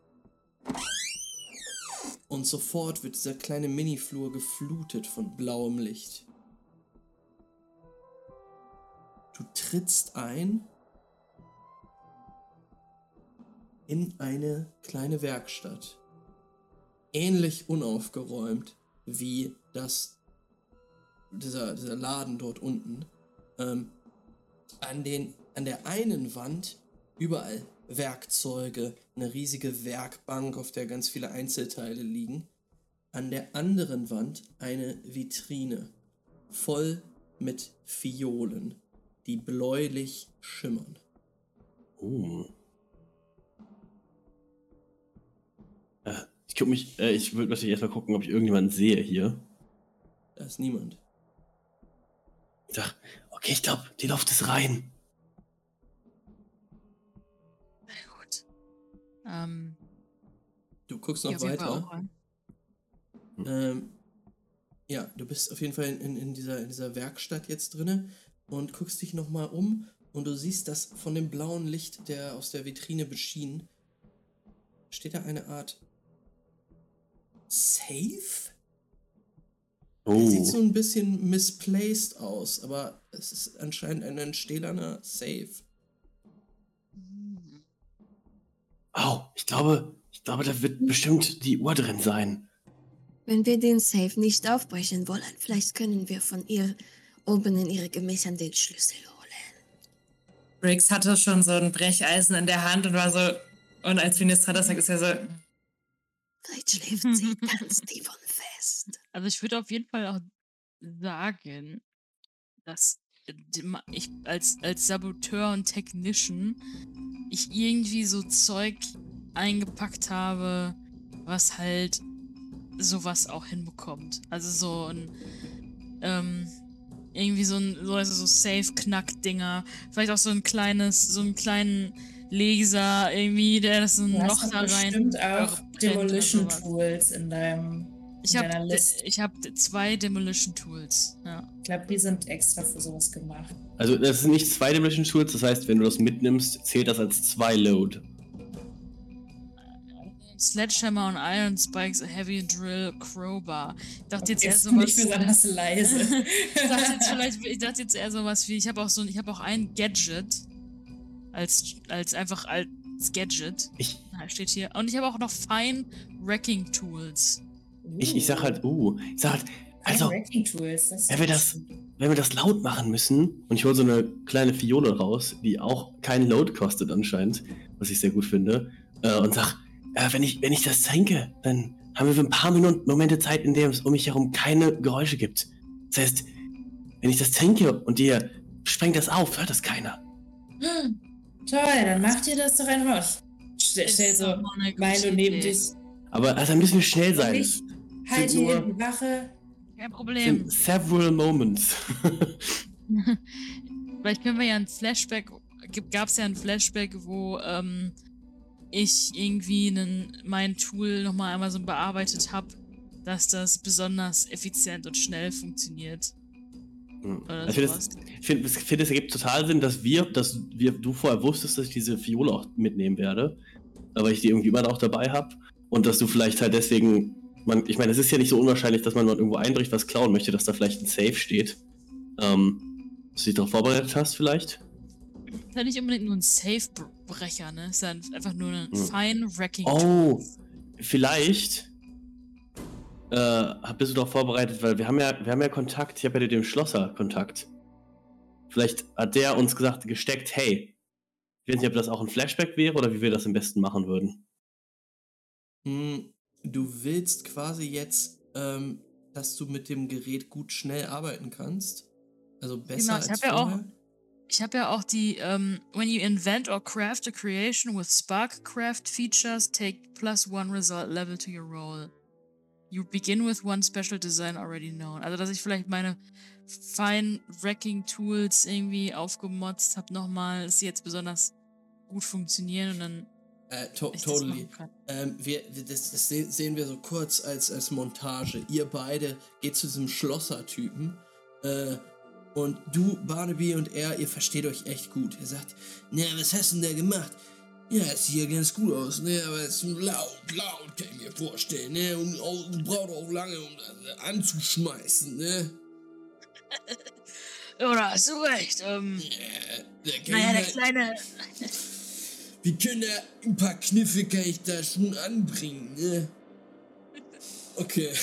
Und sofort wird dieser kleine Miniflur geflutet von blauem Licht. Du trittst ein in eine kleine Werkstatt ähnlich unaufgeräumt wie das dieser, dieser Laden dort unten. Ähm, an, den, an der einen Wand überall Werkzeuge, eine riesige Werkbank, auf der ganz viele Einzelteile liegen. An der anderen Wand eine Vitrine voll mit Fiolen, die bläulich schimmern. Oh. Äh, ich guck mich, äh, ich würde natürlich erstmal gucken, ob ich irgendjemanden sehe hier. Da ist niemand. Ich dachte, okay, ich glaube, die Luft ist rein. Ähm, Du guckst noch weiter. auch rein. Ähm, ja, du bist auf jeden Fall in, in, dieser, in dieser Werkstatt jetzt drinne und guckst dich nochmal um und du siehst, dass von dem blauen Licht, der aus der Vitrine beschienen, steht da eine Art Safe? Oh. Sieht so ein bisschen misplaced aus, aber es ist anscheinend ein, ein stählerner Safe. Au, ich glaube, ich glaube, da wird bestimmt die Uhr drin sein. Wenn wir den Safe nicht aufbrechen wollen, vielleicht können wir von ihr oben in ihre Gemächern den Schlüssel holen. Briggs hatte schon so ein Brecheisen in der Hand und war so. Und als Finistra das sagt, ist er so. Vielleicht schläft sie ganz tief und fest. Also ich würde auf jeden Fall auch sagen, dass ich als, als Saboteur und Technician ich irgendwie so Zeug eingepackt habe, was halt sowas auch hinbekommt. Also so ein ähm, irgendwie so ein so, also so Safe-Knack-Dinger. Vielleicht auch so ein kleines, so einen kleinen Laser irgendwie, der das so ein Du Loch da rein. bestimmt auch brennt oder Demolition sowas. Tools in deinem. Ich habe hab zwei Demolition Tools. Ja. Ich glaube, die sind extra für sowas gemacht. Also, das sind nicht zwei Dimension Tools, das heißt, wenn du das mitnimmst, zählt das als zwei Load. Sledgehammer und Iron Spikes, a Heavy Drill, Crowbar. Ich dachte jetzt eher sowas. nicht besonders leise. ich, dachte jetzt vielleicht, ich dachte jetzt eher sowas wie, ich habe auch so ich habe auch ein Gadget. Als, als einfach als Gadget. Ich, steht hier. Und ich habe auch noch Fine Wrecking Tools. Ich, ich sag halt, uh, ich sag halt, also, wenn wir das, wenn wir das laut machen müssen, und ich hole so eine kleine Fiole raus, die auch keinen Load kostet anscheinend, was ich sehr gut finde, äh, und sag, äh, wenn ich, wenn ich das trinke, dann haben wir für ein paar Minuten Momente Zeit, in denen es um mich herum keine Geräusche gibt. Das heißt, wenn ich das trinke und dir sprengt das auf, hört das keiner. Hm, toll, dann macht ihr das doch einfach. Stell, stell so Milo neben dich. Aber also müssen wir schnell sein. ich halt nur- hinten Wache. Kein Problem. sind several moments. Vielleicht können wir ja ein Flashback, gab es ja ein Flashback, wo ähm, ich irgendwie einen, mein Tool nochmal einmal so bearbeitet habe, dass das besonders effizient und schnell funktioniert. Oder Ich finde, es, ich finde, es- es ergibt total Sinn, dass wir, dass wir, du vorher wusstest, dass ich diese Fiole auch mitnehmen werde, aber ich die irgendwie immer auch dabei habe und dass du vielleicht halt deswegen, man, ich meine, es ist ja nicht so unwahrscheinlich, dass man mal irgendwo einbricht, was klauen möchte, dass da vielleicht ein Safe steht. Ähm, dass du dich darauf vorbereitet hast, vielleicht? Ist ja nicht unbedingt nur ein Safe-Brecher, ne? Ist ja einfach nur ein Hm. Fine Wrecking Oh, vielleicht äh, bist du darauf vorbereitet, weil wir haben ja, wir haben ja Kontakt, ich habe ja mit dem Schlosser Kontakt. Vielleicht hat der uns gesagt, gesteckt, hey, ich weiß nicht, ob das auch ein Flashback wäre oder wie wir das am besten machen würden. Hm, Du willst quasi jetzt, ähm, dass du mit dem Gerät gut schnell arbeiten kannst? Also besser Genau, ich als hab ja auch- vorher? Ich habe ja auch die, ähm, when you invent or craft a creation with Spark Craft features, take plus one result level to your roll. You begin with one special design already known. Also, dass ich vielleicht meine Fine Wrecking Tools irgendwie aufgemotzt habe nochmal, dass sie jetzt besonders gut funktionieren und dann Äh, to ich das totally. kann. Ähm, wir, das, das se- sehen wir so kurz als, als Montage. Ihr beide geht zu diesem Schlosser-Typen. Äh, und du, Barnaby und er, ihr versteht euch echt gut. Ihr sagt, na, was hast du denn da gemacht? Ja, es sieht ja ganz gut aus, ne? Aber es ist laut, laut, kann ich mir vorstellen, ne? Und auch, braucht auch lange, um das anzuschmeißen, ne? Oder hast du recht. Ähm, Ja, naja, der kleine. wir können da ein paar Kniffe kann ich da schon anbringen, ne? Okay.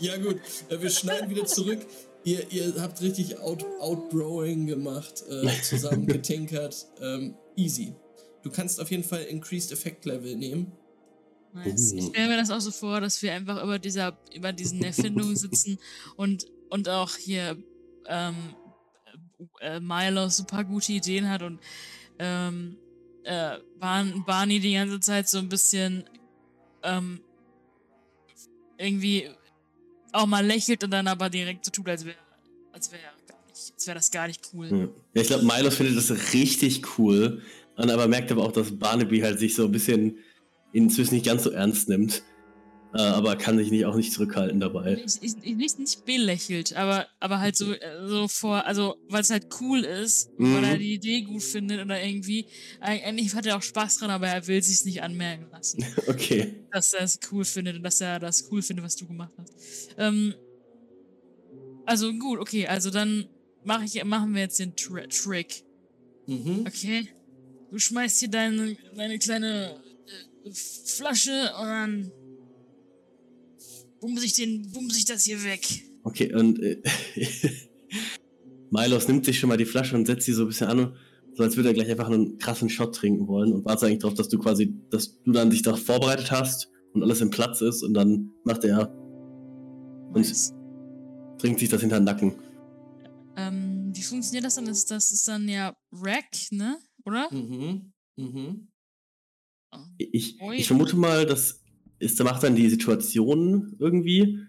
Ja gut, wir schneiden wieder zurück. Ihr, ihr habt richtig Out, Outbrowing gemacht, äh, zusammen getinkert. Ähm, easy. Du kannst auf jeden Fall Increased Effect Level nehmen. Nice. Ich stelle mir das auch so vor, dass wir einfach über dieser, über diesen Erfindungen sitzen und, und auch hier ähm, äh, Milo super gute Ideen hat und ähm, äh, Barn, Barney die ganze Zeit so ein bisschen ähm, irgendwie auch mal lächelt und dann aber direkt so tut, als wäre als als wäre das gar nicht cool. Ja, ich glaube, Milos findet das richtig cool. Und aber merkt aber auch, dass Barnaby halt sich so ein bisschen inzwischen nicht ganz so ernst nimmt. Äh, aber kann sich nicht, auch nicht zurückhalten dabei. Ich, ich, ich nicht, nicht belächelt, aber, aber halt so, äh, so vor, also weil es halt cool ist, weil Mhm. er die Idee gut findet oder irgendwie. Eig- Eigentlich hat er auch Spaß dran, aber er will sich's nicht anmerken lassen, Okay. dass er es cool findet und dass er das cool findet, was du gemacht hast. Ähm, also gut, okay, also dann mach ich, machen wir jetzt den Tri Trick, Mhm. okay? Du schmeißt hier deine, deine kleine äh, Flasche und dann bumse ich, den, bumse ich das hier weg. Okay, und äh, Milos nimmt sich schon mal die Flasche und setzt sie so ein bisschen an, so als würde er gleich einfach einen krassen Shot trinken wollen und wartet eigentlich darauf, dass du quasi, dass du dann dich darauf vorbereitet hast und alles im Platz ist und dann macht er, Nice. trinkt sich das hinter den Nacken. Ähm, wie funktioniert das dann? Das, das ist dann ja Rack, ne? Oder? Mhm. Mhm. Ich, Ui. ich vermute mal, das ist, da macht dann die Situation irgendwie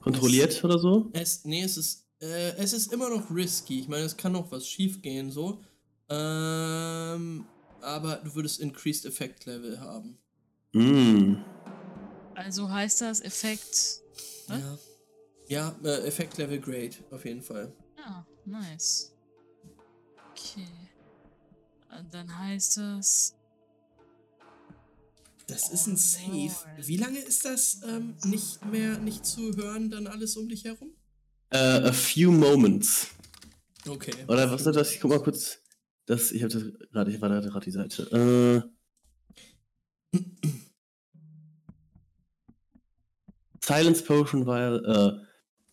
kontrolliert oder so. Es, nee, es ist, äh, es ist immer noch risky. Ich meine, es kann noch was schief gehen, so. Ähm, aber du würdest Increased Effect Level haben. Mm. Also heißt das Effekt. Was? Ja. Ja, äh, Effect Level Great, auf jeden Fall. Ja, nice. Okay. Und dann heißt das. Das ist ein Safe. Wie lange ist das ähm, nicht mehr nicht zu hören, dann alles um dich herum? Äh, a few moments. Okay. Oder was ist das? Ich guck mal kurz. Das, ich habe das gerade, ich war gerade die Seite. Äh, Silence Potion while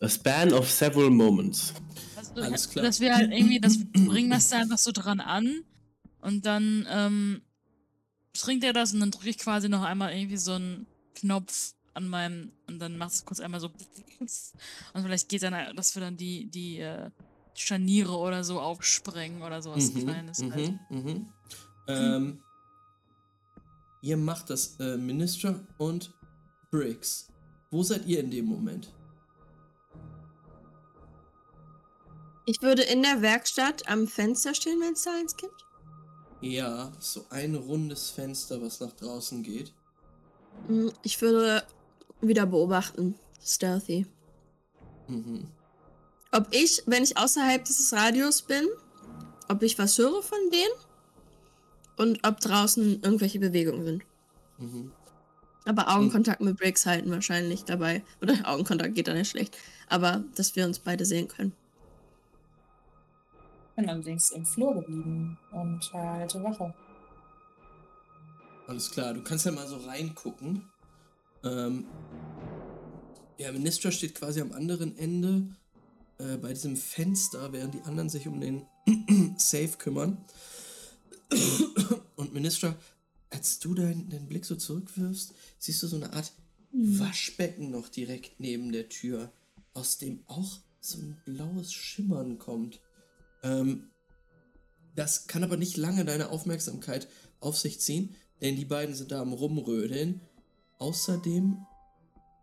äh, a span of several moments. Also, Alles klar. Dass wir halt irgendwie, das bringen das da einfach so dran an und dann ähm, trinkt er das und dann drücke ich quasi noch einmal irgendwie so einen Knopf an meinem und dann macht es kurz einmal so und vielleicht geht dann, dass wir dann die, die äh, Scharniere oder so aufsprengen oder sowas Mhm, Kleines. mhm, halt. mhm. Ähm, ihr macht das, äh, Minister und Briggs. Wo seid ihr in dem Moment? Ich würde in der Werkstatt am Fenster stehen, wenn es da eins gibt. Ja, so ein rundes Fenster, was nach draußen geht. Hm, Ich würde wieder beobachten. Stealthy. Mhm. Ob ich, wenn ich außerhalb dieses Radios bin, ob ich was höre von denen und ob draußen irgendwelche Bewegungen sind. Mhm. Aber Augenkontakt mit Briggs halten wahrscheinlich dabei. Oder Augenkontakt geht dann nicht schlecht. Aber dass wir uns beide sehen können. Ich bin allerdings im Flur geblieben und halte Wache. Alles klar, du kannst ja mal so reingucken. Ähm, der Minister steht quasi am anderen Ende äh, bei diesem Fenster, während die anderen sich um den Safe kümmern. Und Minister, als du deinen, deinen Blick so zurückwirfst, siehst du so eine Art Waschbecken noch direkt neben der Tür, aus dem auch so ein blaues Schimmern kommt. Ähm, das kann aber nicht lange deine Aufmerksamkeit auf sich ziehen, denn die beiden sind da am Rumrödeln. Außerdem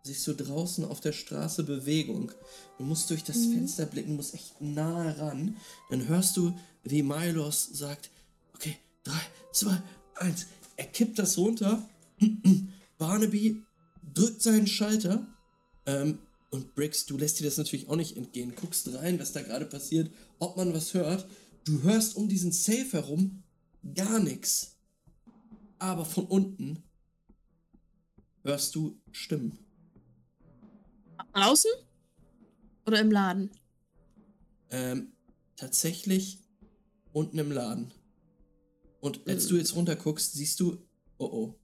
siehst du draußen auf der Straße Bewegung. Du musst durch das Fenster blicken, musst echt nahe ran. Dann hörst du, wie Milos sagt, okay, drei, zwei, eins. Er kippt das runter. Barnaby drückt seinen Schalter. Ähm, und Briggs, du lässt dir das natürlich auch nicht entgehen. Guckst rein, was da gerade passiert, ob man was hört. Du hörst um diesen Safe herum gar nichts. Aber von unten hörst du Stimmen. Draußen? Oder im Laden? Ähm, tatsächlich unten im Laden. Und als du jetzt runter guckst, siehst du, oh oh,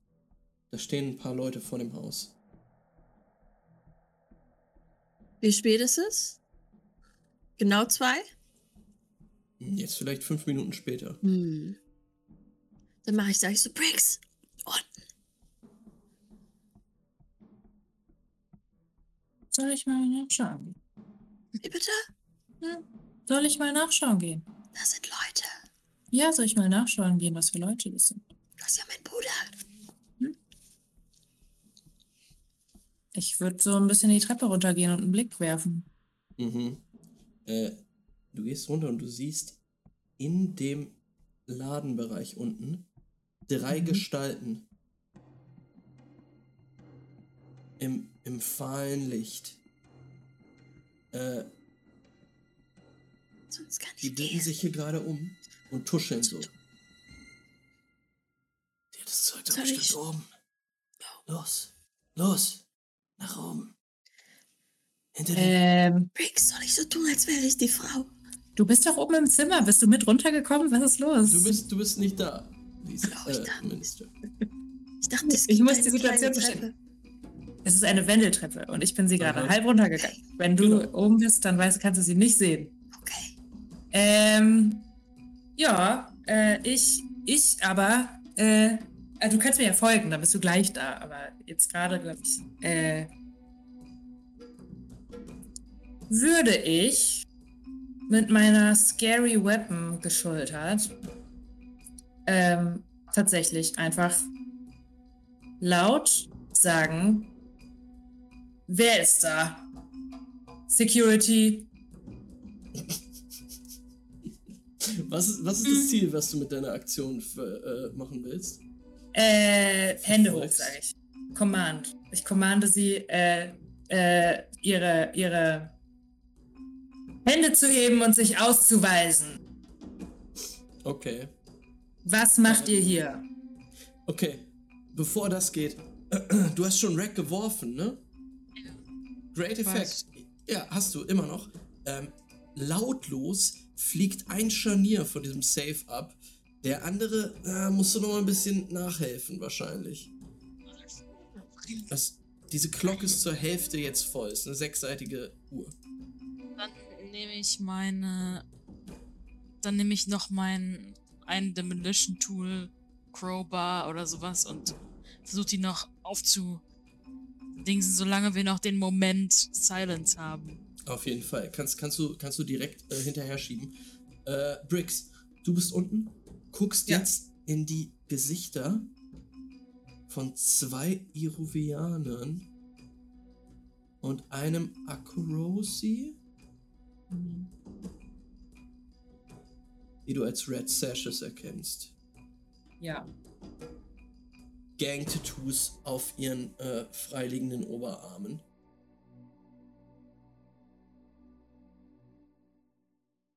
da stehen ein paar Leute vor dem Haus. Wie spät ist es? Genau zwei? Jetzt vielleicht fünf Minuten später. Hm. Dann mache ich, sage ich so, Briggs. Unten. Soll ich mal nachschauen gehen? Wie bitte? Soll ich mal nachschauen gehen? Das sind Leute. Ja, soll ich mal nachschauen gehen, was für Leute das sind? Das ist ja mein Bruder. Ich würde so ein bisschen die Treppe runtergehen und einen Blick werfen. Mhm. Äh, du gehst runter und du siehst in dem Ladenbereich unten drei Mhm. Gestalten. Im, Im fahlen Licht. Äh, Sonst kann die ich gehen. sich hier gerade um und tuscheln so. Ja, das Zeug da bestimmt ich- oben. Los, los, nach oben. Hinter Ähm, Briggs, soll ich so tun, als wäre ich die Frau? Du bist doch oben im Zimmer. Bist du mit runtergekommen? Was ist los? Du bist, du bist nicht da. Lisa, Oh, ich äh, dachte- Minister. Ich dachte, es Ich muss eine die Situation verstehen. Es ist eine Wendeltreppe und ich bin sie gerade halb runtergegangen. Wenn du Genau. oben bist, dann weißt, kannst du sie nicht sehen. Okay. Ähm, ja, äh, ich, ich aber, äh, äh, du kannst mir ja folgen, dann bist du gleich da, aber jetzt gerade, glaube ich, äh, würde ich mit meiner Scary Weapon geschultert ähm, tatsächlich einfach laut sagen, wer ist da? Security, Was ist, was ist das Ziel, was du mit deiner Aktion für, äh, machen willst? Äh, Hände hoch, sage ich. Command. Ich commande sie, äh, äh, ihre, ihre Hände zu heben und sich auszuweisen. Okay. Was macht ihr hier? Okay. bevor das geht, du hast schon Rack geworfen, ne? Great Effect. Ja, hast du immer noch. Ähm, lautlos fliegt ein Scharnier von diesem Safe ab. Der andere äh, musst du noch mal ein bisschen nachhelfen, wahrscheinlich. Das, diese Glocke ist zur Hälfte jetzt voll. Ist eine sechsseitige Uhr. Dann nehme ich meine. Dann nehme ich noch mein ein Demolition Tool, Crowbar oder sowas und versuche die noch aufzu. Dingsen, solange wir noch den Moment Silence haben. Auf jeden Fall. Kannst, kannst, du, kannst du direkt äh, hinterher schieben. Äh, Briggs, du bist unten, guckst Ja. jetzt in die Gesichter von zwei Iruvianern und einem Akurosi, die du als Red Sashes erkennst. Ja. Gang-Tattoos auf ihren äh, freiliegenden Oberarmen.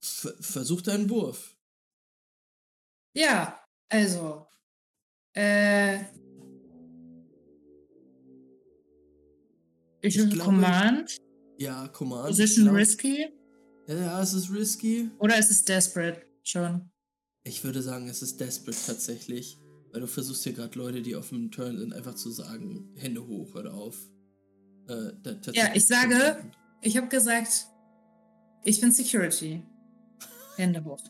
Ver versuch deinen Wurf. Ja, also. Äh. Ich, Ich ich glaube- Command. Ja, Command. Position Glaub- risky. Ja, ja, es ist risky. Oder ist es desperate schon? Ich würde sagen, es ist desperate tatsächlich. Weil du versuchst hier gerade Leute, die auf dem Turn sind, einfach zu sagen, Hände hoch, hör auf. Äh, tatsächlich ich sage-. Ich habe gesagt, ich bin Security. Hände hoch.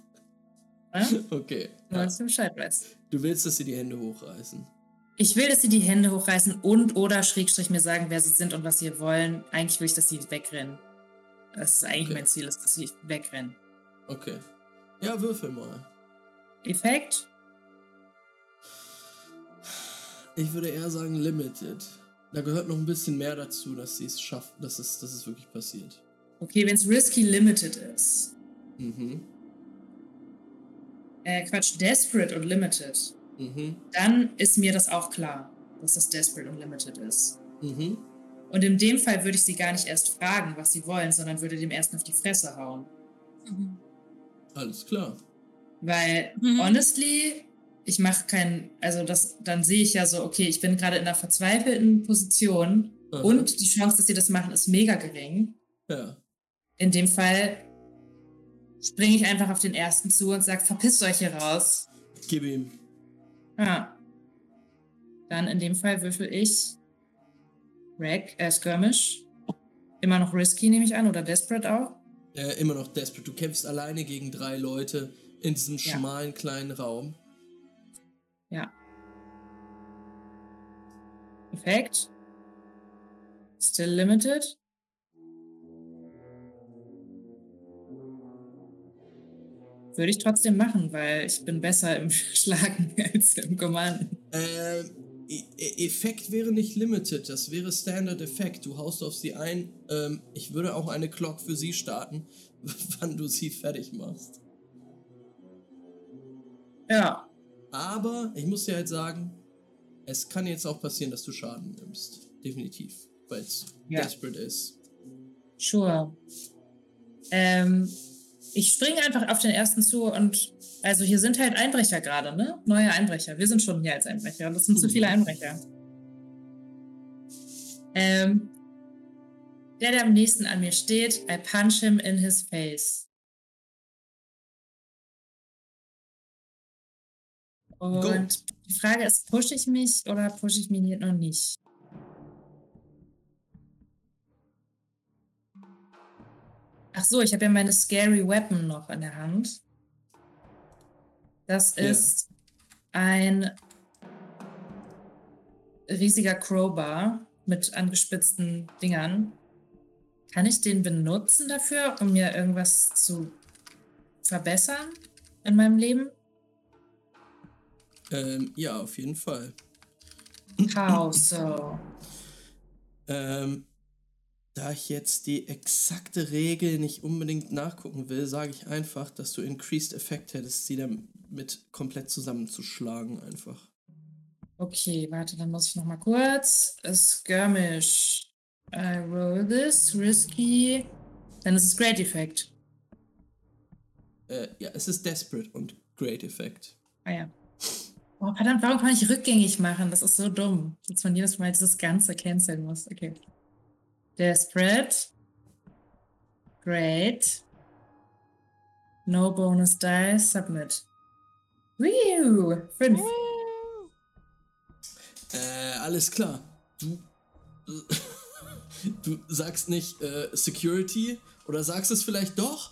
Ja? Okay. Nur, Ja. dass du Bescheid weißt. Du willst, dass sie die Hände hochreißen. Ich will, dass sie die Hände hochreißen und oder Schrägstrich mir sagen, wer sie sind und was sie wollen. Eigentlich will ich, dass sie wegrennen. Das ist eigentlich Okay. mein Ziel, ist, dass sie wegrennen. Okay. Ja, würfel mal. Effekt? Ich würde eher sagen limited. Da gehört noch ein bisschen mehr dazu, dass sie es schaffen, dass es, dass es wirklich passiert. Okay, wenn es risky limited ist. Mhm. Äh, Quatsch, desperate und limited. Mhm. Dann ist mir das auch klar, dass das desperate und limited ist. Mhm. Und in dem Fall würde ich sie gar nicht erst fragen, was sie wollen, sondern würde dem ersten auf die Fresse hauen. Mhm. Alles klar. Weil, Mhm. honestly, ich mache keinen, also das, dann sehe ich ja so, okay, ich bin gerade in einer verzweifelten Position Aha. und die Chance, dass sie das machen, ist mega gering. Ja. In dem Fall springe ich einfach auf den ersten zu und sage, verpisst euch hier raus. Gib ihm. Ja. Dann in dem Fall würfel ich Rack, äh, Skirmish. Immer noch risky, nehme ich an, oder desperate auch. Äh, immer noch desperate. Du kämpfst alleine gegen drei Leute in diesem Ja. schmalen kleinen Raum. Ja. Effekt. Still limited. Würde ich trotzdem machen, weil ich bin besser im Schlagen als im Commanden. Ähm, Effekt wäre nicht limited, das wäre Standard Effekt. Du haust auf sie ein. Ähm, ich würde auch eine Clock für sie starten, wann du sie fertig machst. Ja, Aber ich muss dir halt sagen, es kann jetzt auch passieren, dass du Schaden nimmst. Definitiv. Weil es Ja. desperate ist. sure. Ähm, ich springe einfach auf den ersten zu und also hier sind halt Einbrecher gerade, ne? Neue Einbrecher. Wir sind schon hier als Einbrecher. Das sind zu viele Einbrecher. Ähm, der, der am nächsten an mir steht, I punch him in his face. Und die Frage ist, pushe ich mich oder pushe ich mich noch nicht? Ach so, ich habe ja meine Scary Weapon noch in der Hand. Das Ja. ist ein riesiger Crowbar mit angespitzten Dingern. Kann ich den benutzen dafür, um mir irgendwas zu verbessern in meinem Leben? Ähm, ja, auf jeden Fall. How so? Ähm, da ich jetzt die exakte Regel nicht unbedingt nachgucken will, sage ich einfach, dass du Increased Effekt hättest, sie damit komplett zusammenzuschlagen einfach. Okay, warte, dann muss ich noch mal kurz. Skirmish. I roll this. Risky. Dann ist es Great Effect. Äh, ja, es ist Desperate und Great Effect. Ah ja. Oh, verdammt, warum kann ich rückgängig machen? Das ist so dumm. Dass man jedes Mal dieses Ganze canceln muss. Okay. Der Spread. Great. No bonus die. Submit. Woo! Fünf. Äh, alles klar. Du, du sagst nicht äh, Security oder sagst es vielleicht doch?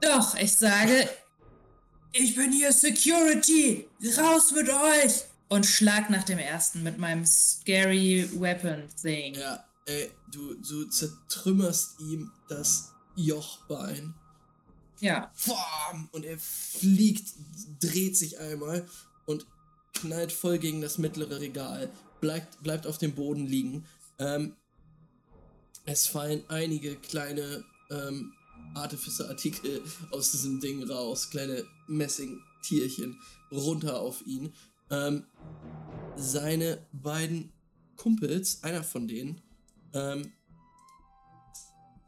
Doch, ich sage, ich bin hier Security. Raus mit euch! Und schlag nach dem ersten mit meinem Scary Weapon Thing. Ja, ey, du, du zertrümmerst ihm das Jochbein. Ja. Und er fliegt, dreht sich einmal und knallt voll gegen das mittlere Regal. Bleibt, bleibt auf dem Boden liegen. Ähm, es fallen einige kleine ähm, Artificer-Artikel aus diesem Ding raus. Kleine Messing-Tierchen runter auf ihn. Ähm, seine beiden Kumpels, einer von denen, ähm,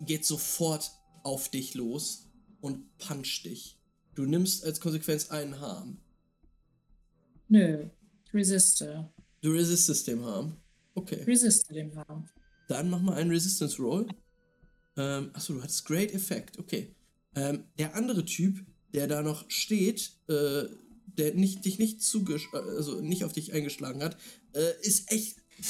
geht sofort auf dich los und puncht dich. Du nimmst als Konsequenz einen Harm. Nö, resiste. Du resistest dem Harm. Okay. Resiste dem Harm. Dann mach mal einen Resistance Roll. Ähm, achso, du hattest Great Effect. Okay. Ähm, der andere Typ, der da noch steht, äh, der nicht, dich nicht zugesch also nicht auf dich eingeschlagen hat, äh, ist echt, äh,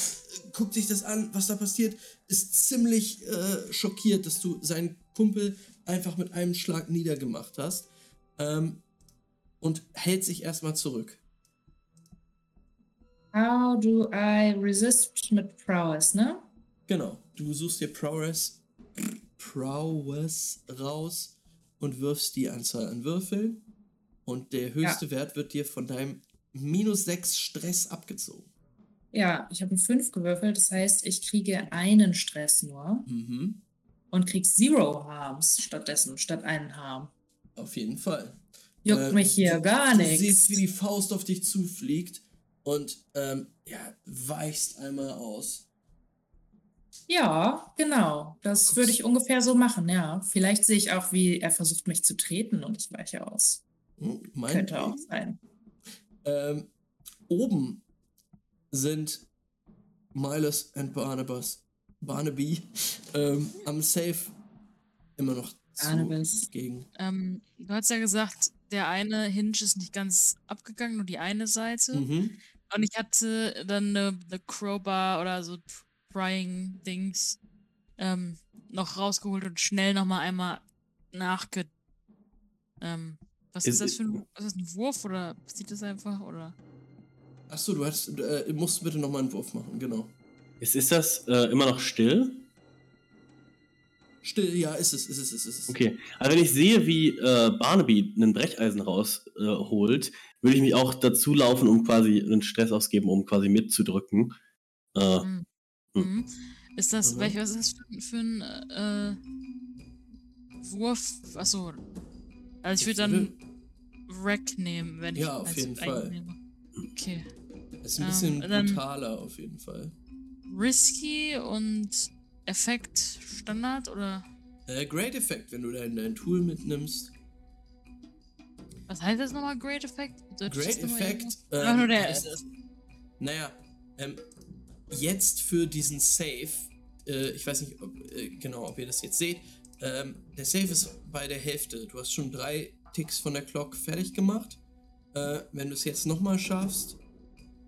guckt sich das an, was da passiert, ist ziemlich äh, schockiert, dass du seinen Kumpel einfach mit einem Schlag niedergemacht hast ähm, und hält sich erstmal zurück. How do I resist mit Prowess, ne? Genau, du suchst dir Prowess, Prowess raus und wirfst die Anzahl an Würfeln und der höchste ja. Wert wird dir von deinem minus 6 Stress abgezogen. Ja, ich habe eine 5 gewürfelt, das heißt, ich kriege einen Stress nur. Mhm. Und krieg Zero Harms stattdessen, statt einen Harm. Auf jeden Fall. Juckt äh, mich hier gar nichts. Du siehst, wie die Faust auf dich zufliegt und ähm, ja, weichst einmal aus. Ja, genau. Das würde ich ungefähr so machen, ja. Vielleicht sehe ich auch, wie er versucht, mich zu treten und ich weiche aus. Hm, Könnte auch sein. Ähm, oben sind Miles und Barnabas, Barnaby ähm, am Safe immer noch Barnabas. gegen. Ähm, du hast ja gesagt, der eine Hinge ist nicht ganz abgegangen, nur die eine Seite. Mhm. Und ich hatte dann eine, eine Crowbar oder so Prying-Dings ähm, noch rausgeholt und schnell nochmal einmal nachge. Ähm, was ist, ist, das für ein, ist das ein Wurf oder sieht das einfach? Oder? Achso, du hast, äh, musst bitte nochmal einen Wurf machen, genau. Ist, ist das äh, immer noch still? Still, ja, ist es, ist es, ist es. Okay, also wenn ich sehe, wie äh, Barnaby einen Brecheisen rausholt, würde ich mich auch dazu laufen, um quasi einen Stress ausgeben, um quasi mitzudrücken. Äh, mhm. Mhm. Ist das, mhm. welch, was ist das für, für ein äh, Wurf? Achso. Also ich würde dann Wreck nehmen, wenn ich Ja, auf jeden Fall. Nehme. Okay. Ist ein bisschen ähm, brutaler auf jeden Fall. Risky und Effekt Standard oder? Äh, Great Effect, wenn du dein, dein Tool mitnimmst. Was heißt das nochmal, Great Effect? Great Effect. Ähm, nur der. Heißt, naja, ähm, jetzt für diesen Save, äh, ich weiß nicht ob, äh, genau, ob ihr das jetzt seht, ähm, der Save ist bei der Hälfte. Du hast schon drei Ticks von der Clock fertig gemacht. Äh, wenn du es jetzt nochmal schaffst,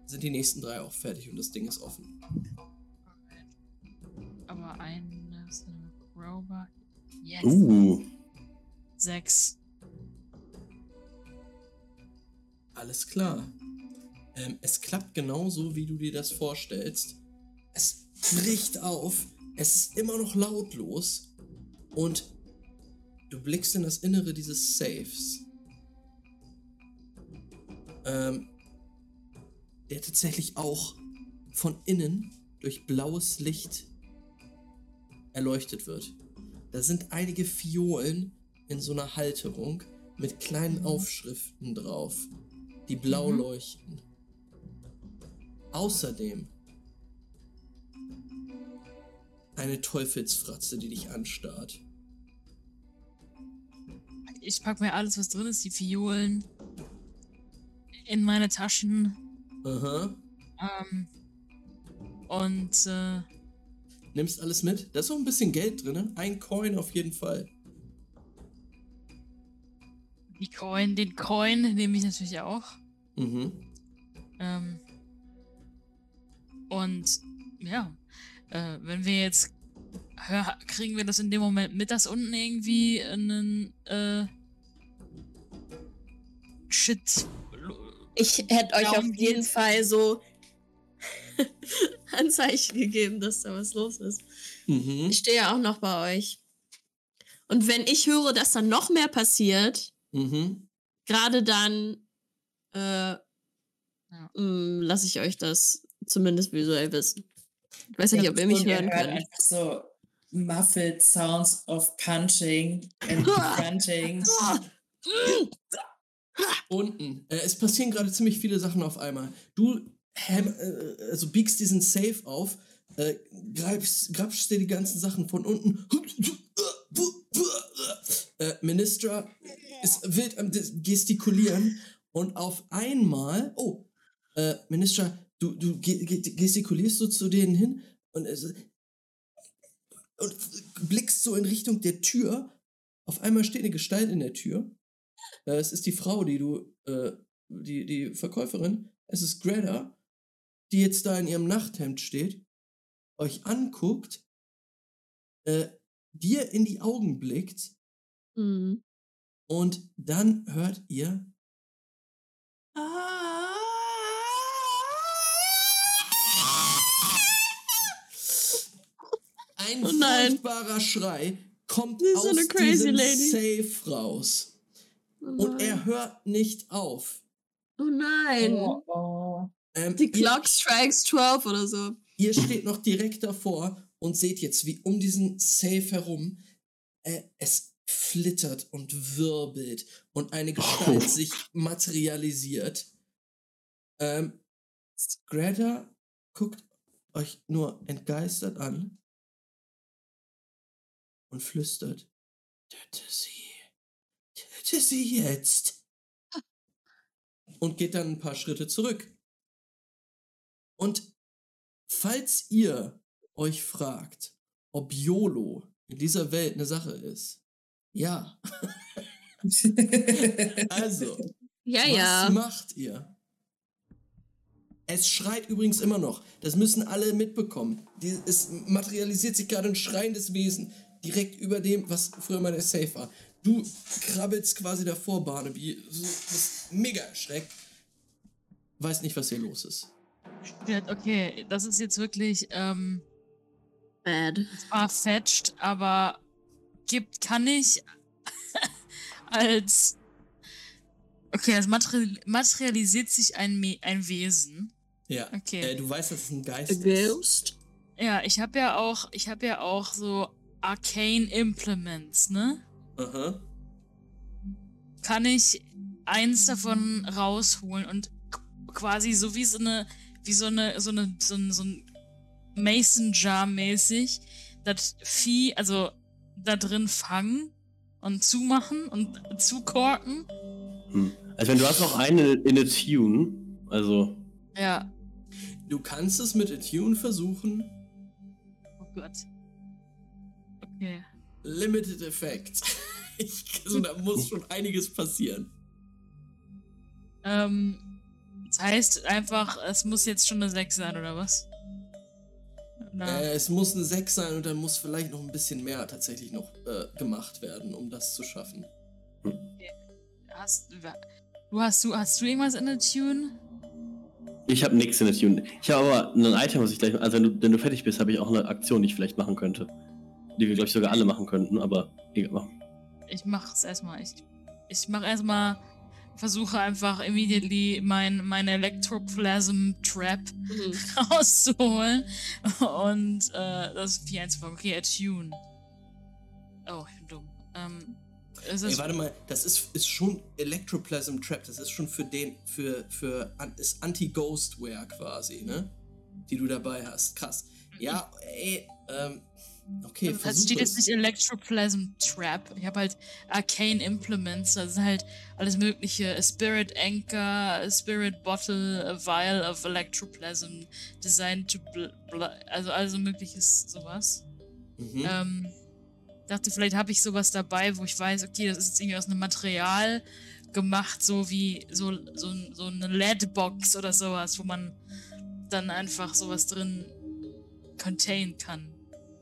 sind die nächsten drei auch fertig und das Ding ist offen. Aber ein Robot. Yes. Uh. Sechs. Alles klar. Ähm, es klappt genauso, wie du dir das vorstellst. Es bricht auf. Es ist immer noch lautlos. Und du blickst in das Innere dieses Safes. Ähm, der tatsächlich auch von innen durch blaues Licht erleuchtet wird. Da sind einige Fiolen in so einer Halterung mit kleinen Aufschriften drauf die blau mhm. leuchten. Außerdem eine Teufelsfratze, die dich anstarrt. Ich pack mir alles, was drin ist, die Fiolen. in meine Taschen. Aha. Ähm, und äh, Nimmst alles mit? Da ist auch ein bisschen Geld drin. Ein Coin auf jeden Fall. die Coin, den Coin nehme ich natürlich auch. Mhm. Ähm, und ja, äh, wenn wir jetzt hör, kriegen wir das in dem Moment mit, dass unten irgendwie einen äh, Shit. Ich hätte euch auf jeden. Fall so Anzeichen gegeben, dass da was los ist. Mhm. Ich stehe ja auch noch bei euch. Und wenn ich höre, dass da noch mehr passiert, Mhm. gerade dann äh, lasse ich euch das zumindest visuell wissen. Ich weiß nicht, ob ihr mich so, hören könnt. Einfach so muffled sounds of punching and grunting. Unten. Äh, es passieren gerade ziemlich viele Sachen auf einmal. Du häm, äh, also biegst diesen Safe auf, äh, greifst, grabst dir die ganzen Sachen von unten. Äh, Ministra ist wild am gestikulieren und auf einmal, oh, äh, Ministra, du, du ge ge gestikulierst so zu denen hin und, und blickst so in Richtung der Tür. Auf einmal steht eine Gestalt in der Tür. Äh, es ist die Frau, die du, äh, die, die Verkäuferin. Es ist Greta, die jetzt da in ihrem Nachthemd steht, euch anguckt, äh, dir in die Augen blickt Mhm. und dann hört ihr. Ein Oh nein. furchtbarer Schrei kommt aus so eine crazy diesem lady. Safe raus. Oh Und er hört nicht auf. Oh nein. Oh, oh. Ähm, Die ihr- Clock strikes 12 oder so. Ihr steht noch direkt davor und seht jetzt, wie um diesen Safe herum äh, es flittert und wirbelt und eine Gestalt Oh. sich materialisiert. Ähm, Greta guckt euch nur entgeistert an und flüstert: Töte sie. Töte sie jetzt. Und geht dann ein paar Schritte zurück. Und falls ihr euch fragt, ob YOLO in dieser Welt eine Sache ist, ja. Also, Ja, was ja. macht ihr? Es schreit übrigens immer noch. Das müssen alle mitbekommen. Es materialisiert sich gerade ein schreiendes Wesen direkt über dem, was früher mal der Safe war. Du krabbelst quasi davor, Barnaby. So, bist mega erschreckt. Weiß nicht, was hier los ist. Okay, das ist jetzt wirklich ähm, Bad. fetched, aber gibt, kann ich als. Okay, es materi materialisiert sich ein, Me ein Wesen. Ja. Okay. Äh, du weißt, dass es ein Geist A ist. ghost? Ja, ich habe ja auch, ich habe ja auch so Arcane Implements, ne? Aha. Kann ich eins davon rausholen und quasi so wie so eine, wie so eine, so eine, so ein, so ein Mason Jar mäßig das Vieh, also da drin fangen und zumachen und zukorken. Hm. Also wenn du hast noch eine in a Tune, also Ja. Du kannst es mit Attune versuchen. Oh Gott. Okay. Limited Effect. Ich, also, da muss schon einiges passieren. Ähm, das heißt einfach, es muss jetzt schon eine 6 sein, oder was? Oder? Äh, es muss eine 6 sein und dann muss vielleicht noch ein bisschen mehr tatsächlich noch äh, gemacht werden, um das zu schaffen. Hast, du hast du hast du irgendwas in der Tune? ich habe nichts in a Tune. Ich habe aber ein Item, was ich gleich, also wenn du, wenn du fertig bist, habe ich auch eine Aktion, die ich vielleicht machen könnte. Die wir, glaube ich, sogar alle machen könnten, aber egal. Ich mach's erstmal. Ich, ich mach erstmal, versuche einfach immediately mein, mein Electroplasm Trap Mhm. rauszuholen und äh, das Vieh einzufangen. Okay, attune. Oh, ich bin dumm. Ähm, ist Ey, es, warte mal, das ist, ist schon Electroplasm Trap, das ist schon für den, für, für, ist Anti-Ghostware quasi, ne? die du dabei hast. Krass. Ja, ey, ähm, okay, Also, steht jetzt nicht Electroplasm Trap. Ich habe halt Arcane Implements, das sind halt alles mögliche. A Spirit Anchor, a Spirit Bottle, a Vial of Electroplasm, designed to also also mögliches sowas. Mhm. Ähm, dachte, vielleicht habe ich sowas dabei, wo ich weiß, okay, das ist jetzt irgendwie aus einem Material gemacht, so wie so, so, so eine LED-Box oder sowas, wo man dann einfach sowas drin contain kann.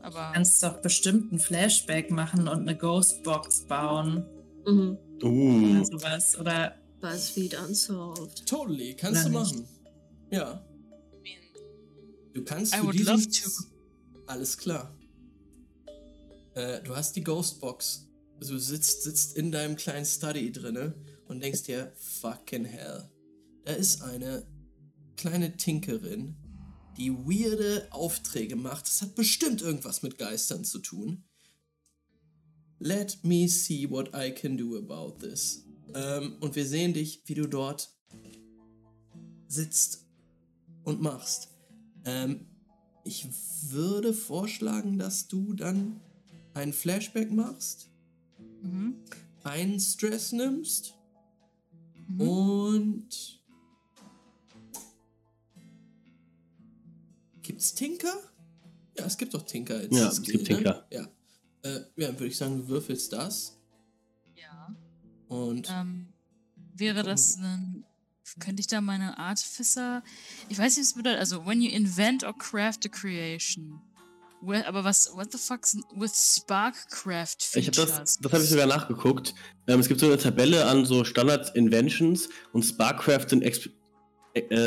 Aber Du kannst doch bestimmt ein Flashback machen und eine Ghostbox bauen. Mhm. Uh. Oder sowas. Oder BuzzFeed Unsolved. Totally, kannst Oder du nicht? machen. Ja, du kannst I für would diesen... love to. Alles klar. Äh, du hast die Ghostbox. Du sitzt, sitzt in deinem kleinen Study drinne und denkst dir, fucking hell. Da ist eine kleine Tinkerin, die weirde Aufträge macht. Das hat bestimmt irgendwas mit Geistern zu tun. Let me see what I can do about this. Ähm, und wir sehen dich, wie du dort sitzt und machst. Ähm, ich würde vorschlagen, dass du dann ein Flashback machst, Mhm. einen Stress nimmst Mhm. und. Gibt's Tinker? Ja, es gibt doch Tinker. als Ja, es gibt Tinker. Ne? Ja. Äh, ja, würde ich sagen, du würfelst das Ja. und. Ähm, wäre das ein. Könnte ich da meine Artificer. Ich weiß nicht, was das bedeutet. Also, when you invent or craft a creation. Well, aber was. What the fuck with Sparkcraft Ich habe Features? das, das habe ich sogar nachgeguckt. Ähm, es gibt so eine Tabelle an so Standard Inventions und Sparkcraft sind, äh,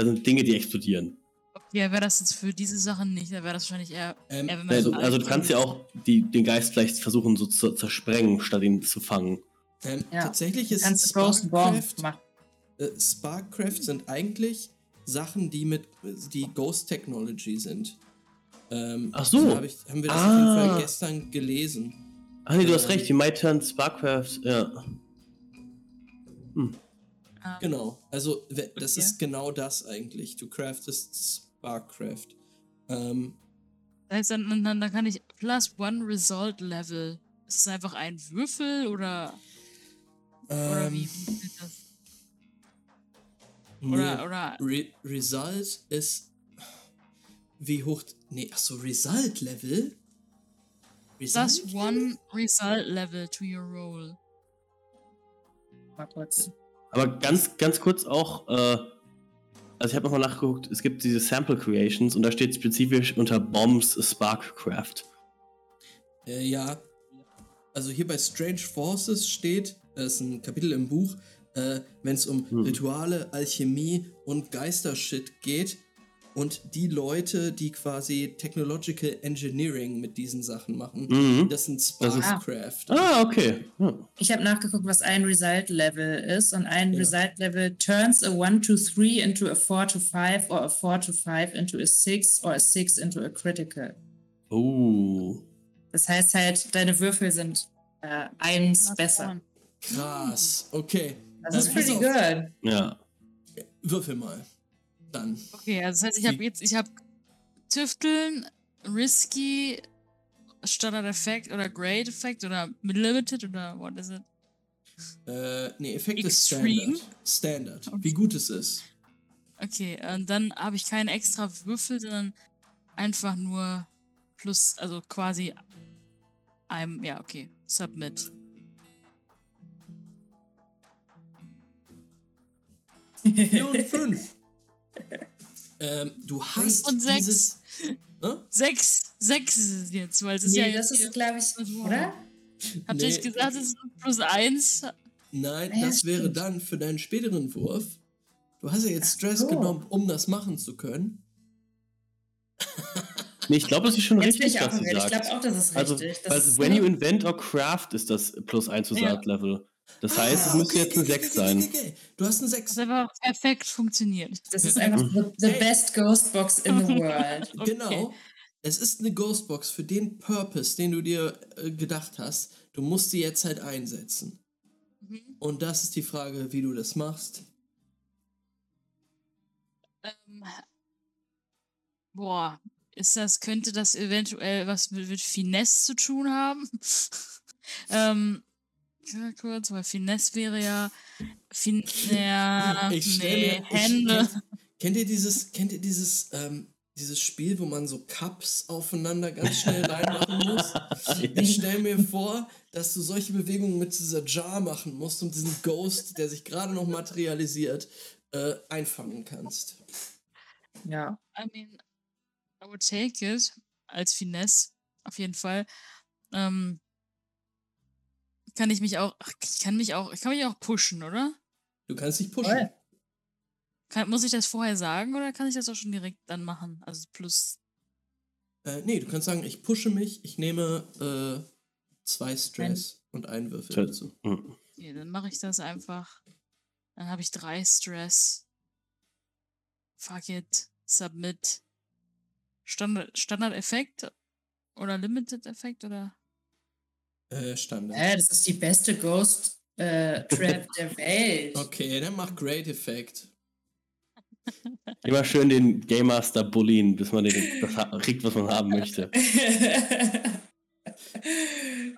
sind Dinge, die explodieren. Ja, wäre das jetzt für diese Sachen nicht. Da wäre das wahrscheinlich eher. Ähm, eher wenn man Also, so also du kannst ja auch die, den Geist vielleicht versuchen so zu zersprengen, statt ihn zu fangen. ähm, Ja, tatsächlich ist kannst Ghost Bomb Sparkcraft machen. äh, Sparkcraft sind eigentlich Sachen, die mit die Ghost Technology sind. Ähm, Ach so. Hab ich, haben wir das auf jeden Ah. Fall gestern gelesen. Ah nee, du hast Ähm. recht, die might turn Sparkcraft, ja. Ähm, Genau. Also das Okay. ist genau das eigentlich. Du craftest Sparkcraft. Ähm, Das heißt, dann, dann, dann kann ich plus one Result Level. Ist es einfach ein Würfel oder. Oder ähm, wie funktioniert das? nee, Oder, oder Re Result ist wie hoch? Nee, ach so Result Level. plus Result one Result Level to your roll. Mal kurz. Aber ganz, ganz kurz auch, äh, also ich habe nochmal nachgeguckt, es gibt diese Sample Creations und da steht spezifisch unter Bombs Sparkcraft. Äh, ja. Also hier bei Strange Forces steht, das ist ein Kapitel im Buch, äh, wenn es um Hm. Rituale, Alchemie und Geistershit geht und die Leute, die quasi Technological Engineering mit diesen Sachen machen, Mhm. das sind Sparkcraft. Ah, okay. Ja. Ich habe nachgeguckt, was ein Result-Level ist. Und ein Ja. Result-Level turns a 1 to 3 into a 4 to 5 or a 4 to 5 into a 6 or a 6 into a critical. Oh. Das heißt halt, deine Würfel sind äh, eins besser. Krass. Okay. Das ist pass pretty good. Ja. Würfel mal. Dann. Okay, also das heißt, ich habe jetzt, ich habe Tüfteln, Risky, Standard Effekt oder Great Effekt oder Limited oder what is it? Äh, nee, Effekt ist? Standard. Standard. Wie gut es ist. Okay, und dann habe ich keinen extra Würfel, sondern einfach nur plus, also quasi einem, ja, okay, Submit. Vier und fünf. Ähm, du hast Und sechs. dieses... Hä? Sechs, sechs ist es jetzt, weil es ist nee, ja das ist, glaube ich, oder? Habt Nee. ihr nicht gesagt, es ist plus eins? Nein, Ja, das wäre stimmt. dann für deinen späteren Wurf. Du hast ja jetzt Stress so. genommen, um das machen zu können. Nee, ich glaube, das ist schon Jetzt richtig, was sie verwirrt. Ich glaube auch, das ist Also, richtig. weil das ist when you invent or craft ist das plus 1 zu Ja. Level. Das heißt, es Ah, müsste okay, jetzt eine okay, 6 okay, sein. okay, okay. Du hast eine Das 6. einfach perfekt funktioniert. das ist einfach the, the Hey. best Ghostbox in the world. Okay. Genau. Es ist eine Ghostbox für den Purpose, den du dir äh, gedacht hast. Du musst sie jetzt halt einsetzen. Mhm. Und das ist die Frage, wie du das machst. Ähm, Boah, ist das, könnte das eventuell was mit, mit Finesse zu tun haben? ähm, ja, kurz, weil Finesse wäre ja. Fin ja, Ich nee, mir, ich, Hände. kennt, kennt ihr dieses, kennt ihr dieses, ähm, dieses Spiel, wo man so Cups aufeinander ganz schnell reinmachen muss? Ich stell mir vor, dass du solche Bewegungen mit dieser Jar machen musst und diesen Ghost, der sich gerade noch materialisiert, äh, einfangen kannst. Ja. I mean, I would take it als Finesse, auf jeden Fall. Ähm, kann ich mich auch, ach, ich kann mich auch, ich kann mich auch pushen, oder? Du kannst dich pushen. Kann, muss ich das vorher sagen oder kann ich das auch schon direkt dann machen? Also plus, Äh, nee, du kannst sagen, ich pushe mich, ich nehme äh, zwei Stress und einen Würfel Tja. dazu. Hm. nee, dann mache ich das einfach. Dann habe ich drei Stress. Fuck it. Submit. Standard, Standard-Effekt oder Limited-Effekt oder? Äh, Standard. Äh, das ist die beste Ghost äh, Trap der Welt. Okay, dann mach Great Effect. Immer schön den Game Master bullien, bis man den, das kriegt, was man haben möchte.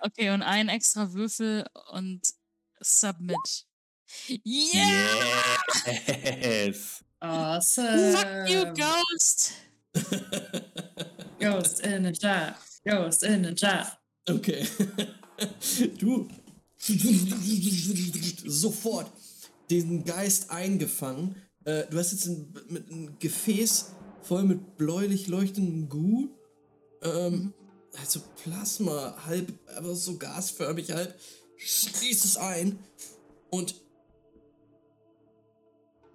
Okay, und ein extra Würfel und Submit. Yeah! Yes! awesome. Fuck you, Ghost! Ghost in a jar. Ghost in a jar. Okay. du sofort diesen Geist eingefangen. Äh, du hast jetzt ein, ein Gefäß voll mit bläulich leuchtendem Gu. Ähm, also Plasma, halb, aber so gasförmig, halb. Schließ es ein und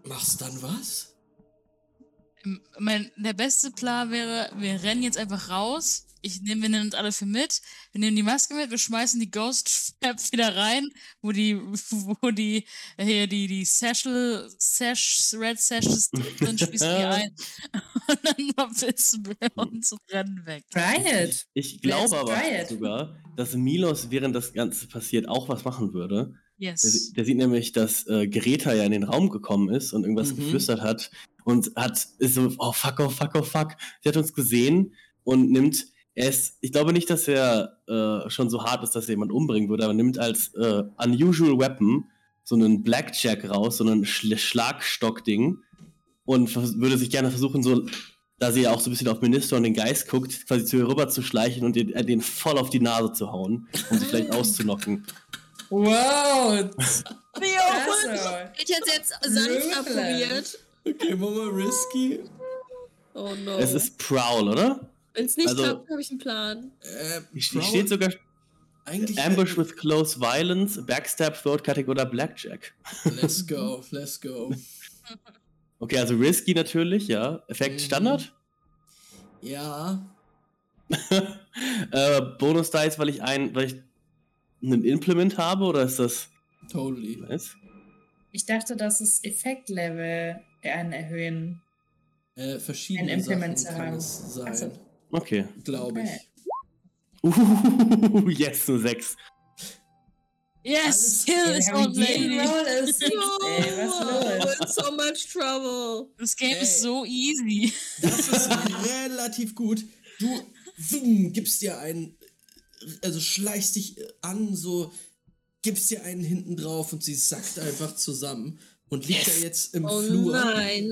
machst dann was? Mein, der beste Plan wäre, wir rennen jetzt einfach raus. Ich nehme, wir nehmen uns alle für mit. Wir nehmen die Maske mit, wir schmeißen die Ghost Trap wieder rein, wo die, wo die, äh, hier, die, die Sashel, Sash, Red Sashes drin, schließen die ein. Und dann verpissen wir uns und rennen weg. Try it. Ich glaube aber sogar, dass Milos, während das Ganze passiert, auch was machen würde. Der, Yes. der sieht nämlich, dass äh, Greta ja in den Raum gekommen ist und irgendwas Mhm. geflüstert hat und hat ist so, oh fuck, oh fuck, oh fuck. Sie hat uns gesehen und nimmt, ist, ich glaube nicht, dass er äh, schon so hart ist, dass er jemand umbringen würde, aber nimmt als äh, unusual weapon so einen Blackjack raus, so einen Schl Schlagstock-Ding und würde sich gerne versuchen, so, da sie ja auch so ein bisschen auf Minister und den Geist guckt, quasi zu ihr rüber zu schleichen und den, äh, den voll auf die Nase zu hauen, um sie vielleicht auszunocken. Wow. Also, ich hätte jetzt Ruthless. probiert. Okay, wir risky. Oh no. Es ist Prowl, oder? Wenn es nicht also- klappt, habe ich einen Plan. Äh, Hier steht sogar eigentlich Ambush with close violence, Backstab, Throat Cutting oder Blackjack. Let's go, let's go. Okay, also Risky natürlich, ja. Effekt Mhm. Standard. Ja, äh, Bonus Dice, weil ich ein, weil ich einen Implement habe oder ist das totally. nice? Ich dachte, das ist Effektlevel einen erhöhen. Äh, verschiedene Ein Sachen Implement zu kann haben. es sein, Ach so. Okay. glaube ich. Uh, yes, nur 6. Yes! This haben old jeden lady! Los? in so much trouble. Das Game Ey. ist so easy. Das ist relativ gut. Du zoom, gibst dir einen, also schleichst dich an, so gibst dir einen hinten drauf und sie sackt einfach zusammen und liegt da jetzt im Oh Flur. nein.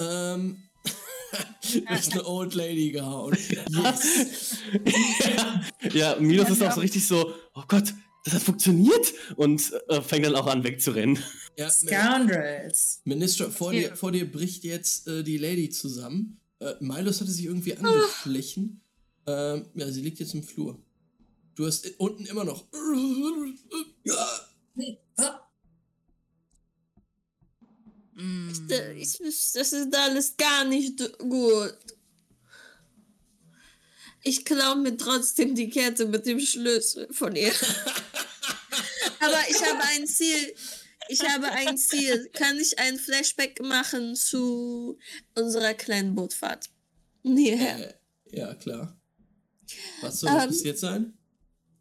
Ähm, du hast eine Old Lady gehauen. Yes. ja, Milos ist auch so richtig so, oh Gott, das hat funktioniert und äh, fängt dann auch an wegzurennen. Ja, Scoundrels. Minister, vor dir, vor dir bricht jetzt äh, die Lady zusammen. Äh, Milos hatte sich irgendwie angeschlichen. Ähm, ja, sie liegt jetzt im Flur. Du hast unten immer noch. Mm. Ich, ich, das ist alles gar nicht gut. Ich klaue mir trotzdem die Kette mit dem Schlüssel von ihr. Aber ich habe ein Ziel. Ich habe ein Ziel. Kann ich ein Flashback machen zu unserer kleinen Bootfahrt? Hierher. Äh, ja, klar. Was soll Ähm. passiert sein?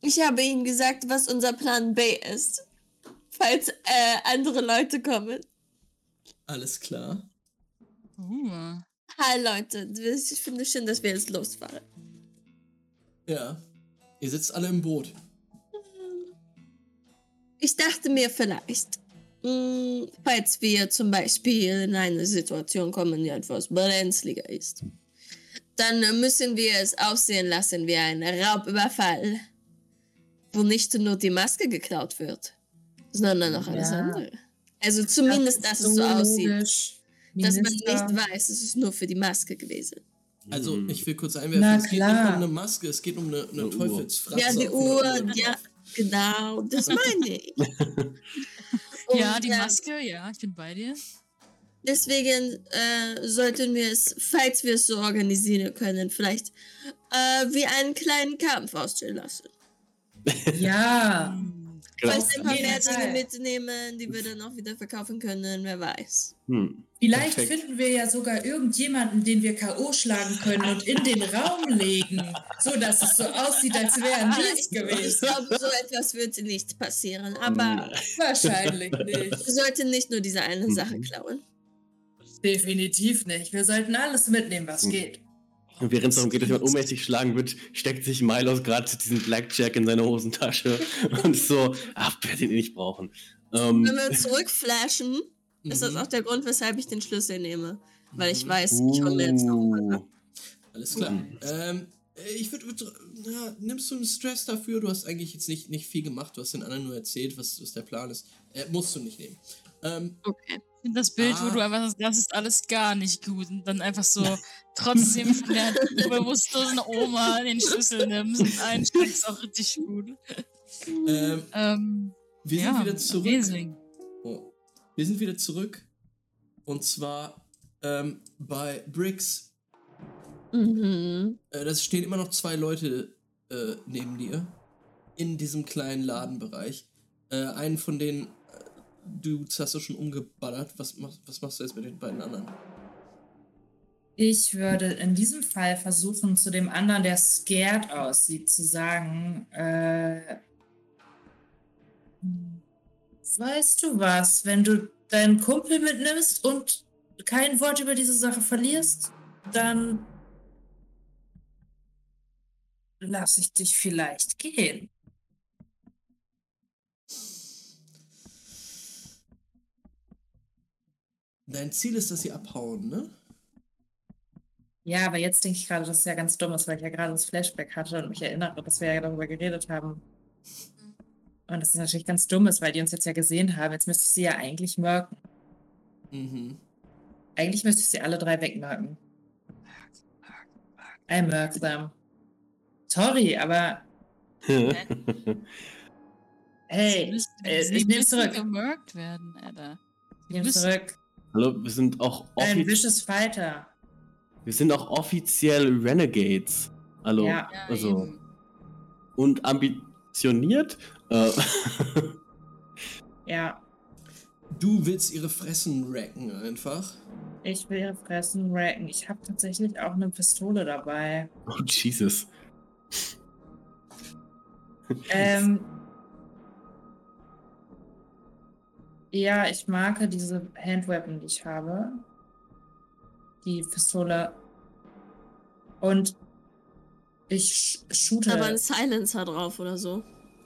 Ich habe ihnen gesagt, was unser Plan B ist. Falls äh, andere Leute kommen. Alles klar. Uh. Hi Leute, ich finde schön, dass wir jetzt losfahren. Ja. Ihr sitzt alle im Boot. Ich dachte mir vielleicht, mh, falls wir zum Beispiel in eine Situation kommen, die etwas brenzliger ist, dann müssen wir es aussehen lassen wie ein Raubüberfall, wo nicht nur die Maske geklaut wird, sondern auch alles Ja. andere. Also zumindest, dass es so aussieht, logisch. dass man Minister. nicht weiß, es ist nur für die Maske gewesen. Also, Mhm. ich will kurz einwerfen, Na es geht nicht klar. um eine Maske, es geht um eine, eine Eine. Teufelsfratze. Ja, die Uhr, ja, genau, das meine ich. ja, die Maske, ja, ich bin bei dir. Deswegen äh, sollten wir es, falls wir es so organisieren können, vielleicht äh, wie einen kleinen Kampf ausstellen lassen. Ja. Hm. Vielleicht ein paar jeden mehr Dinge Fall. mitnehmen, die wir dann auch wieder verkaufen können, wer weiß. Hm. Vielleicht Perfekt. finden wir ja sogar irgendjemanden, den wir K.O. schlagen können und in den Raum legen, so dass es so aussieht, als wären wir es Ich gewesen. glaube, so etwas wird nicht passieren, aber Wahrscheinlich nicht. wir sollten nicht nur diese eine Mhm. Sache klauen. Definitiv nicht. Wir sollten alles mitnehmen, was Mhm. geht. Und während es darum geht, dass jemand ohnmächtig schlagen wird, steckt sich Milos gerade diesen Blackjack in seine Hosentasche und ist so, ach, wir den nicht brauchen. Ähm, Wenn wir zurückflashen, ist das Mhm. auch der Grund, weshalb ich den Schlüssel nehme. Weil ich Mhm. weiß, ich hole mir jetzt noch uh, Alles klar. Mhm. Ähm, äh, ich würde, na, nimmst du einen Stress dafür? Du hast eigentlich jetzt nicht, nicht viel gemacht, du hast den anderen nur erzählt, was, was der Plan ist. Äh, musst du nicht nehmen. Ähm, Okay. Ich finde das Bild, wo Ah. du einfach sagst, das ist alles gar nicht gut und dann einfach so trotzdem von der bewusstlosen Oma den Schlüssel nimmst und einsteckst, auch richtig gut. ähm, Ähm, wir ja, sind wieder zurück. Oh. Wir sind wieder zurück. Und zwar ähm, bei Briggs. Mhm. Äh, das stehen immer noch zwei Leute äh, neben dir. In diesem kleinen Ladenbereich. Äh, einen von denen Dudes hast du schon umgeballert. Was, machst- was machst du jetzt mit den beiden anderen? Ich würde in diesem Fall versuchen, zu dem anderen, der scared aussieht, zu sagen, äh, weißt du was, wenn du deinen Kumpel mitnimmst und kein Wort über diese Sache verlierst, dann lass ich dich vielleicht gehen. Dein Ziel ist, dass sie abhauen, ne? Ja, aber jetzt denke ich gerade, dass es ja ganz dumm ist, weil ich ja gerade das Flashback hatte und mich erinnere, dass wir ja darüber geredet haben. Und das ist natürlich ganz dumm ist, weil die uns jetzt ja gesehen haben. Jetzt müsste ich sie ja eigentlich murken. Mhm. Eigentlich müsste ich sie alle drei wegmurken. I murk them. Sorry, aber hey, Sie müssen- äh, ich müssen zurück. gemurkt werden, Alter. Ich nehm's müssen- zurück. Hallo, wir sind auch Ein offi vicious Fighter. wir sind auch offiziell Renegades. Hallo. Ja. Ja, Also- eben. Und ambitioniert. Äh, Ja, Du willst ihre Fressen racken einfach. ich will ihre Fressen racken. Ich habe tatsächlich auch eine Pistole dabei. oh, Jesus. Ähm, ja, ich mag diese Handweapon, die ich habe. Die Pistole. Und ich sh shoote. Aber ein Silencer drauf oder so.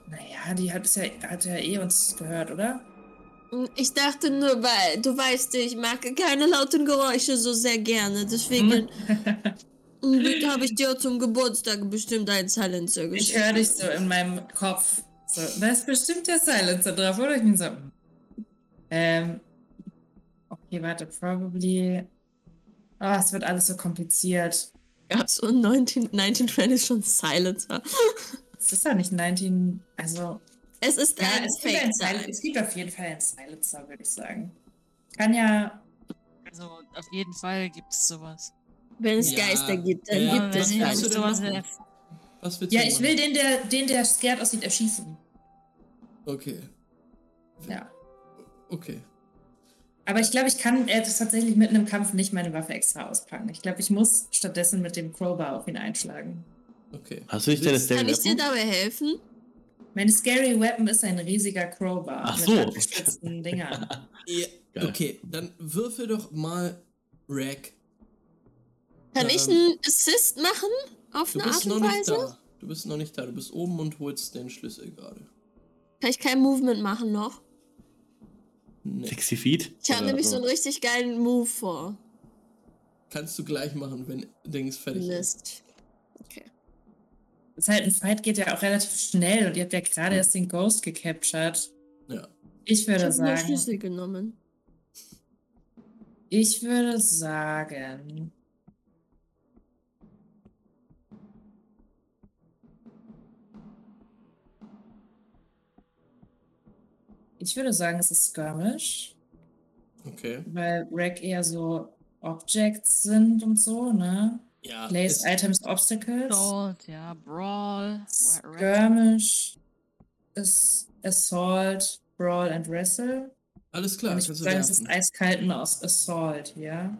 naja, die hat, es ja, hat ja eh uns gehört, oder? Ich dachte nur, weil du weißt, ich mag keine lauten Geräusche so sehr gerne. Deswegen mhm. habe ich dir zum Geburtstag bestimmt einen Silencer Ich geschenkt. höre dich so in meinem Kopf. So, da ist bestimmt der Silencer drauf, oder? Ich bin so. Ähm. Okay, warte, probably. Oh, es wird alles so kompliziert. Ja, so 19, 1920 ist schon Silencer. Es ist ja nicht 19. Also. Es ist Ja, ein es gibt, ein es gibt auf jeden Fall einen Silencer, würde ich sagen. Kann ja. Also auf jeden Fall gibt es sowas. Wenn es Ja, Geister gibt, dann ja, gibt es denn sowas. Was willst Ja, ich will den, der, den, der scared aussieht, erschießen. Okay, Ja. Okay. Aber ich glaube, ich kann äh, tatsächlich mitten im Kampf nicht meine Waffe extra auspacken. Ich glaube, ich muss stattdessen mit dem Crowbar auf ihn einschlagen. Okay. Hast du nicht deine Stay Kann ich dir dabei helfen? Meine Scary Weapon ist ein riesiger Crowbar Ach mit so. abgespitzten Dingern. Ja, okay, dann würfel doch mal Rack Kann Ähm, ich einen Assist machen? Auf Du eine Art bist noch und nicht Weise? da. Du bist noch nicht da. Du bist oben und holst den Schlüssel gerade. Kann ich kein Movement machen noch? Nee. 60 Feet? Ich habe nämlich so einen richtig geilen Move vor. Kannst du gleich machen, wenn Dings fertig ist. Mist. Okay. Das ist halt ein Fight geht ja auch relativ schnell und ihr habt ja gerade erst den Ghost gecaptured. Ja. Ich Ich würde habe nur sagen, Schlüssel genommen. ich würde sagen, ich würde sagen, es ist Skirmish, Okay. weil Rack eher so Objects sind und so, ne? Ja. Place Items Obstacles. Assault, ja, Brawl. Skirmish ist Assault, Brawl and Wrestle. alles klar. Und ich würde sagen, es ist eiskalten aus Assault, ja.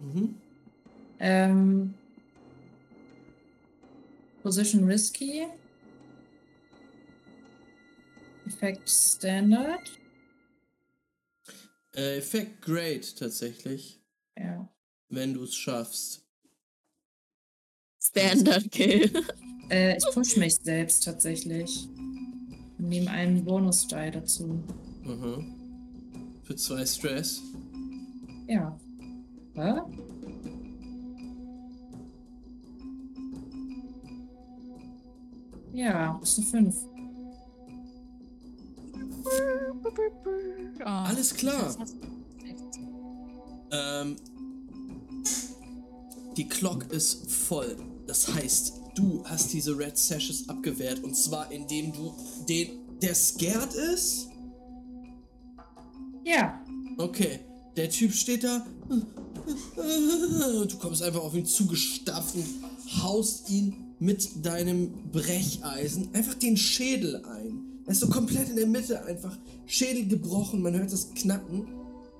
Mhm. Ähm, Position Risky. Effekt Standard. Äh, Effekt Great tatsächlich, Ja. wenn du es schaffst. Standard Kill. Äh, ich push mich selbst tatsächlich. Und nehme einen Bonus-Die dazu. Mhm. Für zwei Stress. Ja. Hä? Ja, ist eine 5. Ah, Alles klar. Ähm, die Clock ist voll. Das heißt, du hast diese Red Sashes abgewehrt und zwar indem du den, der scared ist. Ja. Okay, der Typ steht da. Du kommst einfach auf ihn zugestapft und haust ihn mit deinem Brecheisen einfach den Schädel ein. Er ist so komplett in der Mitte, einfach Schädel gebrochen, man hört das Knacken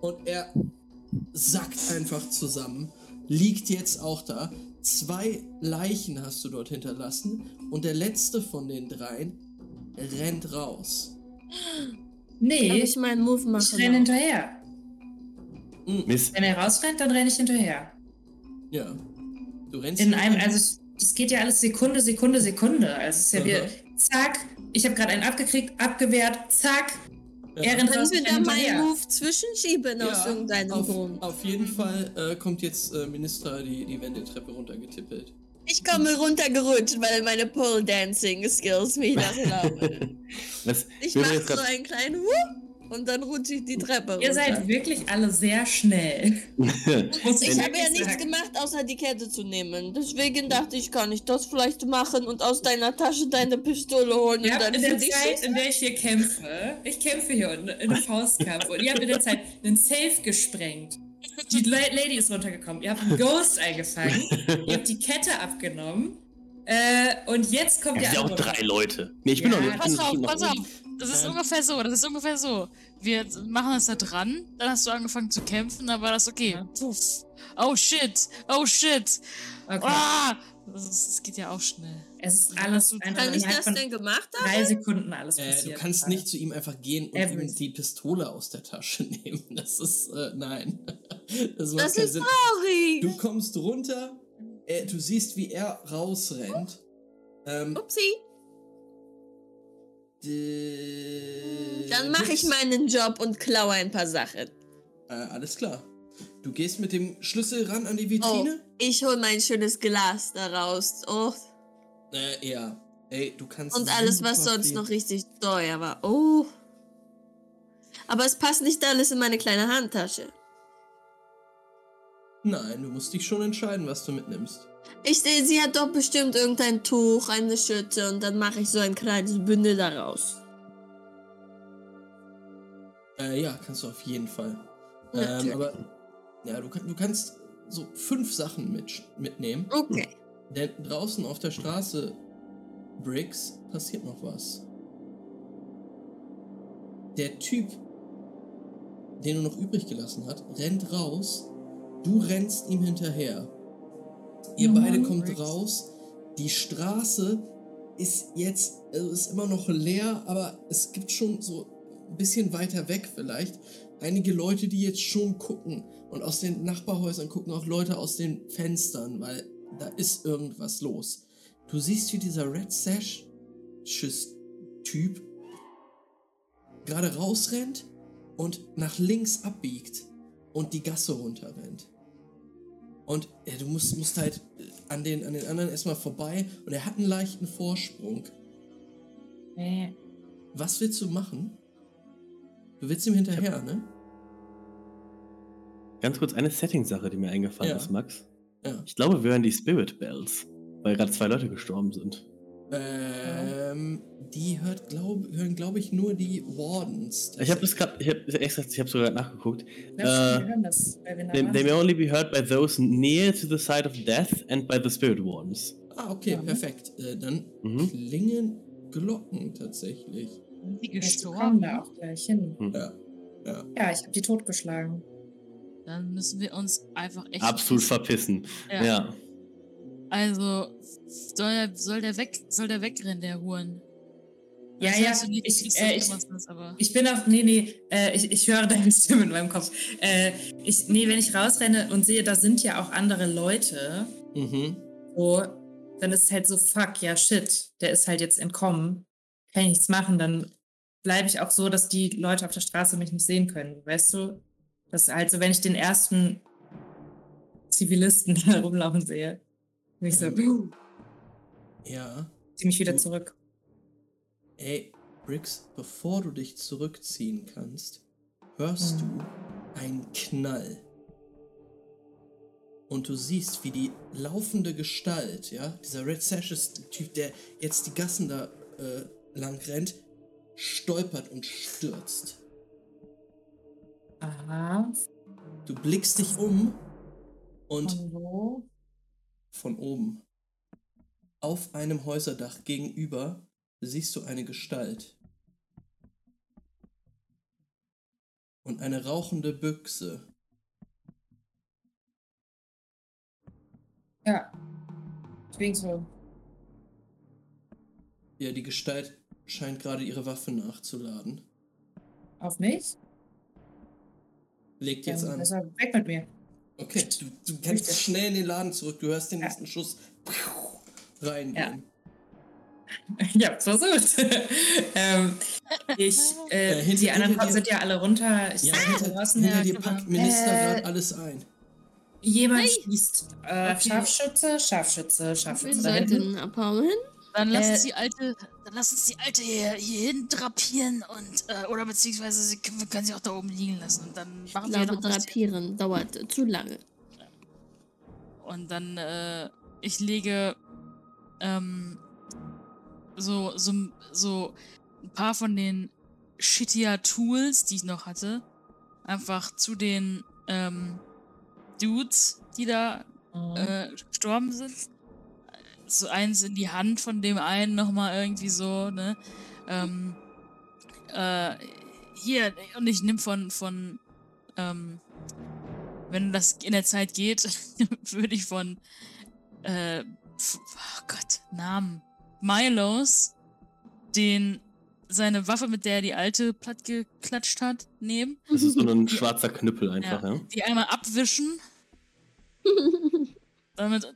und er sackt einfach zusammen, liegt jetzt auch da. Zwei Leichen hast du dort hinterlassen und der letzte von den dreien rennt raus. Nee, Kann ich, meinen Move machen? ich renne hinterher. Mist. Wenn er rausrennt, dann renne ich hinterher. Ja. Du rennst In einem, also es- geht ja alles Sekunde, Sekunde, Sekunde. Also es ist ja Aha. wieder, zack, ich habe gerade einen abgekriegt, abgewehrt, zack, Ja. er rennt Können raus, wir ich da meinen. Move zwischenschieben aus irgendeinem auf, Grund? auf jeden Fall äh, kommt jetzt äh, Minister die, die Wendeltreppe runtergetippelt. Ich komme runtergerutscht, weil meine Pole Dancing Skills mich das erlauben. Ich mache so einen kleinen Whoop und dann rutsche ich die Treppe runter. Ihr seid wirklich alle sehr schnell. Ich habe ja nichts gemacht, außer die Kette zu nehmen. Deswegen dachte ich, kann ich das vielleicht machen und aus deiner Tasche deine Pistole holen Ihr und dann in der Zeit, in der ich hier kämpfe, ich kämpfe hier in, in einem Faustkampf und ihr habt in der Zeit einen Safe gesprengt. Die La Lady ist runtergekommen. Ihr habt einen Ghost eingefangen. ihr habt die Kette abgenommen. Äh, und jetzt kommt Ja, der ja auch drei Leute. Nee, ich bin Ja, noch nicht. Pass auf, pass auf. Das ist ungefähr so, das ist ungefähr so. Wir machen das da dran, dann hast du angefangen zu kämpfen, dann war das okay. Ja. Puff. Oh shit, oh shit. Okay. Ah! Das, ist, das geht ja auch schnell. Es ist alles Kann einfach Kann ich das denn gemacht haben? drei Sekunden alles Äh, passiert. du kannst gerade. nicht zu ihm einfach gehen und Everything. ihm die Pistole aus der Tasche nehmen. Das ist, äh, nein. Das, Das ist Sinn. traurig. Du kommst runter, äh, du siehst, wie er rausrennt. Ähm, Upsi. Dann mache ich meinen Job und klaue ein paar Sachen. Äh, alles klar. Du gehst mit dem Schlüssel ran an die Oh, Vitrine? ich hole mein schönes Glas da raus. Oh, Äh, ja. Ey, du kannst. und alles, was sonst viel- noch richtig teuer war. Oh. Aber es passt nicht alles in meine kleine Handtasche. Nein, du musst dich schon entscheiden, was du mitnimmst. Ich sehe, sie hat doch bestimmt irgendein Tuch, eine Schütte und dann mache ich so ein kleines Bündel daraus. Äh, ja, kannst du auf jeden Fall. Ähm, aber ja, du, kann- du kannst so fünf Sachen mit, mitnehmen. Okay. Denn draußen auf der Straße, Briggs, passiert noch was. Der Typ, den du noch übrig gelassen hast, rennt raus. Du rennst ihm hinterher. Ihr Mhm, beide kommt Briggs. raus. Die Straße ist jetzt, also ist immer noch leer, aber es gibt schon so ein bisschen weiter weg vielleicht einige Leute, die jetzt schon gucken. Und aus den Nachbarhäusern gucken auch Leute aus den Fenstern, weil da ist irgendwas los. Du siehst, wie dieser Red Sash-Typ gerade rausrennt und nach links abbiegt und die Gasse runterrennt. Und ja, du musst, musst halt an den, an den anderen erstmal vorbei und er hat einen leichten Vorsprung. Nee. Was willst du machen? Du willst ihm hinterher, ne? Ganz kurz eine Setting-Sache, die mir eingefallen Ja. ist, Max. Ja. Ich glaube, wir hören die Spirit Bells, weil gerade zwei Leute gestorben sind. Ähm, die hört, glaub, hören, glaube ich, nur die Wardens. Ich habe das gerade, ich habe extra, ich habe sogar nachgeguckt. Glaub, Äh, wir hören das, weil wir They, they may only be heard by those near to the side of death and by the spirit wardens. Ah, okay, Ja. perfekt. Äh, dann Mhm. klingen Glocken tatsächlich. Sind die kommen gestorben? da auch gleich hin. Ja. Ja. Ja, ich habe die totgeschlagen. Dann müssen wir uns einfach echt. Absolut verpissen. Ja. Ja. Also, soll der, soll der weg, soll der wegrennen, der Huren? Ja, Das ja, nicht, ich- äh, so ich- was ist, aber. Ich bin auf, nee, nee, äh, ich, ich höre deine Stimme in meinem Kopf. Äh, ich, nee, wenn ich rausrenne und sehe, da sind ja auch andere Leute, Mhm. so, dann ist es halt so, fuck, ja, shit, der ist halt jetzt entkommen. Kann ich nichts machen, dann bleibe ich auch so, dass die Leute auf der Straße mich nicht sehen können, weißt du? Das ist halt so, wenn ich den ersten Zivilisten da rumlaufen sehe, bin ich so, Mhm. Ja. zieh mich wieder zurück. Ey, Briggs, bevor du dich zurückziehen kannst, hörst Mhm. du einen Knall. Und du siehst, wie die laufende Gestalt, ja, dieser Red Sashes-Typ, der jetzt die Gassen da äh, lang rennt, stolpert und stürzt. Aha. Du blickst dich um und wo? Von oben. Auf einem Häuserdach gegenüber siehst du eine Gestalt. Und eine rauchende Büchse. Ja. Deswegen so. Ja, die Gestalt scheint gerade ihre Waffe nachzuladen. Auf mich? Legt jetzt Dann an. besser weg mit mir. Okay, du, du kannst schnell in den Laden zurück. Du hörst den Ja. nächsten Schuss reingehen. Ich hab's versucht. ähm, ich, äh, Äh, hinter- die anderen dir- sind ja alle runter. Ich Ja, hinter, draußen, hinter ja, dir packt Minister Äh, gerade alles ein. jemand schießt. Äh, Okay. Scharfschütze, Scharfschütze, Wir Scharfschütze. Da hinten. sollten abhauen. Dann lass Äh, uns die alte, dann lass uns die alte hier, hier hin drapieren und, äh, oder beziehungsweise sie, können- wir können sie auch da oben liegen lassen und dann Ich machen wir glaube, noch drapieren dauert zu lange. Und dann, äh, ich lege, ähm, so, so, so ein paar von den shittier Tools, die ich noch hatte, einfach zu den, ähm, Dudes, die da Mhm. äh, gestorben sind. So eins in die Hand von dem einen nochmal irgendwie so, ne? Ähm, äh, hier, und ich nimm von, von, ähm, wenn das in der Zeit geht, würde ich von, äh, oh Gott, Namen. Milos, den, seine Waffe, mit der er die alte platt geklatscht hat, nehmen, Das ist so ein schwarzer Knüppel einfach, ja. die einmal abwischen. Damit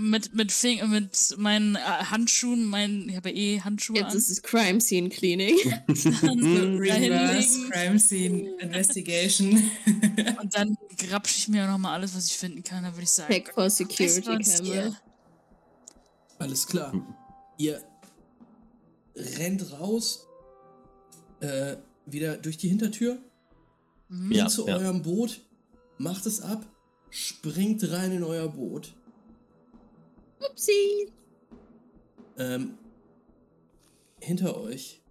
mit mit Fing mit meinen äh, Handschuhen, meinen ich habe ja eh Handschuhe Jetzt an. ist es Crime Scene Cleaning. Reverse. Crime Scene Investigation. und dann grapsche ich mir noch mal alles, was ich finden kann. Dann würde ich sagen, Check for Security Camera. Alles klar. Ihr rennt raus, äh, wieder durch die Hintertür, Mhm. Ja, zu ja. eurem Boot, macht es ab, springt rein in euer Boot. Upsi. Ähm, hinter euch,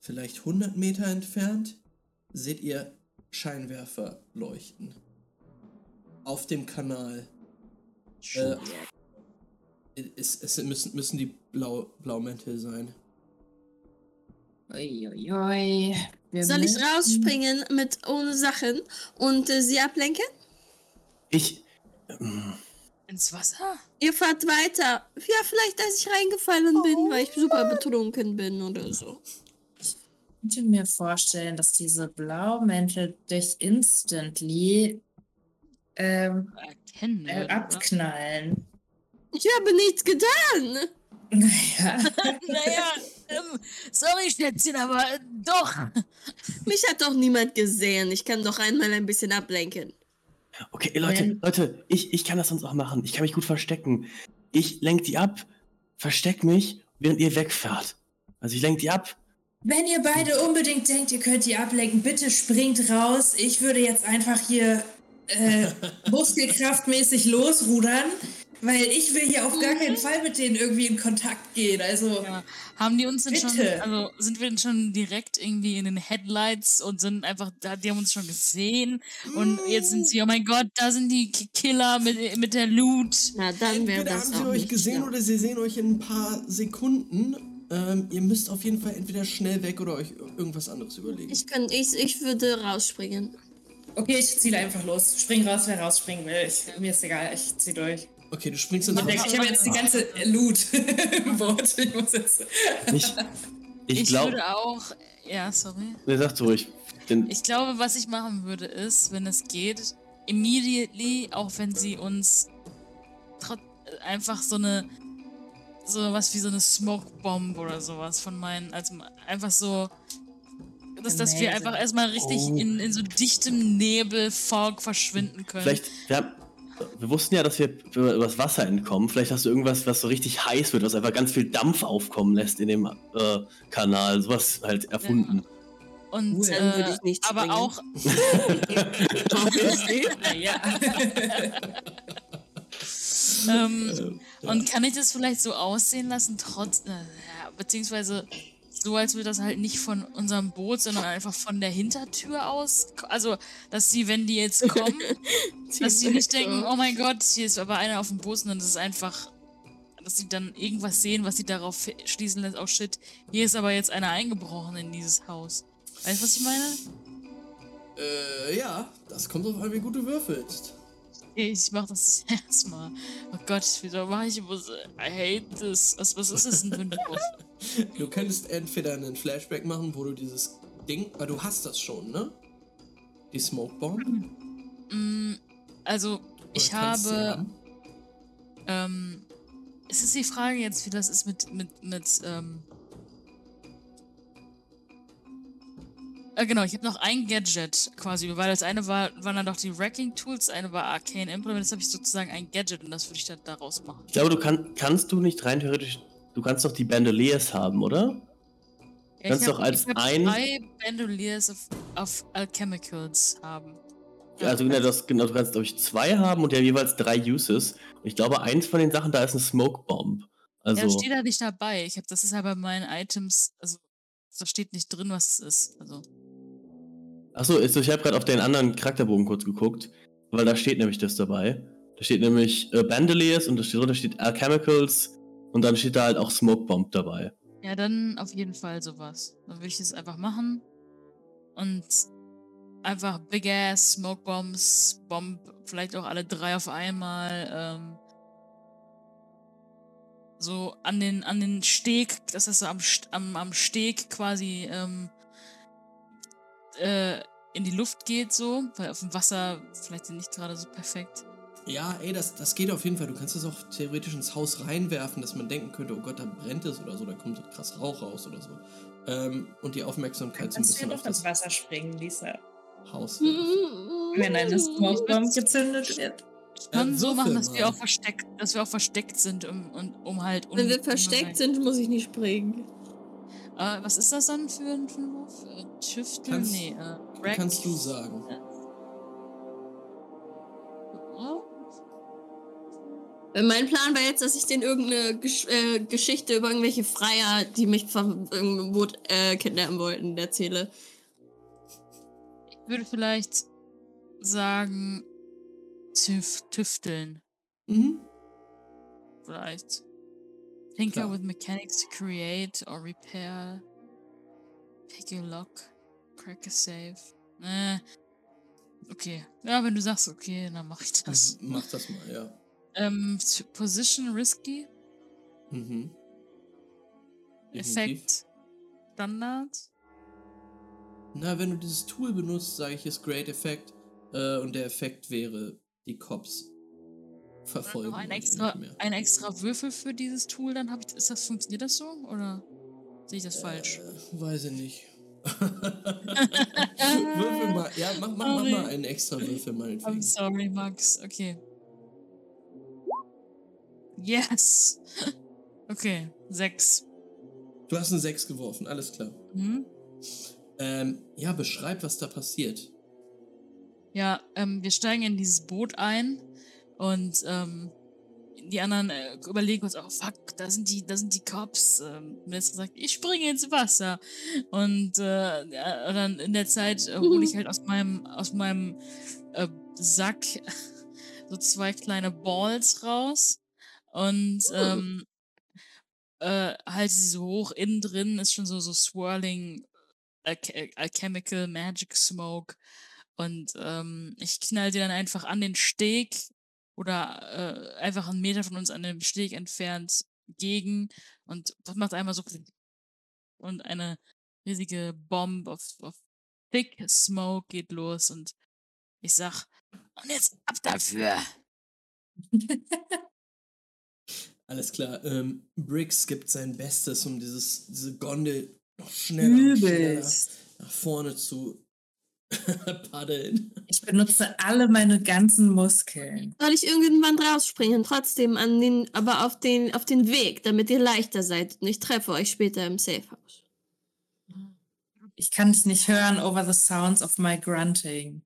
vielleicht 100 Meter entfernt, seht ihr Scheinwerfer leuchten. Auf dem Kanal. Äh, es, es müssen, müssen die Blau, Blaumäntel sein. Uiuiui. Wir Soll ich rausspringen mit ohne Sachen und äh, sie ablenken? Ich. ähm, Ins Wasser? Ihr fahrt weiter. Ja, vielleicht als ich reingefallen bin, weil ich super betrunken bin oder so. könnte mir vorstellen, dass diese Blaumäntel dich instantly ähm, Erkennen äh, oder? abknallen. Ich habe nichts getan. Naja. Naja, ähm, sorry, Schätzchen, aber äh, doch. Mich hat doch niemand gesehen. Ich kann doch einmal ein bisschen ablenken. Okay, Leute, Ähm. Leute, ich, ich kann das sonst auch machen. Ich kann mich gut verstecken. Ich lenk die ab, versteck mich, während ihr wegfahrt. Also ich lenk die ab. Wenn ihr beide unbedingt denkt, ihr könnt die ablenken, bitte springt raus. Ich würde jetzt einfach hier äh, muskelkraftmäßig losrudern, weil ich will hier auf gar keinen Fall mit denen irgendwie in Kontakt gehen. Also, Ja. Haben die uns denn schon, Bitte. also sind wir denn schon direkt irgendwie in den Headlights und sind einfach, da- die haben uns schon gesehen und jetzt sind sie, oh mein Gott, da sind die Killer mit, mit der Loot. Na, dann wäre Entweder das haben sie euch nicht gesehen schlau. oder sie sehen euch in ein paar Sekunden. Ähm, ihr müsst auf jeden Fall entweder schnell weg oder euch irgendwas anderes überlegen. Ich, kann, ich, ich würde rausspringen. okay, ich ziele einfach los. Spring raus, wer rausspringen will. Ich, mir ist egal, ich zieh durch. Okay, du springst ins Ich, denke, ich habe jetzt die ganze Loot im Boot. Ich muss jetzt. Ich, ich, Ich, glaube. würde auch, ja, sorry. Ne, sag ruhig. Denn Ich glaube, was ich machen würde, ist, wenn es geht, immediately, auch wenn sie uns einfach so eine, so was wie so eine Smoke Bomb oder sowas von meinen, also einfach so, dass, dass wir einfach erstmal richtig Oh. in, in so dichtem Nebel, Fog verschwinden können. vielleicht, wir, haben, wir wussten ja, dass wir über das Wasser entkommen. Vielleicht hast du irgendwas, was so richtig heiß wird, was einfach ganz viel Dampf aufkommen lässt in dem äh, Kanal. Sowas halt erfunden. Und, Cool. Dann würde äh, ich nicht aber springen. auch, ja. ähm, und kann ich das vielleicht so aussehen lassen, trotz, äh, ja, beziehungsweise so, als wir das halt nicht von unserem Boot, sondern einfach von der Hintertür aus, also, dass sie, wenn die jetzt kommen, dass sie nicht denken, oh mein Gott, hier ist aber einer auf dem Bus, sondern das ist einfach, dass sie dann irgendwas sehen, was sie darauf schließen lässt, oh shit, hier ist aber jetzt einer eingebrochen in dieses Haus. Weißt du, was ich meine? Äh, ja, das kommt drauf an, wie gut du würfelst. Ich mach das erstmal. Oh Gott, wieso mache ich was? I hate this. Was, was ist das denn für ein Wurf? Du könntest entweder einen Flashback machen, wo du dieses Ding, aber du hast das schon, ne? Die Smoke Bomb. Mm, also, ich Oder sie habe. Ähm, es ist die Frage jetzt, wie das ist mit. mit, mit ähm äh, genau, ich habe noch ein Gadget quasi, weil das eine war, waren dann doch die Wrecking Tools, das eine war Arcane Implement, jetzt habe ich sozusagen ein Gadget und das würde ich dann daraus machen. Ich glaube, du kann, kannst du nicht rein theoretisch. Du kannst doch die Bandoliers haben, oder? Ja, Kannst doch als ich ein- drei Bandoliers of, of Alchemicals haben. Ja, also genau, das, genau, du kannst, glaube ich, zwei haben und ja jeweils drei Uses. Und ich glaube, eins von den Sachen da ist eine Smoke Bomb. Also, Ja, steht da nicht dabei. Ich habe, das ist ja bei meinen Items, also da steht nicht drin, was es ist. Also achso, ist- ich habe gerade auf den anderen Charakterbogen kurz geguckt, weil da steht nämlich das dabei. Da steht nämlich äh, Bandoliers und da steht drunter steht Alchemicals und dann steht da halt auch Smoke Bomb dabei. ja, dann auf jeden Fall sowas. Dann würde ich das einfach machen und einfach Big Ass Smoke Bombs, Bomb, vielleicht auch alle drei auf einmal. Ähm, so an den an den Steg, dass das so am, am, am Steg quasi ähm, äh, in die Luft geht, so, weil auf dem Wasser vielleicht nicht gerade so perfekt. Ja, ey, das, das geht auf jeden Fall. Du kannst das auch theoretisch ins Haus reinwerfen, dass man denken könnte, oh Gott, da brennt es oder so, da kommt so krass Rauch raus oder so. Ähm, und die Aufmerksamkeit so ein Kannst du ja bisschen doch auf das ins Wasser springen, Lisa. Haus. Mhm. Wenn eine Smokebomb gezündet wird. kann Ja, so machen, dass wir auch versteckt, dass wir auch versteckt sind, um, um, um halt. Wenn wir versteckt sind, muss ich nicht springen. Äh, was ist das dann für ein, für ein Wurf? Äh? Kannst- nee, äh. Kannst du sagen. Oh, Mein Plan war jetzt, dass ich denen irgendeine Gesch äh, Geschichte über irgendwelche Freier, die mich von irgendeinem Boot äh, kidnappen wollten, erzähle. Ich würde vielleicht sagen, tüf tüfteln. Mhm. Vielleicht. Tinker Klar. with mechanics to create or repair. Pick a lock. Crack a safe. Äh. Okay. Ja, wenn du sagst, okay, dann mach ich das. Mach das mal, ja. Ähm, Position risky. Mhm. Effekt Standard. Na, wenn du dieses Tool benutzt, sage ich, ist Great Effect. Äh, und der Effekt wäre, die Cops verfolgen. Ein extra, ein extra Würfel für dieses Tool, dann habe ich. Ist das, funktioniert das so? Oder sehe ich das falsch? Äh, weiß ich nicht. Würfel mal. Ja, mach, mach, mach mal einen extra Würfel I'm meinetwegen. sorry, Max. Okay. Yes! Okay, sechs. Du hast eine 6 geworfen, alles klar. Hm? Ähm, ja, beschreib, was da passiert. Ja, ähm, wir steigen in dieses Boot ein und ähm, die anderen äh, überlegen uns, oh fuck, da sind die, da sind die Cops. Ähm, Minister sagt, ich springe ins Wasser. Und äh, ja, dann in der Zeit äh, hole ich halt aus meinem, aus meinem äh, Sack so zwei kleine Balls raus und ähm, äh, halte sie so hoch. Innen drin ist schon so, so swirling alch alchemical magic smoke. Und ähm, ich knall die dann einfach an den Steg oder äh, einfach einen Meter von uns an dem Steg entfernt gegen und das macht einmal so und eine riesige Bomb auf, auf Thick Smoke geht los und ich sag, und jetzt ab dafür. Alles klar. Ähm, Briggs gibt sein Bestes, um dieses, diese Gondel noch schneller, und schneller nach vorne zu paddeln. Ich benutze alle meine ganzen Muskeln. Soll ich irgendwann rausspringen, trotzdem an den, aber auf den, auf den Weg, damit ihr leichter seid und ich treffe euch später im Safehouse. Ich kann es nicht hören over the sounds of my grunting.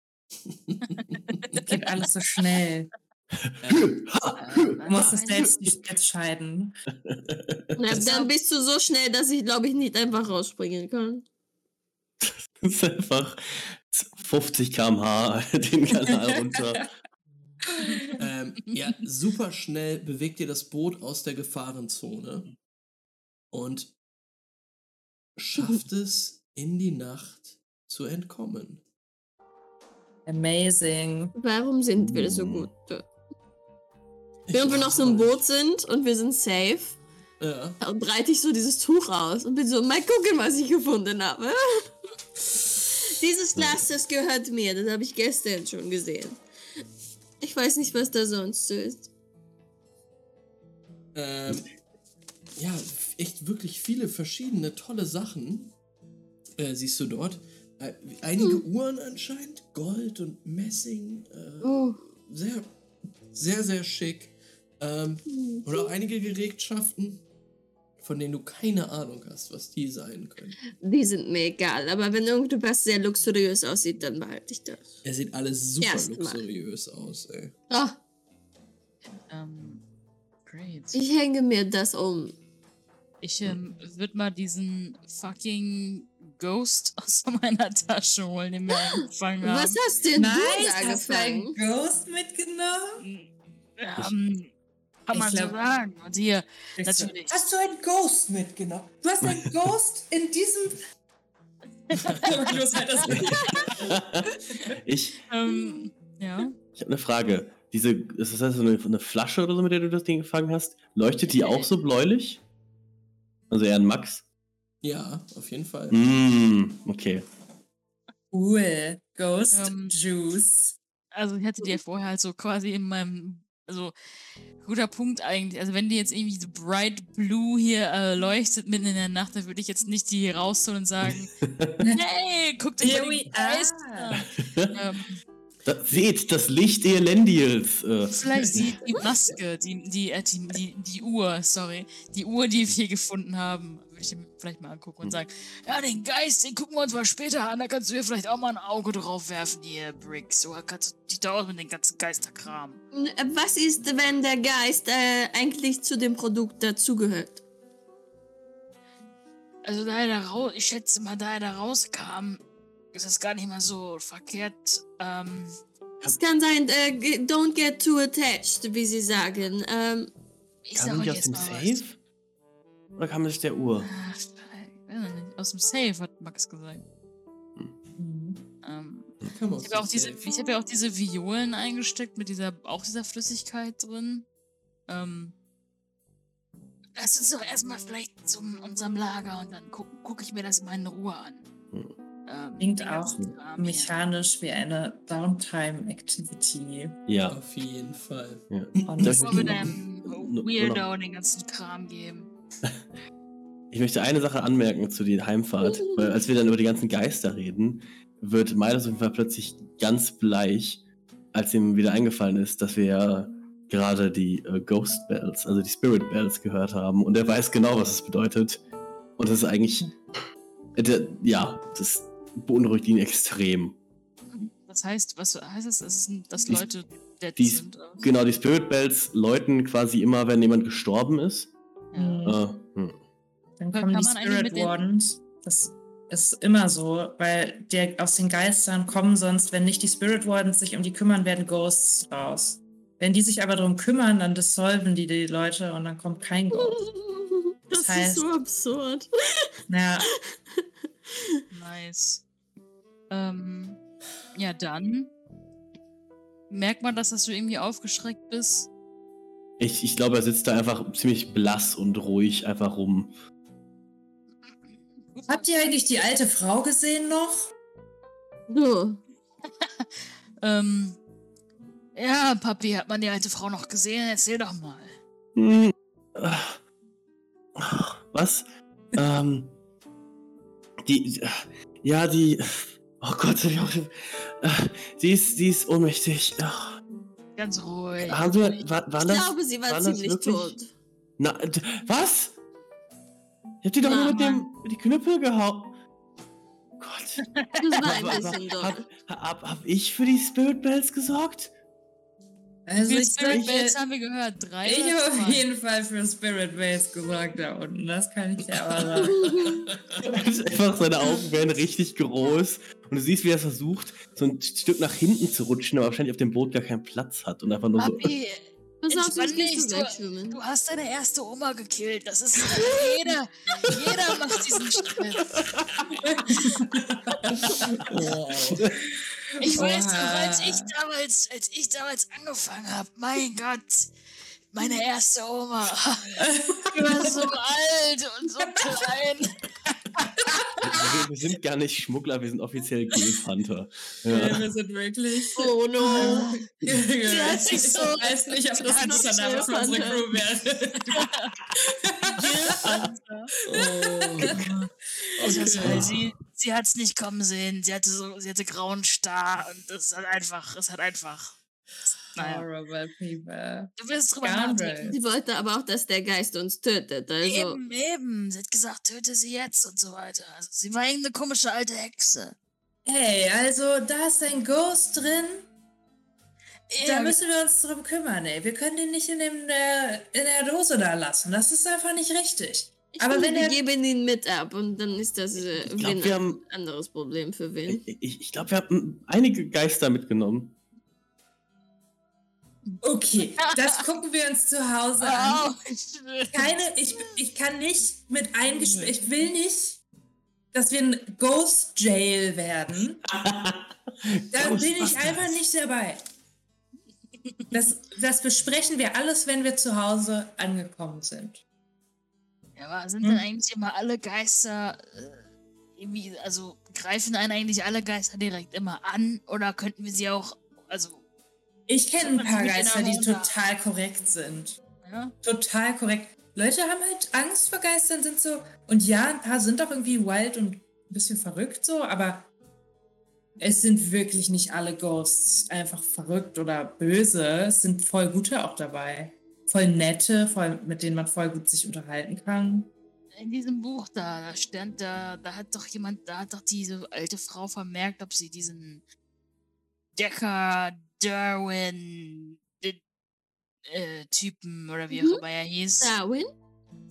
Das geht alles so schnell. Du musst es selbst nicht entscheiden. Na, dann bist du so schnell, dass ich glaube ich nicht einfach rausspringen kann. Das ist einfach 50 km/h den Kanal runter. ähm, ja, super schnell bewegt ihr das Boot aus der Gefahrenzone und schafft es in die Nacht zu entkommen. Amazing. Warum sind wir so gut? Während wir noch so im Boot sind und wir sind safe, Ja. breite ich so dieses Tuch aus und bin so, mal gucken, was ich gefunden habe. Dieses Glas, das gehört mir, das habe ich gestern schon gesehen. Ich weiß nicht, was da sonst so ist. Ähm, ja, echt wirklich viele verschiedene tolle Sachen äh, siehst du dort. Äh, einige Uhren anscheinend, Gold und Messing. Äh, Oh, sehr, sehr, sehr schick. Ähm, und auch einige Gerätschaften, von denen du keine Ahnung hast, was die sein können. die sind mir egal, aber wenn irgendwas sehr luxuriös aussieht, dann behalte ich das. Er sieht alles super Erstmal. luxuriös aus, ey. Oh, Ähm, great. ich hänge mir das um. Ich ähm, würde mal diesen fucking Ghost aus meiner Tasche holen, den wir angefangen haben. Was hast denn du Nice, da hast du einen gefangen? Ghost mitgenommen? Ähm, kann Ich man so glaub- sagen. Und hier, Ich so, Natürlich. Hast du einen Ghost mitgenommen? Du hast einen Ghost in diesem. Ich, ähm, ja. ich habe eine Frage. Diese, ist das heißt so eine, eine Flasche oder so, mit der du das Ding gefangen hast? Leuchtet die auch so bläulich? Also eher ein Max? Ja, auf jeden Fall. Mm, okay. Cool. Ghost Ähm, Juice. Also ich hatte die ja vorher halt so quasi in meinem, also guter Punkt eigentlich. Also wenn die jetzt irgendwie so bright blue hier äh, leuchtet mitten in der Nacht, dann würde ich jetzt nicht die hier rausholen und sagen, hey, guckt euch Here mal die we are. Geister. Ähm, Da, seht, das Licht der Lendiels. Äh, vielleicht die, die Maske, die, die, äh, die, die, die Uhr, sorry, die Uhr, die wir hier gefunden haben, würde ich mir vielleicht mal angucken und sagen, ja, den Geist, den gucken wir uns mal später an, da kannst du dir vielleicht auch mal ein Auge drauf werfen, hier, Brick. So kannst du dich da aus mit dem ganzen Geisterkram. Was ist, wenn der Geist äh, eigentlich zu dem Produkt dazugehört? Also da er da raus, ich schätze mal, da er da rauskam, ist das gar nicht mal so verkehrt. Ähm, Es kann sein, äh, don't get too attached, wie sie sagen. Ähm, ich kam sag die euch aus dem Safe? Oder kam das der Uhr? Ach, ich weiß nicht. Aus dem Safe, hat Max gesagt. Ähm, Kann man ich habe ja, auch diese- ich hab ja auch diese Violen eingesteckt mit dieser, auch dieser Flüssigkeit drin. Ähm, lass uns doch erstmal vielleicht zu unserem Lager und dann gucke guck ich mir das mal in Ruhe an. ähm, Klingt den auch hier. mechanisch wie eine Downtime-Activity. Ja. Auf jeden Fall. ja. Und Das- deinem Nur- Weirdo den ganzen Kram geben. Ich möchte eine Sache anmerken zu der Heimfahrt, weil als wir dann über die ganzen Geister reden, wird Miles auf jeden Fall plötzlich ganz bleich, als ihm wieder eingefallen ist, dass wir ja gerade die äh, Ghost Bells, also die Spirit Bells gehört haben und er weiß genau, was es bedeutet. Und das ist eigentlich, äh, der, ja, das beunruhigt ihn extrem. Das heißt, was heißt es, dass, es, dass Die- Leute dead die- sind? oder? Genau, die Spirit Bells läuten quasi immer, wenn jemand gestorben ist. Ja. Äh, hm. Dann Kann kommen die man eigentlich Spirit Wardens. Das ist immer so, weil der, aus den Geistern kommen sonst, wenn nicht die Spirit Wardens sich um die kümmern, werden Ghosts raus. Wenn die sich aber darum kümmern, dann dissolven die die Leute und dann kommt kein Ghost. Das, Das heißt- ist so absurd. Naja, Nice. Ähm, ja, dann merkt man, dass, dass du irgendwie aufgeschreckt bist. Ich, ich glaube, er sitzt da einfach ziemlich blass und ruhig einfach rum. habt ihr eigentlich die alte Frau gesehen noch? Du. Ähm, ja, Papi, hat man die alte Frau noch gesehen? Erzähl doch mal. Hm, äh, Was? ähm, die, ja, die, oh Gott, sie ist, sie ist ohnmächtig. Ach, Ganz ruhig. haben wir, war, war Ich das, glaube, sie war war ziemlich wirklich- tot. na, was? Ich hab die doch nur mit dem, mit die Knüppel gehauen. Gott. Das war ein bisschen doof. hab, hab, hab ich für die Spirit Bells gesorgt? Also Wie ich, Spirit ich, Bells haben wir gehört. Drei ich habe auf jeden Fall für Spirit Base gesorgt da unten. Das kann ich dir aber sagen. Einfach seine Augen werden richtig groß und du siehst, wie er versucht, so ein Stück nach hinten zu rutschen, aber wahrscheinlich auf dem Boot gar keinen Platz hat und einfach nur so. Papi, Pass auf, Entspann sonst nicht so du- du hast deine erste Oma gekillt. Das ist jeder. jeder macht diesen Schritt. Wow. Ich weiß noch, als ich damals, als ich damals angefangen habe, mein Gott, meine erste Oma, die war so alt und so klein. Wir, wir sind gar nicht Schmuggler, wir sind offiziell Gilfhunter. Ja, Ja. wir sind wirklich. Oh no. Sie hat sich so- Ich weiß nicht, ob das ein Name so für unsere. Crew wäre. Oh. Also, Okay. sie, sie hat es nicht kommen sehen. Sie hatte so, sie hatte grauen Star und das hat einfach, es hat einfach. Naja, Horrible people. du wirst drüber Scoundrel. nachdenken. Sie wollte aber auch, dass der Geist uns tötet. Also, Eben, eben. Sie hat gesagt, töte sie jetzt und so weiter. Also sie war irgendeine komische alte Hexe. Hey, also da ist ein Ghost drin. Da Ja, müssen wir uns drum kümmern, ey. Wir können den nicht in, dem, äh, in der Dose da lassen. Das ist einfach nicht richtig. ich aber finde, wenn wir geben ihn mit ab und dann ist das äh, Ich glaub, ein haben- anderes Problem für wen. Ich, ich glaube, wir haben einige Geister mitgenommen. Okay, das gucken wir uns zu Hause oh, an. Keine, ich, ich kann nicht mit eingeschwört. Ich will nicht, dass wir ein Ghost Jail werden. Da bin ich einfach nicht dabei. Das, das besprechen wir alles, wenn wir zu Hause angekommen sind. Ja, aber sind Hm. denn eigentlich immer alle Geister äh, irgendwie, also greifen einen eigentlich alle Geister direkt immer an oder könnten wir sie auch, also, Ich kenne ein paar Geister, die total korrekt sind. ja? Total korrekt. Leute haben halt Angst vor Geistern, sind so. Und ja, ein paar sind auch irgendwie wild und ein bisschen verrückt so, aber es sind wirklich nicht alle Ghosts einfach verrückt oder böse. Es sind voll gute auch dabei. Voll nette, voll, mit denen man voll gut sich unterhalten kann. In diesem Buch da, da stand da, da hat doch jemand, da hat doch diese alte Frau vermerkt, ob sie diesen Decker Darwin äh, äh, Typen oder wie Mhm. auch immer er hieß, Darwin?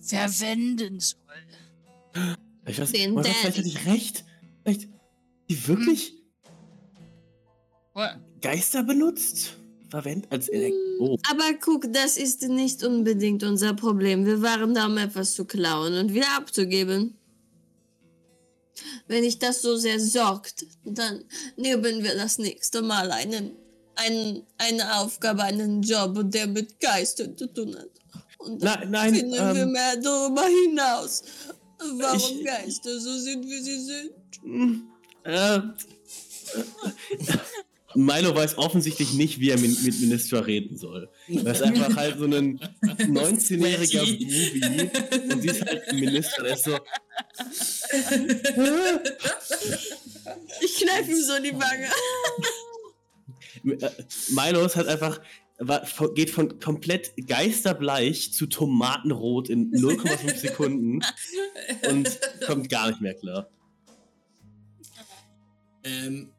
verwenden soll. Ich weiß, Den oder vielleicht hatte ich recht. Vielleicht die wirklich What? Geister benutzt? Verwendet als Elek Oh, Aber guck, das ist nicht unbedingt unser Problem. Wir waren da, um etwas zu klauen und wieder abzugeben. Wenn dich das so sehr sorgt, dann nehmen wir das nächste Mal einen, einen, eine Aufgabe, einen Job, der mit Geistern zu tun hat. Und dann Nein, nein, finden wir ähm, mehr darüber hinaus, warum ich- Geister so sind, wie sie sind. hm, Äh, Milo weiß offensichtlich nicht, wie er mit, mit Ministra reden soll. Das ist einfach halt so ein 19-jähriger Bubi und sie ist halt ein Minister, der ist so, Ich kneife ihm so die Wange. Milo ist halt einfach, geht von komplett geisterbleich zu Tomatenrot in 0,5 Sekunden und kommt gar nicht mehr klar. Ähm,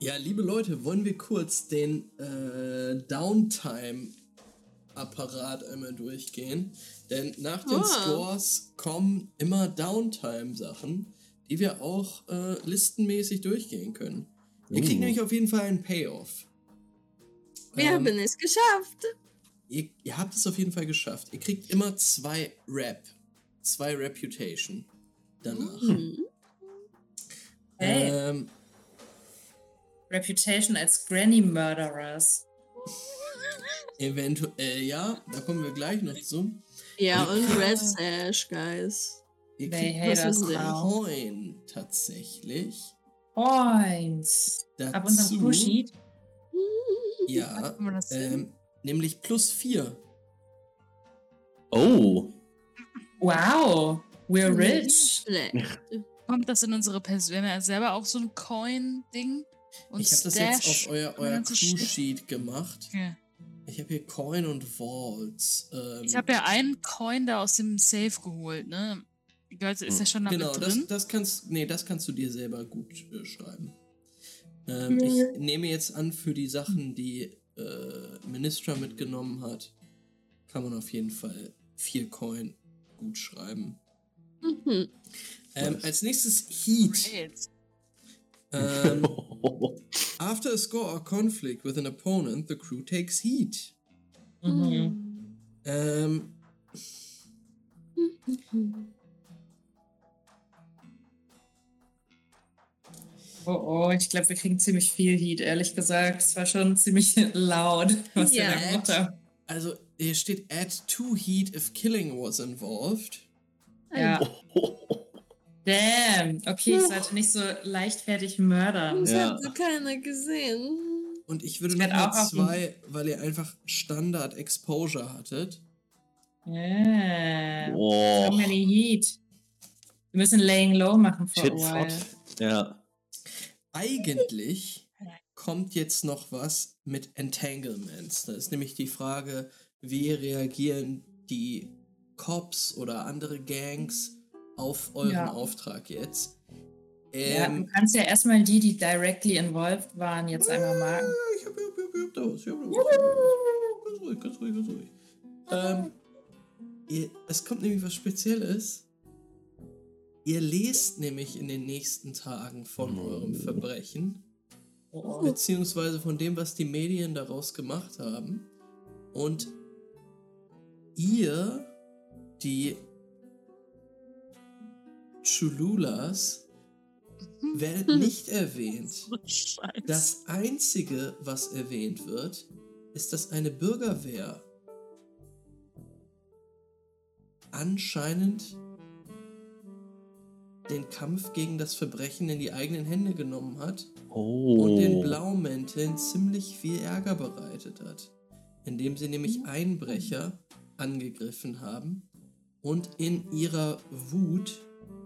ja, liebe Leute, wollen wir kurz den äh, Downtime-Apparat einmal durchgehen? Denn nach den Ah. Scores kommen immer Downtime-Sachen, die wir auch äh, listenmäßig durchgehen können. Ihr kriegt Uh. nämlich auf jeden Fall einen Payoff. Wir Ähm, haben es geschafft. ihr, ihr habt es auf jeden Fall geschafft. Ihr kriegt immer zwei Rap, zwei Reputation danach. Mhm. Hey, Ähm, Reputation als Granny Murderers. eventuell, ja, da kommen wir gleich noch zu. Ja, und Red Sash, guys. Ihr They kriegt hate was us now. Coin tatsächlich. Points. Ab unserem Dazu, Crewsheet. ja, ähm, nämlich plus 4. Oh, Wow. We're rich. Schlecht. Kommt das in unsere Person? Wir haben ja selber auch so ein Coin-Ding. Ich habe das jetzt auf euer, euer. Crew-Sheet gemacht. Okay. Ich habe hier Coin und Vaults. Ähm, Ich habe ja einen Coin da aus dem Safe geholt, ne? Gehört, ist der schon da Genau, mit das, drin? das kannst nee, das kannst du dir selber gut äh, schreiben. Ähm, ich nehme jetzt an, für die Sachen, die äh, Ministra mitgenommen hat, kann man auf jeden Fall vier Coin gut schreiben. Mhm. Ähm, als nächstes Heat. Great. Ähm, after a score or conflict with an opponent, the crew takes heat. Mhm. Ähm, Oh oh, ich glaube, wir kriegen ziemlich viel Heat, ehrlich gesagt. Es war schon ziemlich laut, was Ja. wir da gemacht haben. also hier steht add two heat if killing was involved. Ja. Damn. Okay, ich sollte nicht so leichtfertig mördern. Das Ja. hat so keiner gesehen. Und ich würde Ich noch zwei, weil ihr einfach Standard Exposure hattet. Yeah. So oh, many Heat. Wir müssen Laying Low machen while. hot. Ja. Eigentlich kommt jetzt noch was mit Entanglements. Da ist nämlich die Frage, wie reagieren die Cops oder andere Gangs auf euren Ja. Auftrag jetzt? Ja, Ähm, du kannst ja erstmal die, die directly involved waren, jetzt einmal marken. Ich hab, ich hab, ich hab, ich hab da was. Ich hab da was. Ganz ruhig, ganz ruhig, ganz ruhig. Ähm, ihr, es kommt nämlich was Spezielles. Ihr lest nämlich in den nächsten Tagen von eurem Verbrechen, Oh, beziehungsweise von dem, was die Medien daraus gemacht haben. Und ihr, die Chululas, werdet nicht erwähnt. Das Einzige, was erwähnt wird, ist, dass eine Bürgerwehr anscheinend den Kampf gegen das Verbrechen in die eigenen Hände genommen hat Oh. und den Blaumänteln ziemlich viel Ärger bereitet hat, indem sie nämlich Einbrecher angegriffen haben und in ihrer Wut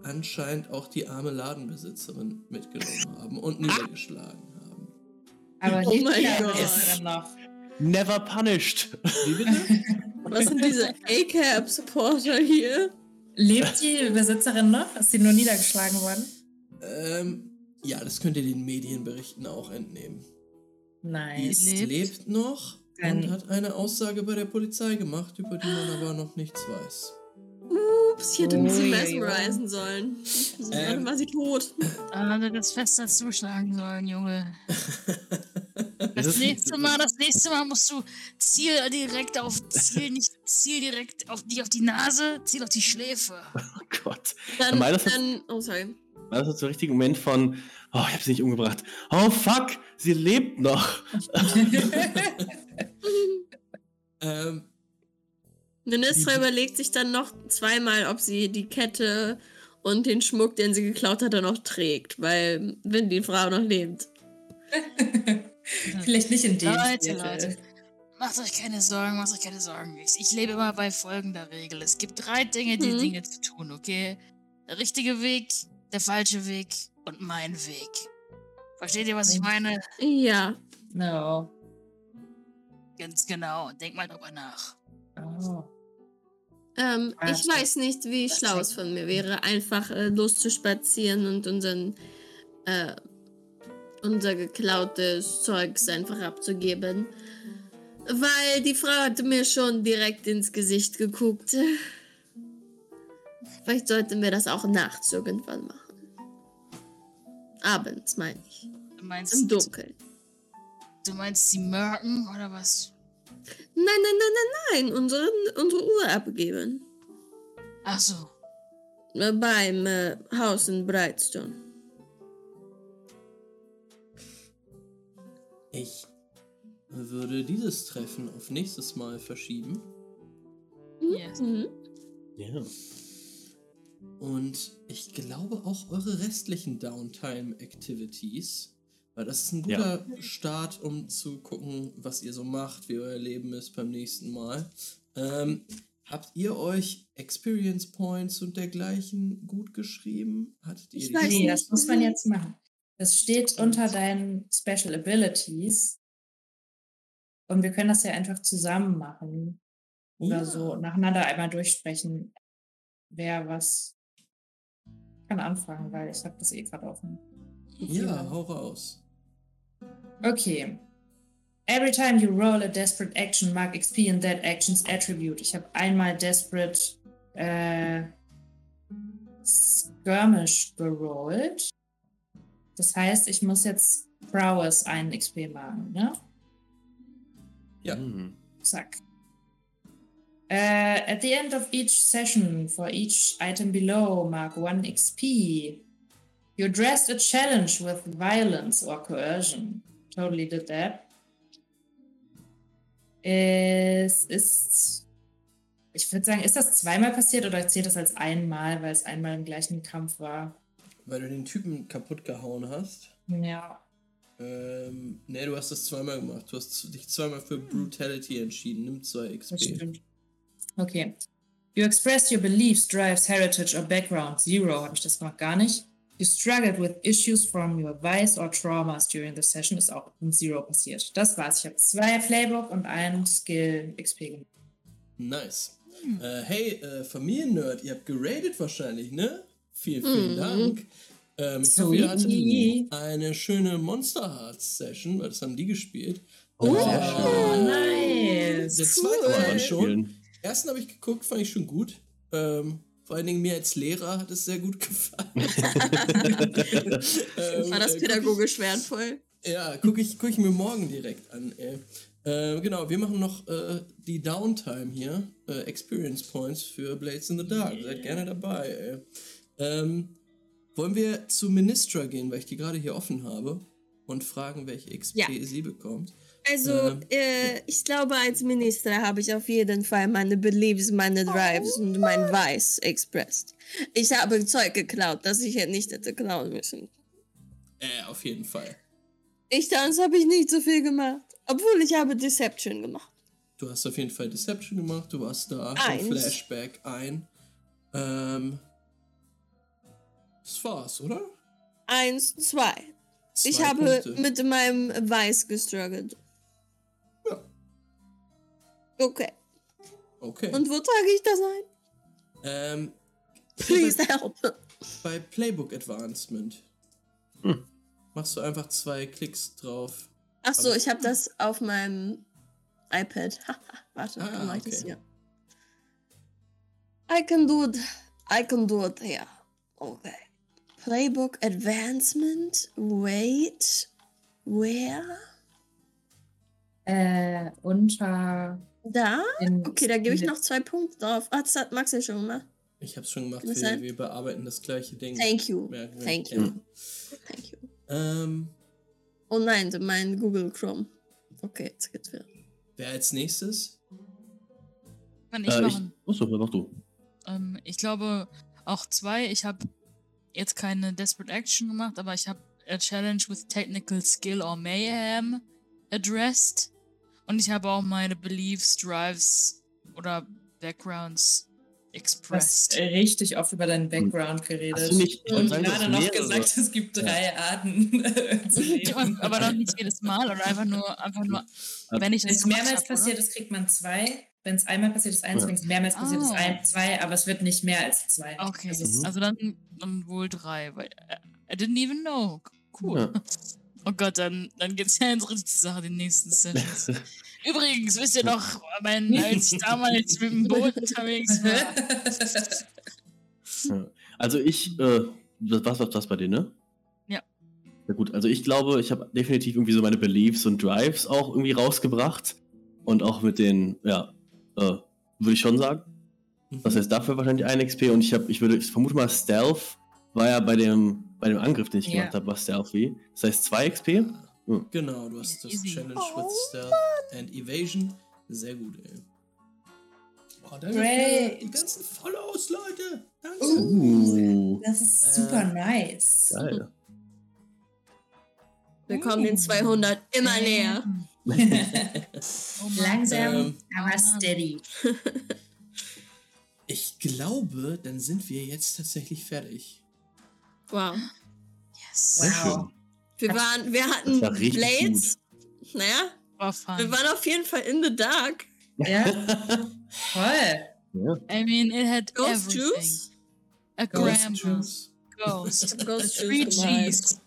anscheinend auch die arme Ladenbesitzerin mitgenommen haben und niedergeschlagen haben. Aber Oh mein Gott. Never punished. Wie bitte? Was sind diese A-Cap-Supporter hier? Lebt die Besitzerin noch? Ist sie nur niedergeschlagen worden? ähm, ja, das könnt ihr den Medienberichten auch entnehmen. Die Nice. ist, lebt. lebt noch Dann- und hat eine Aussage bei der Polizei gemacht, über die man aber noch nichts weiß. Ups, ich hätte ein bisschen mesmerisen sollen. So, Ähm. war sie tot. Ah, hätte das fester zuschlagen sollen, Junge. Das ist- nächste Mal, das nächste Mal musst du Ziel direkt auf Ziel, nicht Ziel direkt auf nicht auf die Nase, Ziel auf die Schläfe. Oh Gott. Dann, Weil das ist- dann, oh sorry. War das so ein richtiger Moment von, oh, ich hab sie nicht umgebracht. Oh, fuck, sie lebt noch. Ähm, Ministra überlegt sich dann noch zweimal, ob sie die Kette und den Schmuck, den sie geklaut hat, dann noch trägt, weil wenn die Frau noch lebt. Vielleicht nicht in dem Leute. Leute. Macht euch keine Sorgen, macht euch keine Sorgen. Ich, ich lebe immer bei folgender Regel. Es gibt drei Dinge, die Mhm. Dinge zu tun, okay? Der richtige Weg, der falsche Weg und mein Weg. Versteht ihr, was ich meine? Ja. No. Ganz genau. Denk mal drüber nach. Oh. Ähm, ich weiß nicht, wie schlau es von mir wäre, einfach äh, loszuspazieren und unseren, äh, unser geklautes Zeugs einfach abzugeben. Weil die Frau hatte mir schon direkt ins Gesicht geguckt. Vielleicht sollten wir das auch nachts irgendwann machen. Abends, meine ich. Du meinst, Im Dunkeln. du meinst die Merken oder was? Nein, nein, nein, nein, nein. Unsere, unsere Uhr abgeben. Ach so. Beim äh, Haus in Brightstone. Ich würde dieses Treffen auf nächstes Mal verschieben. Yes. Mhm. Ja. Und ich glaube auch eure restlichen Downtime-Activities. Weil das ist ein Ja. guter Start, um zu gucken, was ihr so macht, wie euer Leben ist beim nächsten Mal. Ähm, habt ihr euch Experience Points und dergleichen gut geschrieben? Hattet ihr Ich weiß nicht. das muss man jetzt machen. Das steht unter deinen Special Abilities. Und wir können das ja einfach zusammen machen. Oder Ja. so nacheinander einmal durchsprechen, wer was kann anfangen, weil ich habe das eh gerade offen. Ja, hau raus. Okay. Every time you roll a desperate action, mark XP in that action's attribute. Ich habe einmal desperate äh, skirmish gerollt. Das heißt, ich muss jetzt Prowess einen XP machen, ne? Ja. Mhm. Zack. Uh, at the end of each session, for each item below, mark 1 XP. You addressed a challenge with violence or coercion. Totally did that. Es ist. Ich würde sagen, ist das zweimal passiert oder zählt das als einmal, weil es einmal im gleichen Kampf war? Weil du den Typen kaputt gehauen hast. Ja. Ähm, nee, du hast das zweimal gemacht. Du hast dich zweimal für Brutality entschieden. Nimm zwei Das XP. stimmt. Okay. You express your beliefs, drives, heritage or background. Zero habe ich das gemacht, gar nicht. You struggled with issues from your vice or traumas during the session. Ist auch ein Zero passiert. Das war's. Ich habe zwei Playbook und ein Skill XP gemacht. Nice. Äh, hey, äh, Familiennerd, ihr habt geradet wahrscheinlich, ne? Vielen, vielen Mhm. Dank. Ähm, ich hoffe, ihr hattet eine schöne Monster Hearts Session, weil das haben die gespielt. Oh, Sehr schön. nice. Der Cool. zweite Kann war man schon. spielen. Ersten habe ich geguckt, fand ich schon gut. Ähm, vor allen Dingen mir als Lehrer hat es sehr gut gefallen. ähm, War das äh, guck pädagogisch wertvoll? Ja, gucke ich, guck ich mir morgen direkt an. Ey. Äh, genau, wir machen noch äh, die Downtime hier. Äh, Experience Points für Blades in the Dark. Seid gerne dabei. Ey. Ähm, wollen wir zu Ministra gehen, weil ich die gerade hier offen habe und fragen, welche XP Ja. sie bekommt? Also, Ähm. äh, ich glaube, als Minister habe ich auf jeden Fall meine Beliefs, meine Drives und mein Weiß expressed. Ich habe Zeug geklaut, das ich hätte nicht hätte klauen müssen. Äh, auf jeden Fall. Ich sonst habe ich nicht so viel gemacht. Obwohl ich habe Deception gemacht. Du hast auf jeden Fall Deception gemacht, du warst da, im Flashback ein. Ähm, das war's, oder? Eins, zwei. ich Zwei habe Punkte. mit meinem Weiß gestruggelt. Ja. Okay. Okay. Und wo trage ich das ein? ähm, Please bei, help. bei Playbook Advancement Hm. machst du einfach zwei Klicks drauf. Ach so, Aber- ich habe das auf meinem iPad. Warte, Ah, dann mach ich das hier. I can do it. I can do it here. Okay. Playbook Advancement. Wait. Where? Äh, unter. Da? Okay, da gebe ich noch zwei Punkte drauf. Ah, das hat Max ja schon gemacht. Ich hab's schon gemacht, wir, wir bearbeiten das gleiche Ding. Thank you. Merken wir. Thank Ja. you. Thank you. Ähm, Oh nein, mein Google Chrome. Okay, jetzt geht's wieder. wer als nächstes? Kann ich Äh, ich, machen. achso, was machst du? Ähm, ich glaube, auch zwei. Ich habe jetzt keine Desperate Action gemacht, aber ich habe a Challenge with Technical Skill or Mayhem addressed. Und ich habe auch meine Beliefs, Drives oder Backgrounds Du hast expressed. richtig oft über deinen Background geredet. Hast du nicht und gerade noch gesagt, es gibt drei Arten zu leben. aber doch nicht jedes Mal oder einfach nur, einfach nur, wenn ich Wenn das es gemacht mehrmals hab, passiert ist, kriegt man zwei. Wenn es einmal passiert ist, eins. Ja. Wenn es mehrmals passiert ist, Oh. ein, zwei. Aber es wird nicht mehr als zwei. Okay, Das ist- also dann, dann wohl drei, weil äh, I didn't even know. Cool. Ja. Oh Gott, dann, dann geht's ja ins richtige Sache, die nächsten Sessions. Übrigens, wisst ihr noch, mein, als ich damals mit dem Boot unterwegs war? Also ich, äh, was was das bei dir, ne? Ja. Ja gut, also ich glaube, ich habe definitiv irgendwie so meine Beliefs und Drives auch irgendwie rausgebracht. Und auch mit den, ja, äh, würde ich schon sagen. Mhm. Das heißt dafür wahrscheinlich ein XP und ich habe, ich würde, ich vermute mal, Stealth war ja bei dem, bei dem Angriff, den ich Ja. gemacht habe, war Stealthy. Das heißt zwei XP. Genau, du hast das Easy. Challenge with Stealth and Evasion. Sehr gut, ey. Oh, danke die ganzen Follows, Leute. Danke. Uh, Das ist Äh, super nice. geil. Wir kommen den 200 immer näher. Oh. Langsam, Ähm, aber steady. Ich glaube, dann sind wir jetzt tatsächlich fertig. Wow. Yes. Sehr Wow. schön. Wir waren, wir hatten war Blades. Naja, War fun. wir waren auf jeden Fall in the dark. Ja, toll. Ja. I mean, it had Ghost everything. Juice? A Ghost grandma. Juice. Ghost. Ghost Three. G's.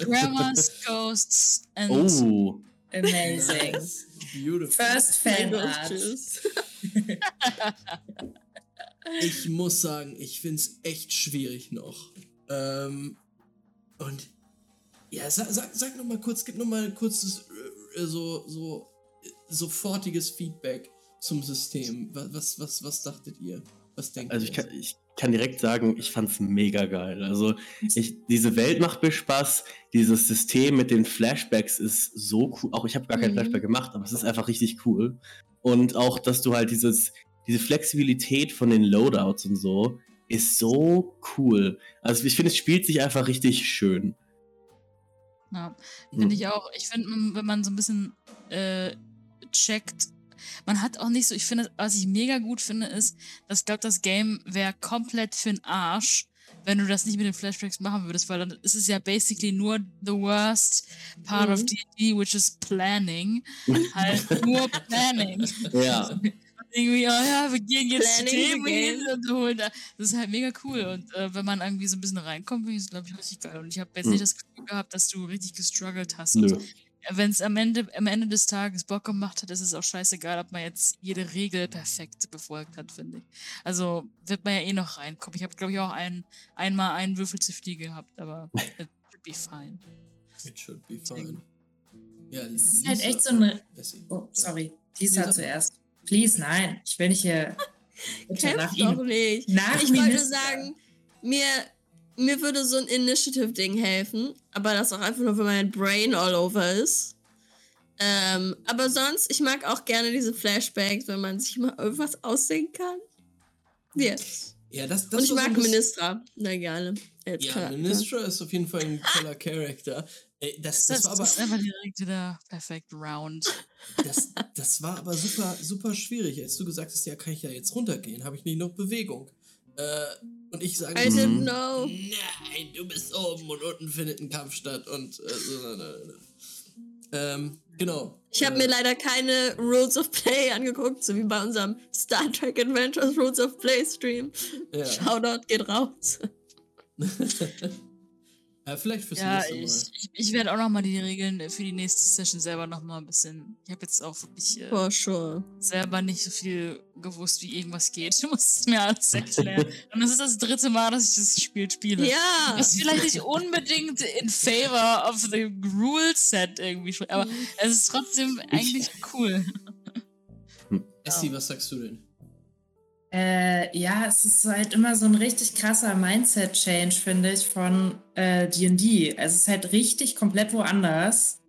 Grandmas, ghosts, and Oh, Amazing. Beautiful. First Fanart. Juice. Ich muss sagen, ich finde es echt schwierig noch. Ähm, und ja, sag, sag, sag noch mal kurz, gib noch mal ein kurzes, äh, so, so sofortiges Feedback zum System. Was, was, was, was dachtet ihr? Was denkt Also ihr? ich kann, ich kann direkt sagen, ich fand's mega geil. Also ich, diese Welt macht mir Spaß. Dieses System mit den Flashbacks ist so cool. Auch ich habe gar keinen Mhm. Flashback gemacht, aber es ist einfach richtig cool. Und auch, dass du halt dieses, diese Flexibilität von den Loadouts und so ist so cool. Also ich finde, es spielt sich einfach richtig schön. Ja, Hm. finde ich auch. Ich finde, wenn man so ein bisschen äh, checkt, man hat auch nicht so, ich finde, was ich mega gut finde, ist, dass ich glaube, das Game wäre komplett für den Arsch, wenn du das nicht mit den Flashbacks machen würdest, weil dann ist es ja basically nur the worst part of Mhm. D&D, which is planning. halt nur Planning. Ja. irgendwie, oh ja, wir gehen jetzt zu dem the hin und holen da. Das ist halt mega cool. Und äh, wenn man irgendwie so ein bisschen reinkommt, finde ich es, glaube ich, richtig geil. Und ich habe jetzt Mhm. nicht das Gefühl gehabt, dass du richtig gestruggelt hast. Nö. Und wenn es am Ende, am Ende des Tages Bock gemacht hat, ist es auch scheißegal, ob man jetzt jede Regel perfekt befolgt hat, finde ich. Also wird man ja eh noch reinkommen. Ich habe, glaube ich, auch ein, einmal einen Würfel zu viel gehabt, aber it should be fine. It should be fine. Ja, Das ist halt echt so eine. Oh, sorry. Lisa zuerst. Please, nein. Ich will nicht hier. Bitte, nach Kämpf doch ihm. nicht. Nach Ich wollte sagen, mir, mir würde so ein Initiative-Ding helfen, aber das auch einfach nur, wenn mein Brain all over ist. Ähm, aber sonst, ich mag auch gerne diese Flashbacks, wenn man sich mal irgendwas aussehen kann. Yes. Ja, das, das Und ich so mag bisschen- Ministra. Na gerne. Als Ja, Charakter. Ministra ist auf jeden Fall ein toller Charakter. Ey, das, Das, das, war aber, das ist einfach direkt wieder perfekt round. das, das war aber super, super schwierig. Als du gesagt hast, ja, kann ich ja jetzt runtergehen, habe ich nicht noch Bewegung. Äh, und ich sage, I didn't know. nein, du bist oben und unten findet ein Kampf statt und äh, so, äh, ähm, genau. Ich habe mir leider keine Rules of Play angeguckt, so wie bei unserem Star Trek Adventures Rules of Play Stream. Ja. Shoutout geht raus. ja, vielleicht fürs Ja, nächste Mal. ich, ich, ich werde auch nochmal die Regeln für die nächste Session selber nochmal ein bisschen. Ich habe jetzt auch wirklich äh, For sure. selber nicht so viel gewusst, wie irgendwas geht. Du musst es mir alles erklären. Und das ist das dritte Mal, dass ich das Spiel spiele. Ja. Ist vielleicht nicht unbedingt in favor of the rule set irgendwie, aber es ist trotzdem eigentlich cool. Essi, was sagst du denn? Äh, ja, es ist halt immer so ein richtig krasser Mindset-Change, finde ich, von äh, D&D. Also es ist halt richtig komplett woanders.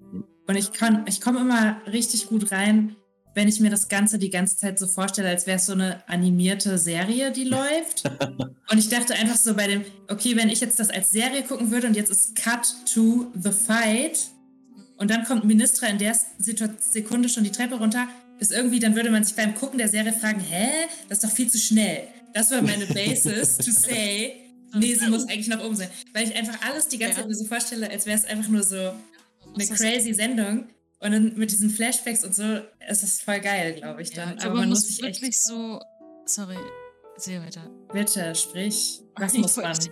Und ich kann, ich komme immer richtig gut rein wenn ich mir das Ganze die ganze Zeit so vorstelle, als wäre es so eine animierte Serie, die läuft. und ich dachte einfach so bei dem, okay, wenn ich jetzt das als Serie gucken würde und jetzt ist Cut to the Fight und dann kommt Ministra in der Sekunde schon die Treppe runter, ist irgendwie, dann würde man sich beim Gucken der Serie fragen, hä, das ist doch viel zu schnell. Das war meine Basis to say, nee, sie muss eigentlich nach oben sein. Weil ich einfach alles die ganze Ja. Zeit mir so vorstelle, als wäre es einfach nur so eine das- crazy Sendung. Und dann mit diesen Flashbacks und so, es ist voll geil, glaube ich Ja, dann. ich Aber glaube, man man muss sich echt, wirklich so. Sorry, weiter. bitte, sprich. Was Ich muss man? wollte-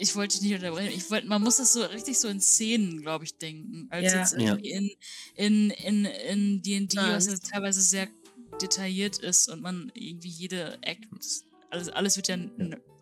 Ich wollte dich nicht unterbrechen. Ich wollte, man muss das so richtig so in Szenen, glaube ich, denken. Als Ja. jetzt Ja. in in in in D&D, was ja teilweise sehr detailliert ist und man irgendwie jede Act, alles, alles wird ja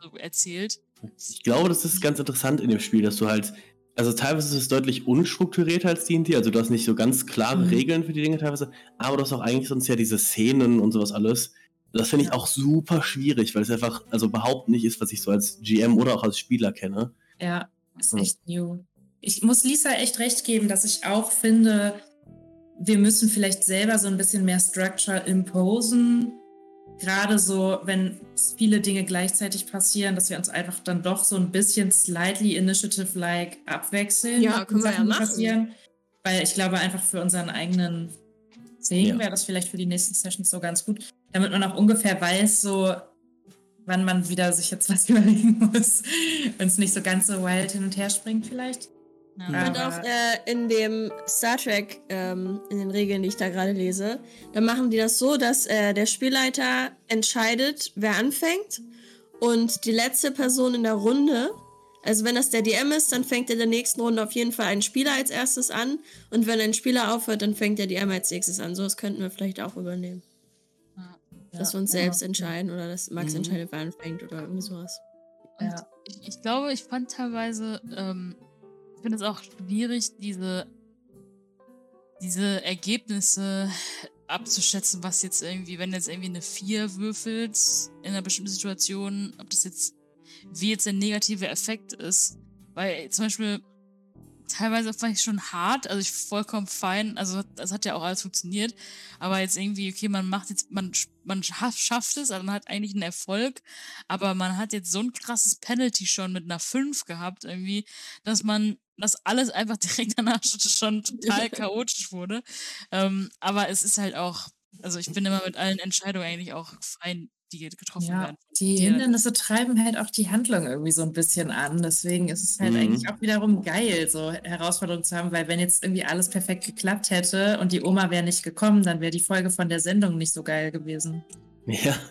so erzählt. Ich glaube, das ist ganz interessant in dem Spiel, dass du halt, also teilweise ist es deutlich unstrukturierter als D&D, also du hast nicht so ganz klare Mhm. Regeln für die Dinge teilweise, aber du hast auch eigentlich sonst ja diese Szenen und sowas alles. Das finde ich auch super schwierig, weil es einfach, also überhaupt nicht ist, was ich so als GM oder auch als Spieler kenne. Ja, ist echt new. Ich muss Lisa echt recht geben, dass ich auch finde, wir müssen vielleicht selber so ein bisschen mehr Structure imposen. Gerade so, wenn viele Dinge gleichzeitig passieren, dass wir uns einfach dann doch so ein bisschen slightly initiative-like abwechseln. Ja, können wir ja machen. passieren. Weil ich glaube, einfach für unseren eigenen Sing Ja. wäre das vielleicht für die nächsten Sessions so ganz gut, damit man auch ungefähr weiß, so wann man wieder sich jetzt was überlegen muss und es nicht so ganz so wild hin und her springt vielleicht. Ja. Und Aber- auch äh, in dem Star Trek, ähm, in den Regeln, die ich da gerade lese, da machen die das so, dass äh, der Spielleiter entscheidet, wer anfängt. Und die letzte Person in der Runde, also wenn das der DM ist, dann fängt er in der nächsten Runde auf jeden Fall einen Spieler als erstes an. Und wenn ein Spieler aufhört, dann fängt der DM als nächstes an. So das könnten wir vielleicht auch übernehmen. Dass wir uns selbst entscheiden oder dass Max Mhm. entscheidet, wer anfängt oder irgendwie sowas. Und Ja. ich, ich glaube, ich fand teilweise, ähm, ich finde es auch schwierig, diese, diese Ergebnisse abzuschätzen, was jetzt irgendwie, wenn jetzt irgendwie eine 4 würfelt in einer bestimmten Situation, ob das jetzt, wie jetzt der negative Effekt ist. Weil zum Beispiel teilweise fand ich schon hart, also ich vollkommen fein, also das hat ja auch alles funktioniert, aber jetzt irgendwie, okay, man macht jetzt, man, man schaff- schafft es, also man hat eigentlich einen Erfolg, aber man hat jetzt so ein krasses Penalty schon mit einer 5 gehabt, irgendwie, dass man, dass alles einfach direkt danach schon total chaotisch wurde. Ähm, aber es ist halt auch, also ich bin immer mit allen Entscheidungen eigentlich auch fein, die getroffen Ja, werden. die Ja. Hindernisse treiben halt auch die Handlung irgendwie so ein bisschen an. Deswegen ist es halt Mhm. eigentlich auch wiederum geil, so Herausforderungen zu haben, weil wenn jetzt irgendwie alles perfekt geklappt hätte und die Oma wäre nicht gekommen, dann wäre die Folge von der Sendung nicht so geil gewesen. Ja.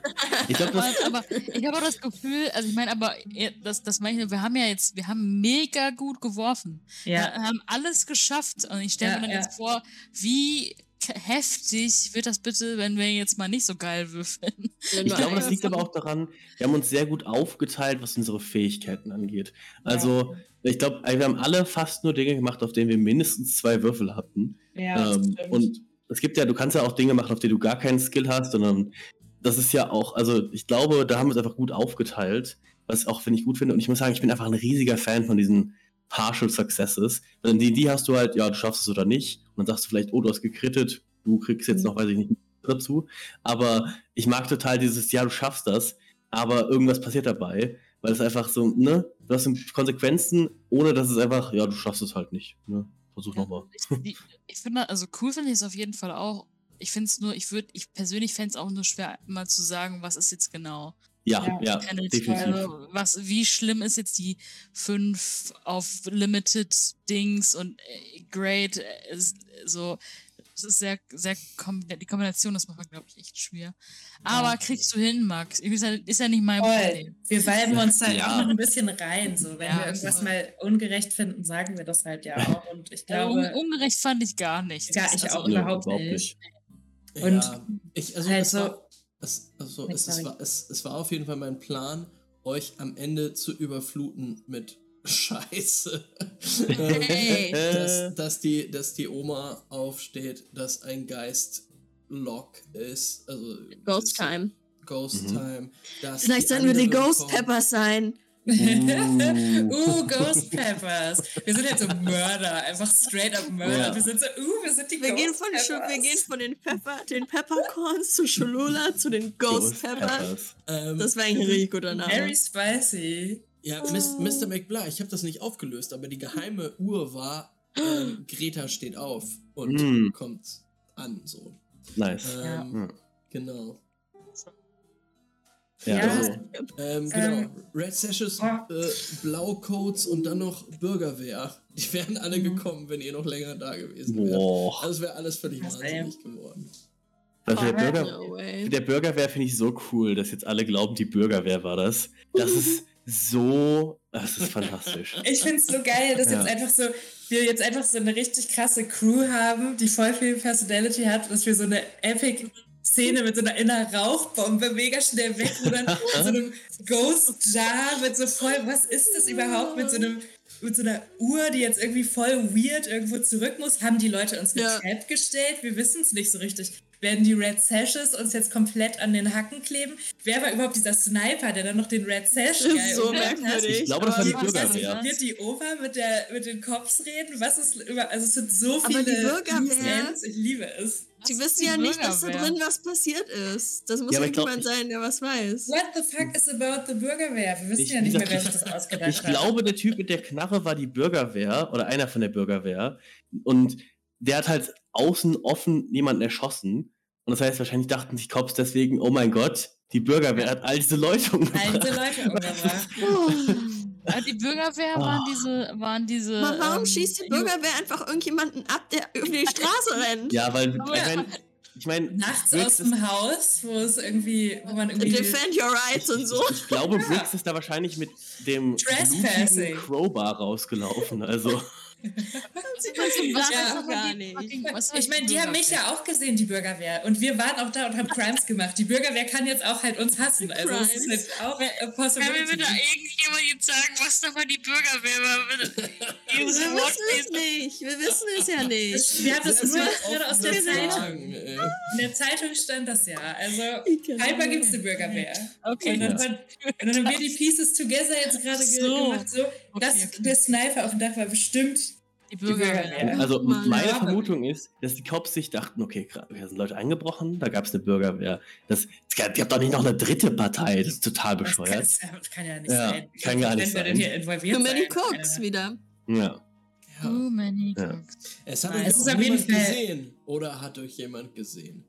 Ich glaube, aber, ich habe auch das Gefühl, also ich meine, aber das, das meine ich, wir haben ja jetzt, wir haben mega gut geworfen. Wir haben alles geschafft und ich stelle Ja, mir dann ja. jetzt vor, wie heftig wird das bitte, wenn wir jetzt mal nicht so geil würfeln. Ich glaube, das liegt aber auch daran, wir haben uns sehr gut aufgeteilt, was unsere Fähigkeiten angeht. Also, ich glaube, wir haben alle fast nur Dinge gemacht, auf denen wir mindestens zwei Würfel hatten. Ja, das ähm, stimmt. und es gibt ja, du kannst ja auch Dinge machen, auf die du gar keinen Skill hast, sondern das ist ja auch, also ich glaube, da haben wir es einfach gut aufgeteilt, was auch, finde ich, gut finde. Und ich muss sagen, ich bin einfach ein riesiger Fan von diesen Partial Successes. Weil in die hast du halt, ja, du schaffst es oder nicht. Und dann sagst du vielleicht, oh, du hast gekrittet, du kriegst jetzt Mhm. noch, weiß ich nicht, dazu. Aber ich mag total dieses, ja, du schaffst das, aber irgendwas passiert dabei, weil es einfach so, ne, du hast Konsequenzen, ohne dass es einfach, ja, du schaffst es halt nicht. Ne? Versuch nochmal. Ich, ich finde, also cool finde ich es auf jeden Fall auch. Ich finde es nur, ich würde, ich persönlich fände es auch nur schwer, mal zu sagen, was ist jetzt genau. Ja, Ja, ja, Penalty. definitiv. Also, was, wie schlimm ist jetzt die 5 auf Limited Dings und äh, Great, äh, ist, so, das ist sehr, sehr, kom die Kombination, das macht man, glaube ich, echt schwer. Aber kriegst du hin, Max? Ist ja, ist ja nicht mein Voll. Problem. Wir weiben uns da Ja. auch noch ein bisschen rein. So. Wenn Ja, wir irgendwas voll. mal ungerecht finden, sagen wir das halt ja auch. Und ich Also, glaube, un ungerecht fand ich gar nicht. Ja, Das- ich also, auch überhaupt nicht. Und ja, ich, also, also- es also es, es, war, es, es war auf jeden Fall mein Plan, euch am Ende zu überfluten mit Scheiße. Ähm, Hey. dass, dass, die, dass die Oma aufsteht, dass ein Geist Lock ist. Also Ghost Time. Ghost Mhm. Time. Vielleicht sollten wir die Ghost kommen. Peppers sein. uh, Ghost Peppers. Wir sind halt so Mörder, einfach straight up Mörder. Ja. Wir sind so, uh, wir sind die Wir Ghost gehen, von, Peppers. wir gehen von den, Pepper, den Peppercorns zu Cholula zu den Ghost, Peppers. Ähm, Das wäre eigentlich ein richtig guter Name. Very spicy. ja, Mis- Mr. McBly, ich habe das nicht aufgelöst, aber die geheime Uhr war, ähm, Greta steht auf und Mm. kommt an, so. Nice. Ähm, Ja. Genau. Ja, also, Ähm, genau. Ähm, Red Sashes, oh. äh, Blaucoats und dann noch Bürgerwehr. Die wären alle gekommen, wenn ihr noch länger da gewesen wärt. boah. Also wäre alles völlig Was, wahnsinnig geworden. Also der, Oh, Bürger, No der Bürgerwehr finde ich so cool, dass jetzt alle glauben, die Bürgerwehr war das. Das ist so. Das ist fantastisch. Ich finde es so geil, dass Ja. jetzt einfach so, wir jetzt einfach so eine richtig krasse Crew haben, die voll viel Personality hat, dass wir so eine epic Szene mit so einer inneren Rauchbombe mega schnell wegrudern, so einem Ghost Jar mit so voll, was ist das überhaupt mit so einem mit so einer Uhr, die jetzt irgendwie voll weird irgendwo zurück muss, haben die Leute uns eine Ja. Trap gestellt? Wir wissen es nicht so richtig. Werden die Red Sashes uns jetzt komplett an den Hacken kleben? Wer war überhaupt dieser Sniper, der dann noch den Red Sash Das ist geil so merkwürdig. Ich glaube, das war die aber- Bürgerwehr. Wird die Oma mit, der, mit den Cops reden? Was ist über. Also, es sind so Aber viele. die Bürgerwehr- Ends. Ich liebe es. Die wissen die ja nicht, dass da drin was passiert ist. Das muss Ja, aber ich glaub, irgendjemand sein, der was weiß. What the fuck is about the Bürgerwehr? Wir wissen Ich- ja nicht mehr, ich- wer sich das ausgedacht Ich hat. glaube, der Typ mit der Knarre war die Bürgerwehr oder einer von der Bürgerwehr. Und der hat halt außen offen jemanden erschossen. Und das heißt, wahrscheinlich dachten sich Cops deswegen, oh mein Gott, die Bürgerwehr hat all diese Leute umgebracht. Alte Leute umgebracht. Ah, die Bürgerwehr waren diese, waren diese. Aber warum ähm, schießt die Bürgerwehr einfach irgendjemanden ab, der über die Straße rennt? Ja, weil, ich meine, ich mein, Nachts Briggs aus dem Haus, wo es irgendwie, wo man irgendwie. Defend your rights und so. ich glaube, Briggs ist da wahrscheinlich mit dem Crowbar rausgelaufen. Also, Was die Ich meine, die Bürgerwehr? haben mich ja auch gesehen, die Bürgerwehr. Und wir waren auch da und haben Crimes gemacht. Die Bürgerwehr kann jetzt auch halt uns hassen. Also es ist Crimes. halt auch a Kann mir possibility. bitte irgendjemand jetzt sagen, was nochmal die Bürgerwehr war? Wir wissen es nicht. Wir wissen es ja nicht. Wir haben das nur gerade aus der Zeitung. In der Zeitung stand das ja. Also scheinbar gibt es eine Bürgerwehr. Okay. Und dann, Ja. waren- und dann haben wir die Pieces together jetzt gerade ge So. gemacht. So, dass Okay, okay. der Sniper auf dem Dach war bestimmt. Die Bürgerwehr. Also meine Ja. Vermutung ist, dass die Cops sich dachten, okay, da sind Leute eingebrochen, da gab es eine Bürgerwehr. Das, die hat doch nicht noch eine dritte Partei, das ist total Das kann, bescheuert. das kann ja nicht Ja, sein. kann gar nicht Wenn wir denn sein. hier involviert Too many cooks wieder. Ja. Too many Ja. cooks. Es hat Nein, euch es ist auch auf jeden niemand Fall- gesehen. Oder hat euch jemand gesehen?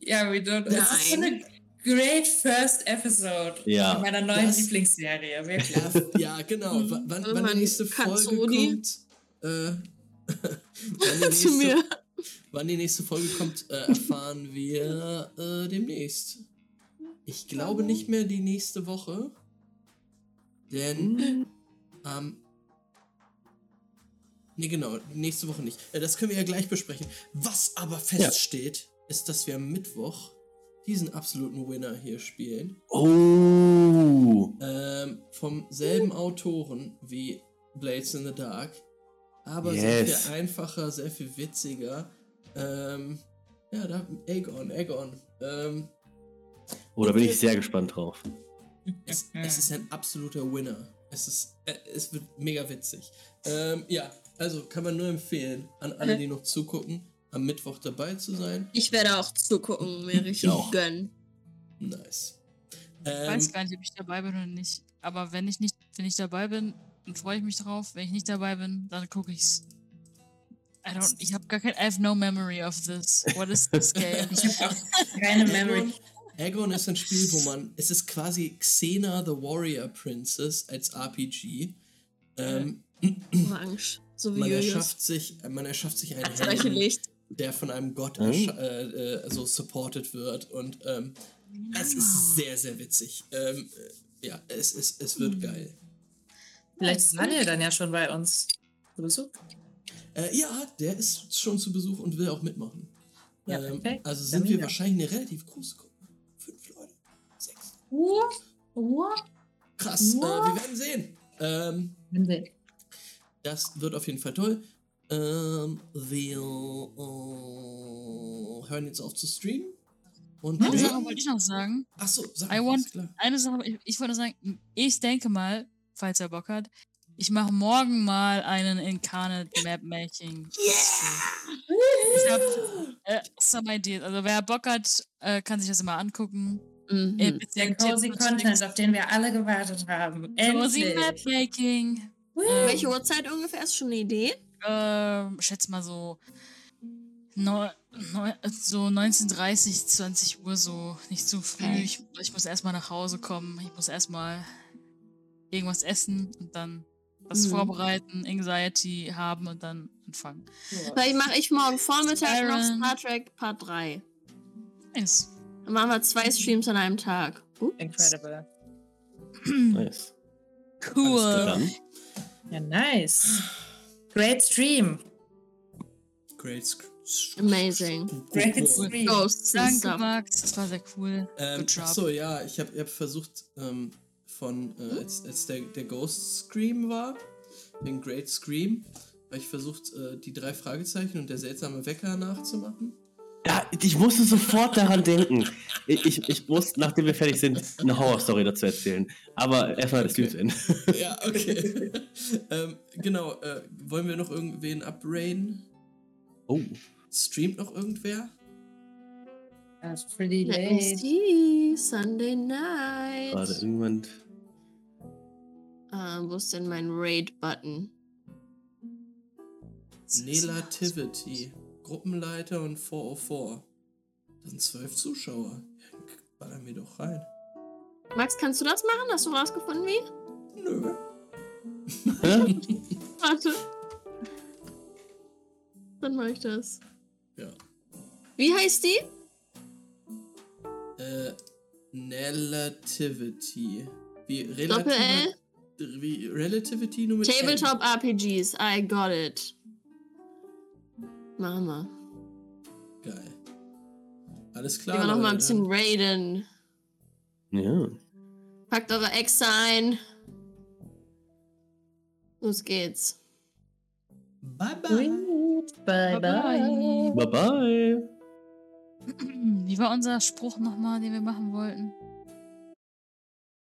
Ja, we don't. Es ist so eine great first episode Ja. meiner neuen Das- Lieblingsserie, wirklich. Ja, ja genau. W wann, wann die nächste Folge kommt, äh, wann, die Zu mir. nächste, wann die nächste Folge kommt, äh, erfahren wir äh, demnächst. Ich glaube nicht mehr die nächste Woche. Denn ähm, Nee, genau, nächste Woche nicht. Äh, Das können wir ja gleich besprechen. Was aber feststeht, ist, dass wir am Mittwoch diesen absoluten Winner hier spielen. Oh. Ähm, vom selben Autoren wie Blades in the Dark. Aber sehr Yes. viel einfacher, sehr viel witziger. Ähm, ja, da Aegon, Aegon. Ähm, Oh, da bin ich sehr gespannt drauf. es, es ist ein absoluter Winner. Es ist, äh, es wird mega witzig. Ähm, ja, also kann man nur empfehlen, an alle, die noch zugucken, am Mittwoch dabei zu sein. Ich werde auch zugucken, mir richtig auch. gönnen. Nice. Ich Ähm, weiß gar nicht, ob ich dabei bin oder nicht. Aber wenn ich nicht, wenn ich dabei bin, dann freue ich mich drauf. Wenn ich nicht dabei bin, dann gucke ich's. I don't, ich habe gar kein, I have no memory of this. What is this game? Ich habe auch keine Memory. Aegon, Aegon ist ein Spiel, wo man, es ist quasi Xena the Warrior Princess als RPG. Ähm, Orange. So wie man erschafft sich, man erschafft sich einen Als Licht. Der von einem Gott Mhm. äh, äh, so supported wird und ähm, es ist sehr, sehr witzig. Ähm, äh, ja, es, es, es wird geil. Vielleicht ist Daniel dann ja schon bei uns. Zu Besuch. Äh, ja, der ist schon zu Besuch und will auch mitmachen. Ja, ähm, perfekt. also Dann sind wir wahrscheinlich eine relativ große Gruppe. Fünf Leute, sechs. Krass, äh, wir werden sehen. Ähm, das wird auf jeden Fall toll. Ähm, wir äh, hören jetzt auf zu streamen. Und Eine Sache wollte ich noch sagen. Achso, sag I mal, want, klar. eine Sache, ich, ich wollte sagen, ich denke mal, falls er Bock hat. Ich mache morgen mal einen Incarnate Map Making. Ich hab äh, some ideas. Also wer Bock hat, äh, kann sich das immer angucken. Mhm. Äh, Der cozy Content, auf den wir alle gewartet haben. Cozy. Map Making. Welche Uhrzeit ungefähr? Ist schon eine Idee? Ähm, schätze mal so, neu, neu, so 19.30, 20 Uhr, so nicht zu früh. Okay. Ich, ich muss erstmal nach Hause kommen. Ich muss erstmal irgendwas essen und dann was Mhm. vorbereiten, Anxiety haben und dann anfangen. Vielleicht mache ich morgen Vormittag noch Siren. Star Trek Part 3. Nice. Dann machen wir zwei Streams an einem Tag. Uh, Incredible. Nice. Cool. Ja, nice. Great Stream. Great Sc amazing. Great Stream. Ghosts Danke, stuff. Max. Das war sehr cool. Ähm, Good job. achso, ja, ich habe hab versucht, ähm, von, äh, als, als der, der Ghost Scream war, den Great Scream, habe ich versucht, äh, die drei Fragezeichen und der seltsame Wecker nachzumachen. Ja, ich musste sofort daran denken. Ich, ich, ich muss, nachdem wir fertig sind, eine Horrorstory dazu erzählen. Aber erstmal das Okay. Ende. Ja, okay. ähm, genau, äh, wollen wir noch irgendwen upraiden? Oh. Streamt noch irgendwer? That's pretty late. see. Sunday night. Gerade irgendwann. Ähm, wo ist denn mein Raid-Button? Nelativity, Gruppenleiter und 404. Das sind zwölf Zuschauer. Ja, ballern wir doch rein. Max, kannst du das machen? Hast du rausgefunden, wie? Nö. Warte. Dann mache ich das. Ja. Wie heißt die? Äh, Relativity. Wie Doppel L? Wie Relativity nur mit Tabletop RPGs. I got it. Mama. N. Geil. Alles Gehen klar. wir noch mal ein bisschen raiden. Ja. Packt eure Exe ein. Los geht's. Bye bye. Bye bye. Bye bye. Wie war unser Spruch nochmal, den wir machen wollten?